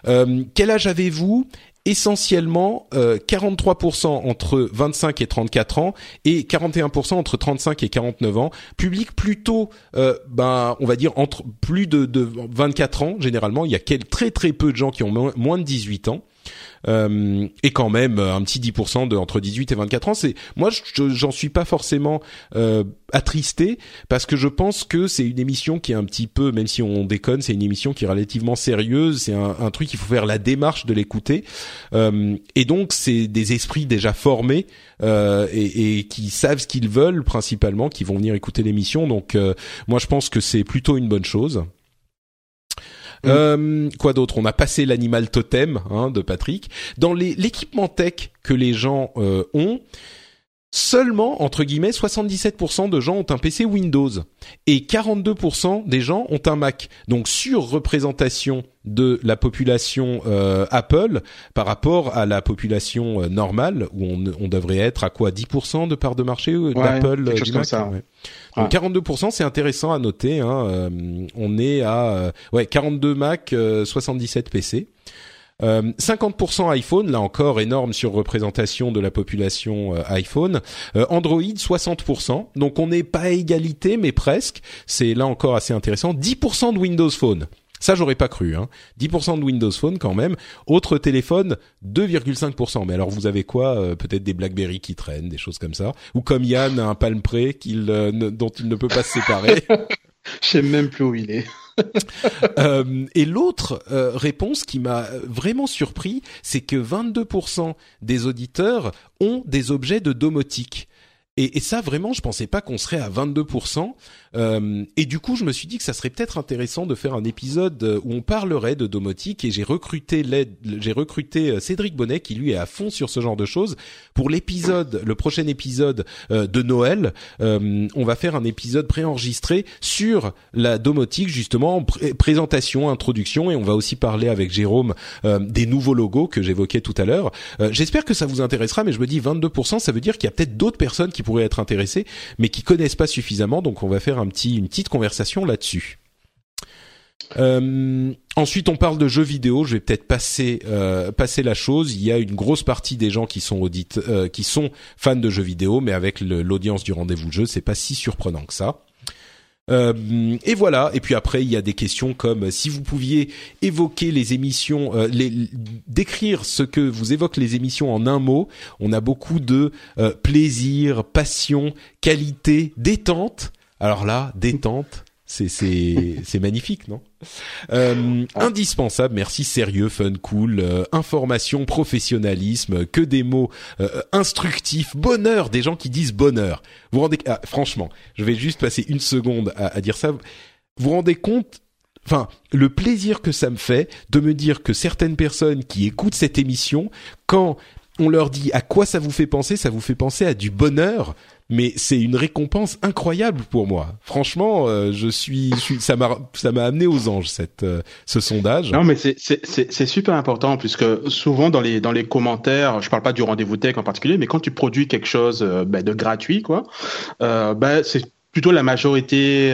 Euh, quel âge avez-vous? Essentiellement, euh, 43% entre 25 et 34 ans et 41% entre 35 et 49 ans. Public plutôt, euh, ben, on va dire entre plus de, de 24 ans généralement. Il y a quel, très très peu de gens qui ont moins de 18 ans. Euh, et quand même euh, un petit 10% de entre 18 et 24 ans. C'est moi, je- j'en suis pas forcément euh, attristé parce que je pense que c'est une émission qui est un petit peu, même si on déconne, c'est une émission qui est relativement sérieuse. C'est un, un truc il faut faire la démarche de l'écouter. Euh, et donc c'est des esprits déjà formés euh, et, et qui savent ce qu'ils veulent principalement, qui vont venir écouter l'émission. Donc moi je pense que c'est plutôt une bonne chose. Euh, quoi d'autre? On a passé l'animal totem hein, de Patrick. Dans l'équipement tech que les gens euh, ont, seulement entre guillemets 77% de gens ont un PC Windows et 42% des gens ont un Mac. Donc sur-représentation de la population euh, Apple par rapport à la population euh, normale où on, on devrait être à quoi? 10% de part de marché euh, d'Apple euh, du Mac? ça. ouais. Donc 42%, c'est intéressant à noter. Hein. euh, on est à euh, ouais 42 Mac, euh, 77 PC. Euh, 50% iPhone, là encore énorme sur représentation de la population euh, iPhone. Euh, Android 60%, donc on n'est pas à égalité mais presque. C'est là encore assez intéressant. 10% de Windows Phone. Ça j'aurais pas cru. Hein. 10% de Windows Phone quand même. Autre téléphone 2,5%. Mais alors vous avez quoi Euh, Peut-être des BlackBerry qui traînent, des choses comme ça? Ou comme Yann un Palm Pre qu'il euh, ne- dont il ne peut pas se séparer? Je sais même plus où il est. Euh, et l'autre euh, réponse qui m'a vraiment surpris, c'est que 22% des auditeurs ont des objets de domotique. Et, et ça, vraiment, je pensais pas qu'on serait à 22%. Euh, et du coup, je me suis dit que ça serait peut-être intéressant de faire un épisode euh, où on parlerait de domotique. Et j'ai recruté l'aide, j'ai recruté euh, Cédric Bonnet qui lui est à fond sur ce genre de choses pour l'épisode, le prochain épisode euh, de Noël. euh, on va faire un épisode préenregistré sur la domotique justement, pré- présentation, introduction, et on va aussi parler avec Jérôme des nouveaux logos que j'évoquais tout à l'heure. J'espère que ça vous intéressera, mais je me dis 22%, ça veut dire qu'il y a peut-être d'autres personnes qui pourraient être intéressées, mais qui connaissent pas suffisamment, donc on va faire un petit, une petite conversation là-dessus. Euh, ensuite, on parle de jeux vidéo. Je vais peut-être passer euh, passer la chose. Il y a une grosse partie des gens qui sont audite, euh, qui sont fans de jeux vidéo, mais avec l'audience du rendez-vous jeu, c'est pas si surprenant que ça. Euh, et voilà. Et puis après, il y a des questions comme si vous pouviez évoquer les émissions, euh, les, décrire ce que vous évoquent les émissions en un mot. On a beaucoup de euh, plaisir, passion, qualité, détente. Alors là, détente, c'est c'est c'est magnifique, non? Euh, Indispensable, merci, sérieux, fun, cool, euh, information, professionnalisme, que des mots euh, instructifs, bonheur, des gens qui disent bonheur. Vous rendez ah, franchement, je vais juste passer une seconde à, à dire ça. Vous vous rendez compte Enfin, le plaisir que ça me fait de me dire que certaines personnes qui écoutent cette émission, quand on leur dit à quoi ça vous fait penser, ça vous fait penser à du bonheur, mais c'est une récompense incroyable pour moi. Franchement, euh, je suis, ça m'a, ça m'a amené aux anges cette, euh, ce sondage. Non, mais c'est, c'est, c'est, super important puisque souvent dans les, dans les commentaires, je parle pas du rendez-vous tech en particulier, mais quand tu produis quelque chose euh, ben, de gratuit, quoi, ben, c'est plutôt la majorité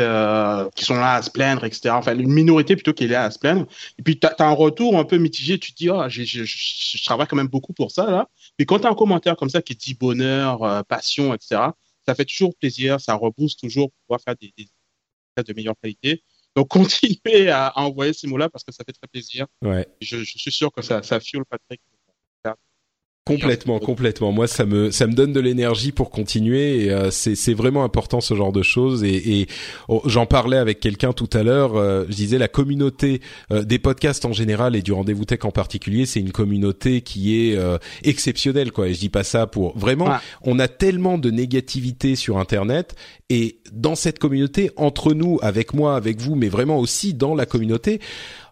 qui sont là à se plaindre, etc. Enfin, une minorité plutôt qui est là à se plaindre. Et puis, tu as, un retour un peu mitigé. Tu te dis, oh, je, travaille quand même beaucoup pour ça, là. Mais quand tu as un commentaire comme ça qui dit bonheur, passion, etc., ça fait toujours plaisir, ça rebooste toujours pour pouvoir faire des, des de meilleure qualité. Donc, continuez à, envoyer ces mots-là parce que ça fait très plaisir. Ouais. Je, je suis sûr que ça, ça fuel Patrick Complètement, complètement. Moi, ça me ça me donne de l'énergie pour continuer. Euh, c'est c'est vraiment important ce genre de choses. Et, et oh, j'en parlais avec quelqu'un tout à l'heure. Euh, je disais la communauté euh, des podcasts en général et du rendez-vous tech en particulier, c'est une communauté qui est exceptionnelle. Quoi. Et je dis pas ça pour vraiment. On a tellement de négativité sur Internet et dans cette communauté, entre nous, avec moi, avec vous, mais vraiment aussi dans la communauté.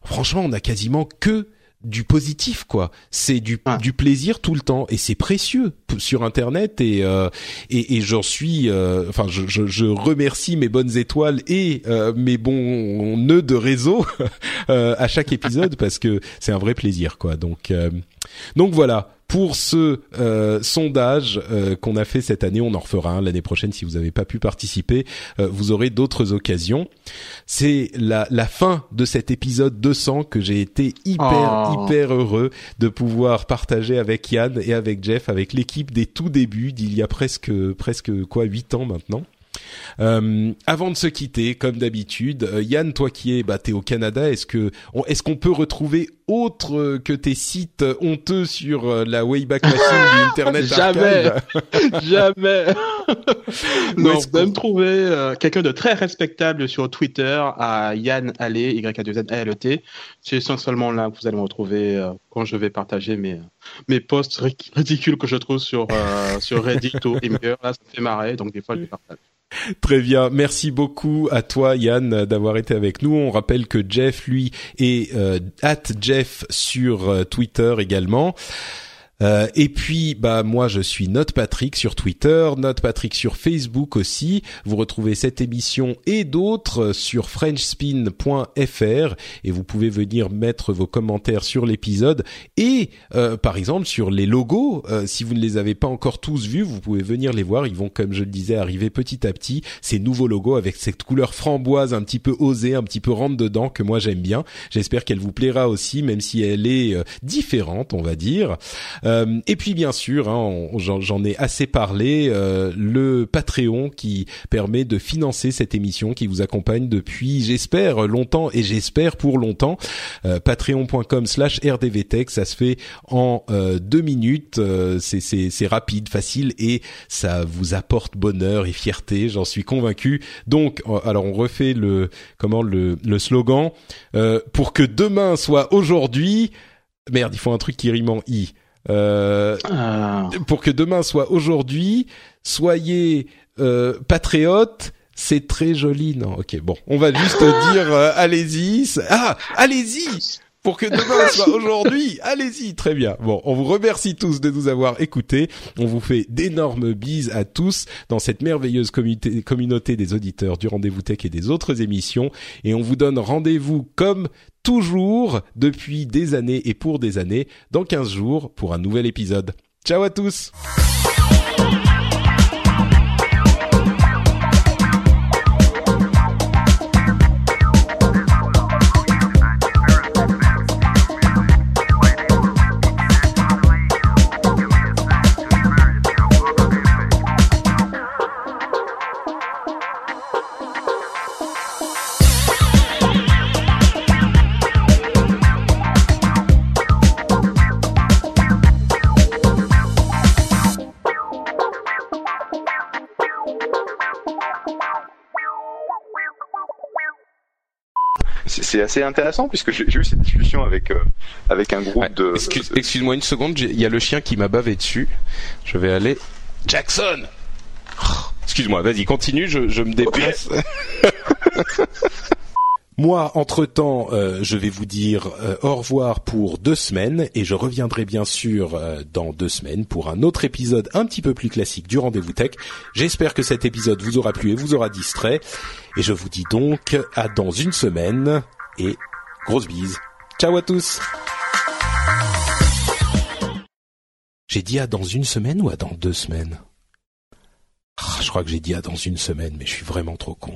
Franchement, on a quasiment que du positif quoi. C'est du ah. du plaisir tout le temps et c'est précieux sur internet et euh, et, et j'en suis euh, enfin je, je, je, remercie mes bonnes étoiles et euh, mes bons nœuds de réseau à chaque épisode parce que c'est un vrai plaisir quoi. Donc donc voilà pour ce euh, sondage euh, qu'on a fait cette année. On en refera un l'année prochaine si vous n'avez pas pu participer. Euh, vous aurez d'autres occasions. C'est la, la fin de cet épisode 200 que j'ai été hyper oh. hyper heureux de pouvoir partager avec Yann et avec Jeff, avec l'équipe des tout débuts d'il y a presque presque quoi huit ans maintenant. Euh, avant de se quitter, comme d'habitude, euh, Yann, toi qui es, bah, t'es au Canada, est-ce que, est-ce qu'on peut retrouver autre que tes sites honteux sur euh, la Wayback Machine du Internet Jamais, jamais. non, vous pouvez me trouver quelqu'un de très respectable sur Twitter à Yann Allé, Y A 2 N A L E T. C'est essentiellement là que vous allez me retrouver quand je vais partager mes mes posts ridicules que je trouve sur sur Reddit ou Imgur. Là, ça me fait marrer, donc des fois je les partage. Très bien, merci beaucoup à toi Yann d'avoir été avec nous. On rappelle que Jeff lui est euh, at Jeff sur euh, Twitter également. Euh, et puis, bah moi, je suis Note Patrick sur Twitter, Note Patrick sur Facebook aussi. Vous retrouvez cette émission et d'autres sur FrenchSpin.fr et vous pouvez venir mettre vos commentaires sur l'épisode et, euh, par exemple, sur les logos. Euh, si vous ne les avez pas encore tous vus, vous pouvez venir les voir. Ils vont, comme je le disais, arriver petit à petit. Ces nouveaux logos avec cette couleur framboise un petit peu osée, un petit peu rentre dedans que moi j'aime bien. J'espère qu'elle vous plaira aussi, même si elle est différente, on va dire. Euh, et puis bien sûr, hein, j'en ai assez parlé, euh, le Patreon qui permet de financer cette émission qui vous accompagne depuis, j'espère, longtemps et j'espère pour longtemps. Euh, Patreon.com slash rdvtech, ça se fait en deux minutes, c'est rapide, facile et ça vous apporte bonheur et fierté, j'en suis convaincu. Donc, alors on refait le comment le, le slogan pour que demain soit aujourd'hui. Merde, il faut un truc qui rime en i. Euh, ah. Pour que demain soit aujourd'hui, soyez euh, patriotes. C'est très joli, non Ok, bon, on va juste dire euh, allez-y. Ah, allez-y pour que demain soit aujourd'hui. Allez-y, très bien. Bon, on vous remercie tous de nous avoir écoutés. On vous fait d'énormes bises à tous dans cette merveilleuse communauté, des auditeurs du Rendez-vous Tech et des autres émissions. Et on vous donne rendez-vous comme toujours depuis des années et pour des années dans 15 jours pour un nouvel épisode. Ciao à tous c'est assez intéressant puisque j'ai eu cette discussion avec avec un groupe de. Excuse, excuse-moi une seconde, il y a le chien qui m'a bavé dessus. Je vais aller. Jackson. Excuse-moi, vas-y, continue, je, je me déplace. Moi, entre-temps, euh, je vais vous dire euh, au revoir pour deux semaines et je reviendrai bien sûr euh, dans deux semaines pour un autre épisode un petit peu plus classique du Rendez-vous Tech. J'espère que cet épisode vous aura plu et vous aura distrait. Et je vous dis donc à dans une semaine et grosse bise. Ciao à tous J'ai dit à dans une semaine ou à dans deux semaines? Ah, Je crois que j'ai dit à dans une semaine, mais je suis vraiment trop con.